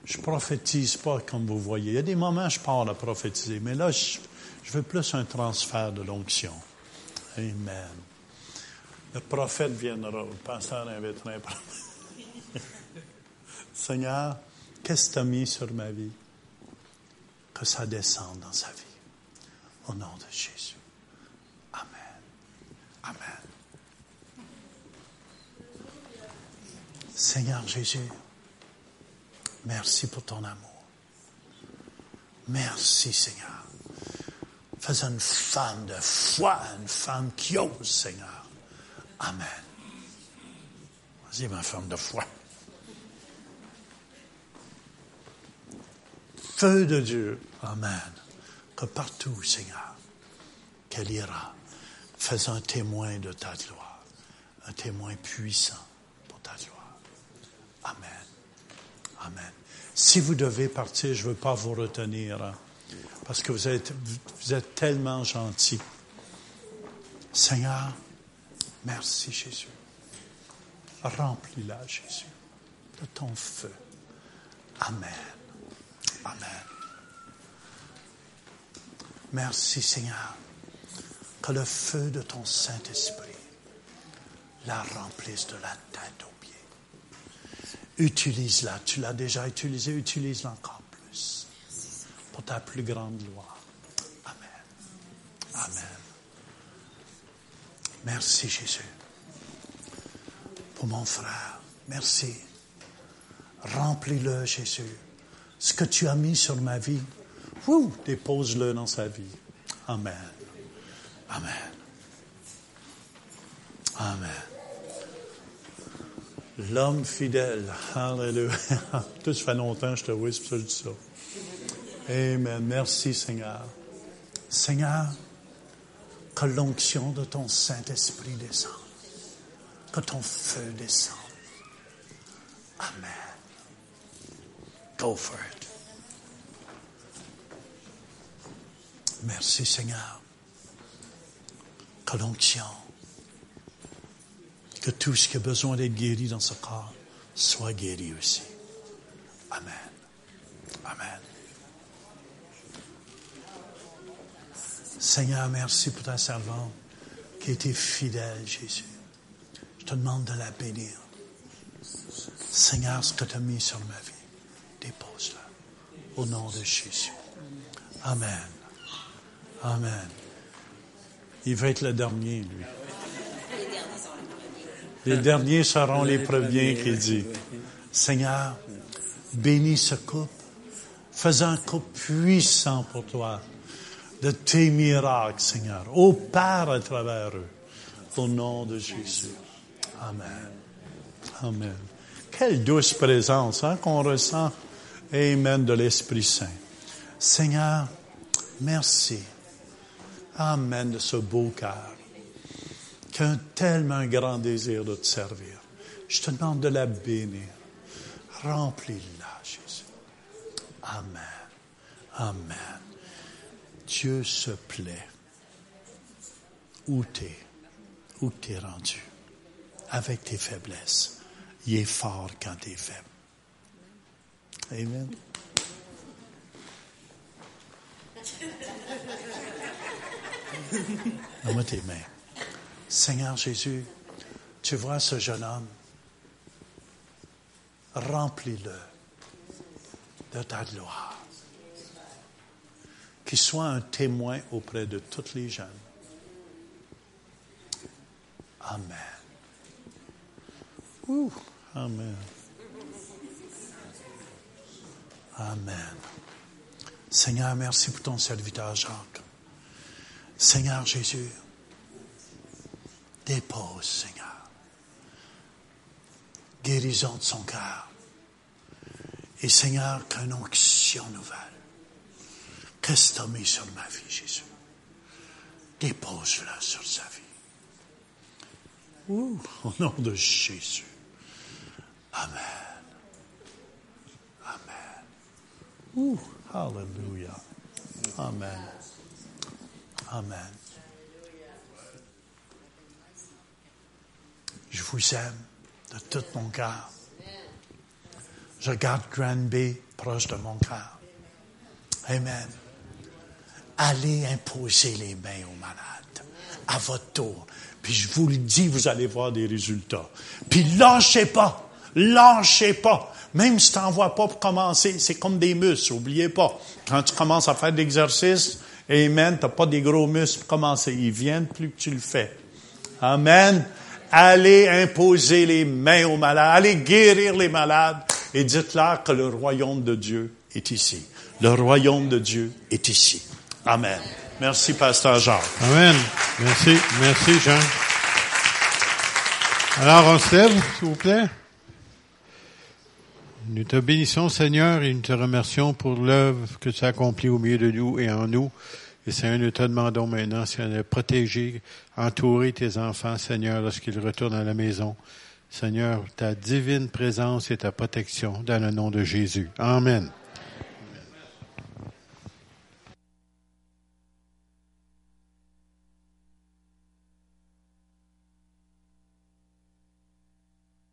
Je prophétise pas comme vous voyez. Il y a des moments où je parle à prophétiser, mais là, je, je veux plus un transfert de l'onction. Amen. Le prophète viendra, le pasteur invitera un prophète. Seigneur, qu'est-ce que tu as mis sur ma vie? Que ça descende dans sa vie. Au nom de Jésus. Amen. Amen. Seigneur Jésus, merci pour ton amour. Merci, Seigneur. Fais une femme de foi, une femme qui ose, Seigneur. Amen. Vas-y, ma femme de foi. Feu de Dieu. Amen. Que partout, Seigneur, qu'elle ira, fais un témoin de ta gloire, un témoin puissant. Amen. Amen. Si vous devez partir, je ne veux pas vous retenir, hein, parce que vous êtes, vous êtes tellement gentil. Seigneur, merci Jésus. Remplis-la, Jésus, de ton feu. Amen. Amen. Merci Seigneur, que le feu de ton Saint-Esprit la remplisse de la tête. Utilise-la. Tu l'as déjà utilisée, utilise-la encore plus pour ta plus grande gloire. Amen. Amen. Merci Jésus. Pour mon frère, merci. Remplis-le, Jésus. Ce que tu as mis sur ma vie, dépose-le dans sa vie. Amen. Amen. Amen. L'homme fidèle. Alléluia. Tout ça fait longtemps que je te vois, c'est ça ça. Amen. Merci, Seigneur. Seigneur, que l'onction de ton Saint-Esprit descende. Que ton feu descende. Amen. Go for it. Merci, Seigneur. Que l'onction, que tout ce qui a besoin d'être guéri dans ce corps soit guéri aussi. Amen. Amen. Seigneur, merci pour ta servante qui a été fidèle, Jésus. Je te demande de la bénir. Seigneur, ce que tu as mis sur ma vie, dépose-le. Au nom de Jésus. Amen. Amen. Il va être le dernier, lui. Les derniers seront les premiers, qu'il dit. Seigneur, bénis ce couple. Fais un couple puissant pour toi. De tes miracles, Seigneur. Opère à travers eux. Au nom de Jésus. Amen. Amen. Quelle douce présence hein, qu'on ressent. Amen de l'Esprit Saint. Seigneur, merci. Amen de ce beau cœur qui a un tellement grand désir de te servir. Je te demande de la bénir. Remplis-la, Jésus. Amen. Amen. Dieu se plaît. Où t'es? Où t'es rendu? Avec tes faiblesses. Il est fort quand t'es faible. Amen. Donne-moi tes mains. Seigneur Jésus, tu vois ce jeune homme. Remplis-le de ta gloire. Qu'il soit un témoin auprès de toutes les jeunes. Amen. Amen. Amen. Seigneur, merci pour ton serviteur Jacques. Seigneur Jésus, dépose, Seigneur. Guérison de son cœur. Et Seigneur, qu'une onction nouvelle. Qu'est-ce que tu as mis sur ma vie, Jésus? Dépose-la sur sa vie. Ouh, au nom de Jésus. Amen. Amen. Ouh, hallelujah. Amen. Amen. Je vous aime de tout mon cœur. Je garde Granby proche de mon cœur. Amen. Allez imposer les mains aux malades à votre tour. Puis je vous le dis, vous allez voir des résultats. Puis lâchez pas. Lâchez pas. Même si tu n'en vois pas pour commencer, c'est comme des muscles, oubliez pas. Quand tu commences à faire de l'exercice, Amen, tu n'as pas des gros muscles pour commencer. Ils viennent plus que tu le fais. Amen. Allez imposer les mains aux malades. Allez guérir les malades. Et dites-leur que le royaume de Dieu est ici. Le royaume de Dieu est ici. Amen. Merci, Pasteur Jean. Amen. Merci. Merci, Jean. Alors, on se lève, s'il vous plaît. Nous te bénissons, Seigneur, et nous te remercions pour l'œuvre que tu as accomplie au milieu de nous et en nous. Et Seigneur, nous te demandons maintenant, Seigneur, de protéger, entourer tes enfants, Seigneur, lorsqu'ils retournent à la maison. Seigneur, ta divine présence et ta protection dans le nom de Jésus. Amen.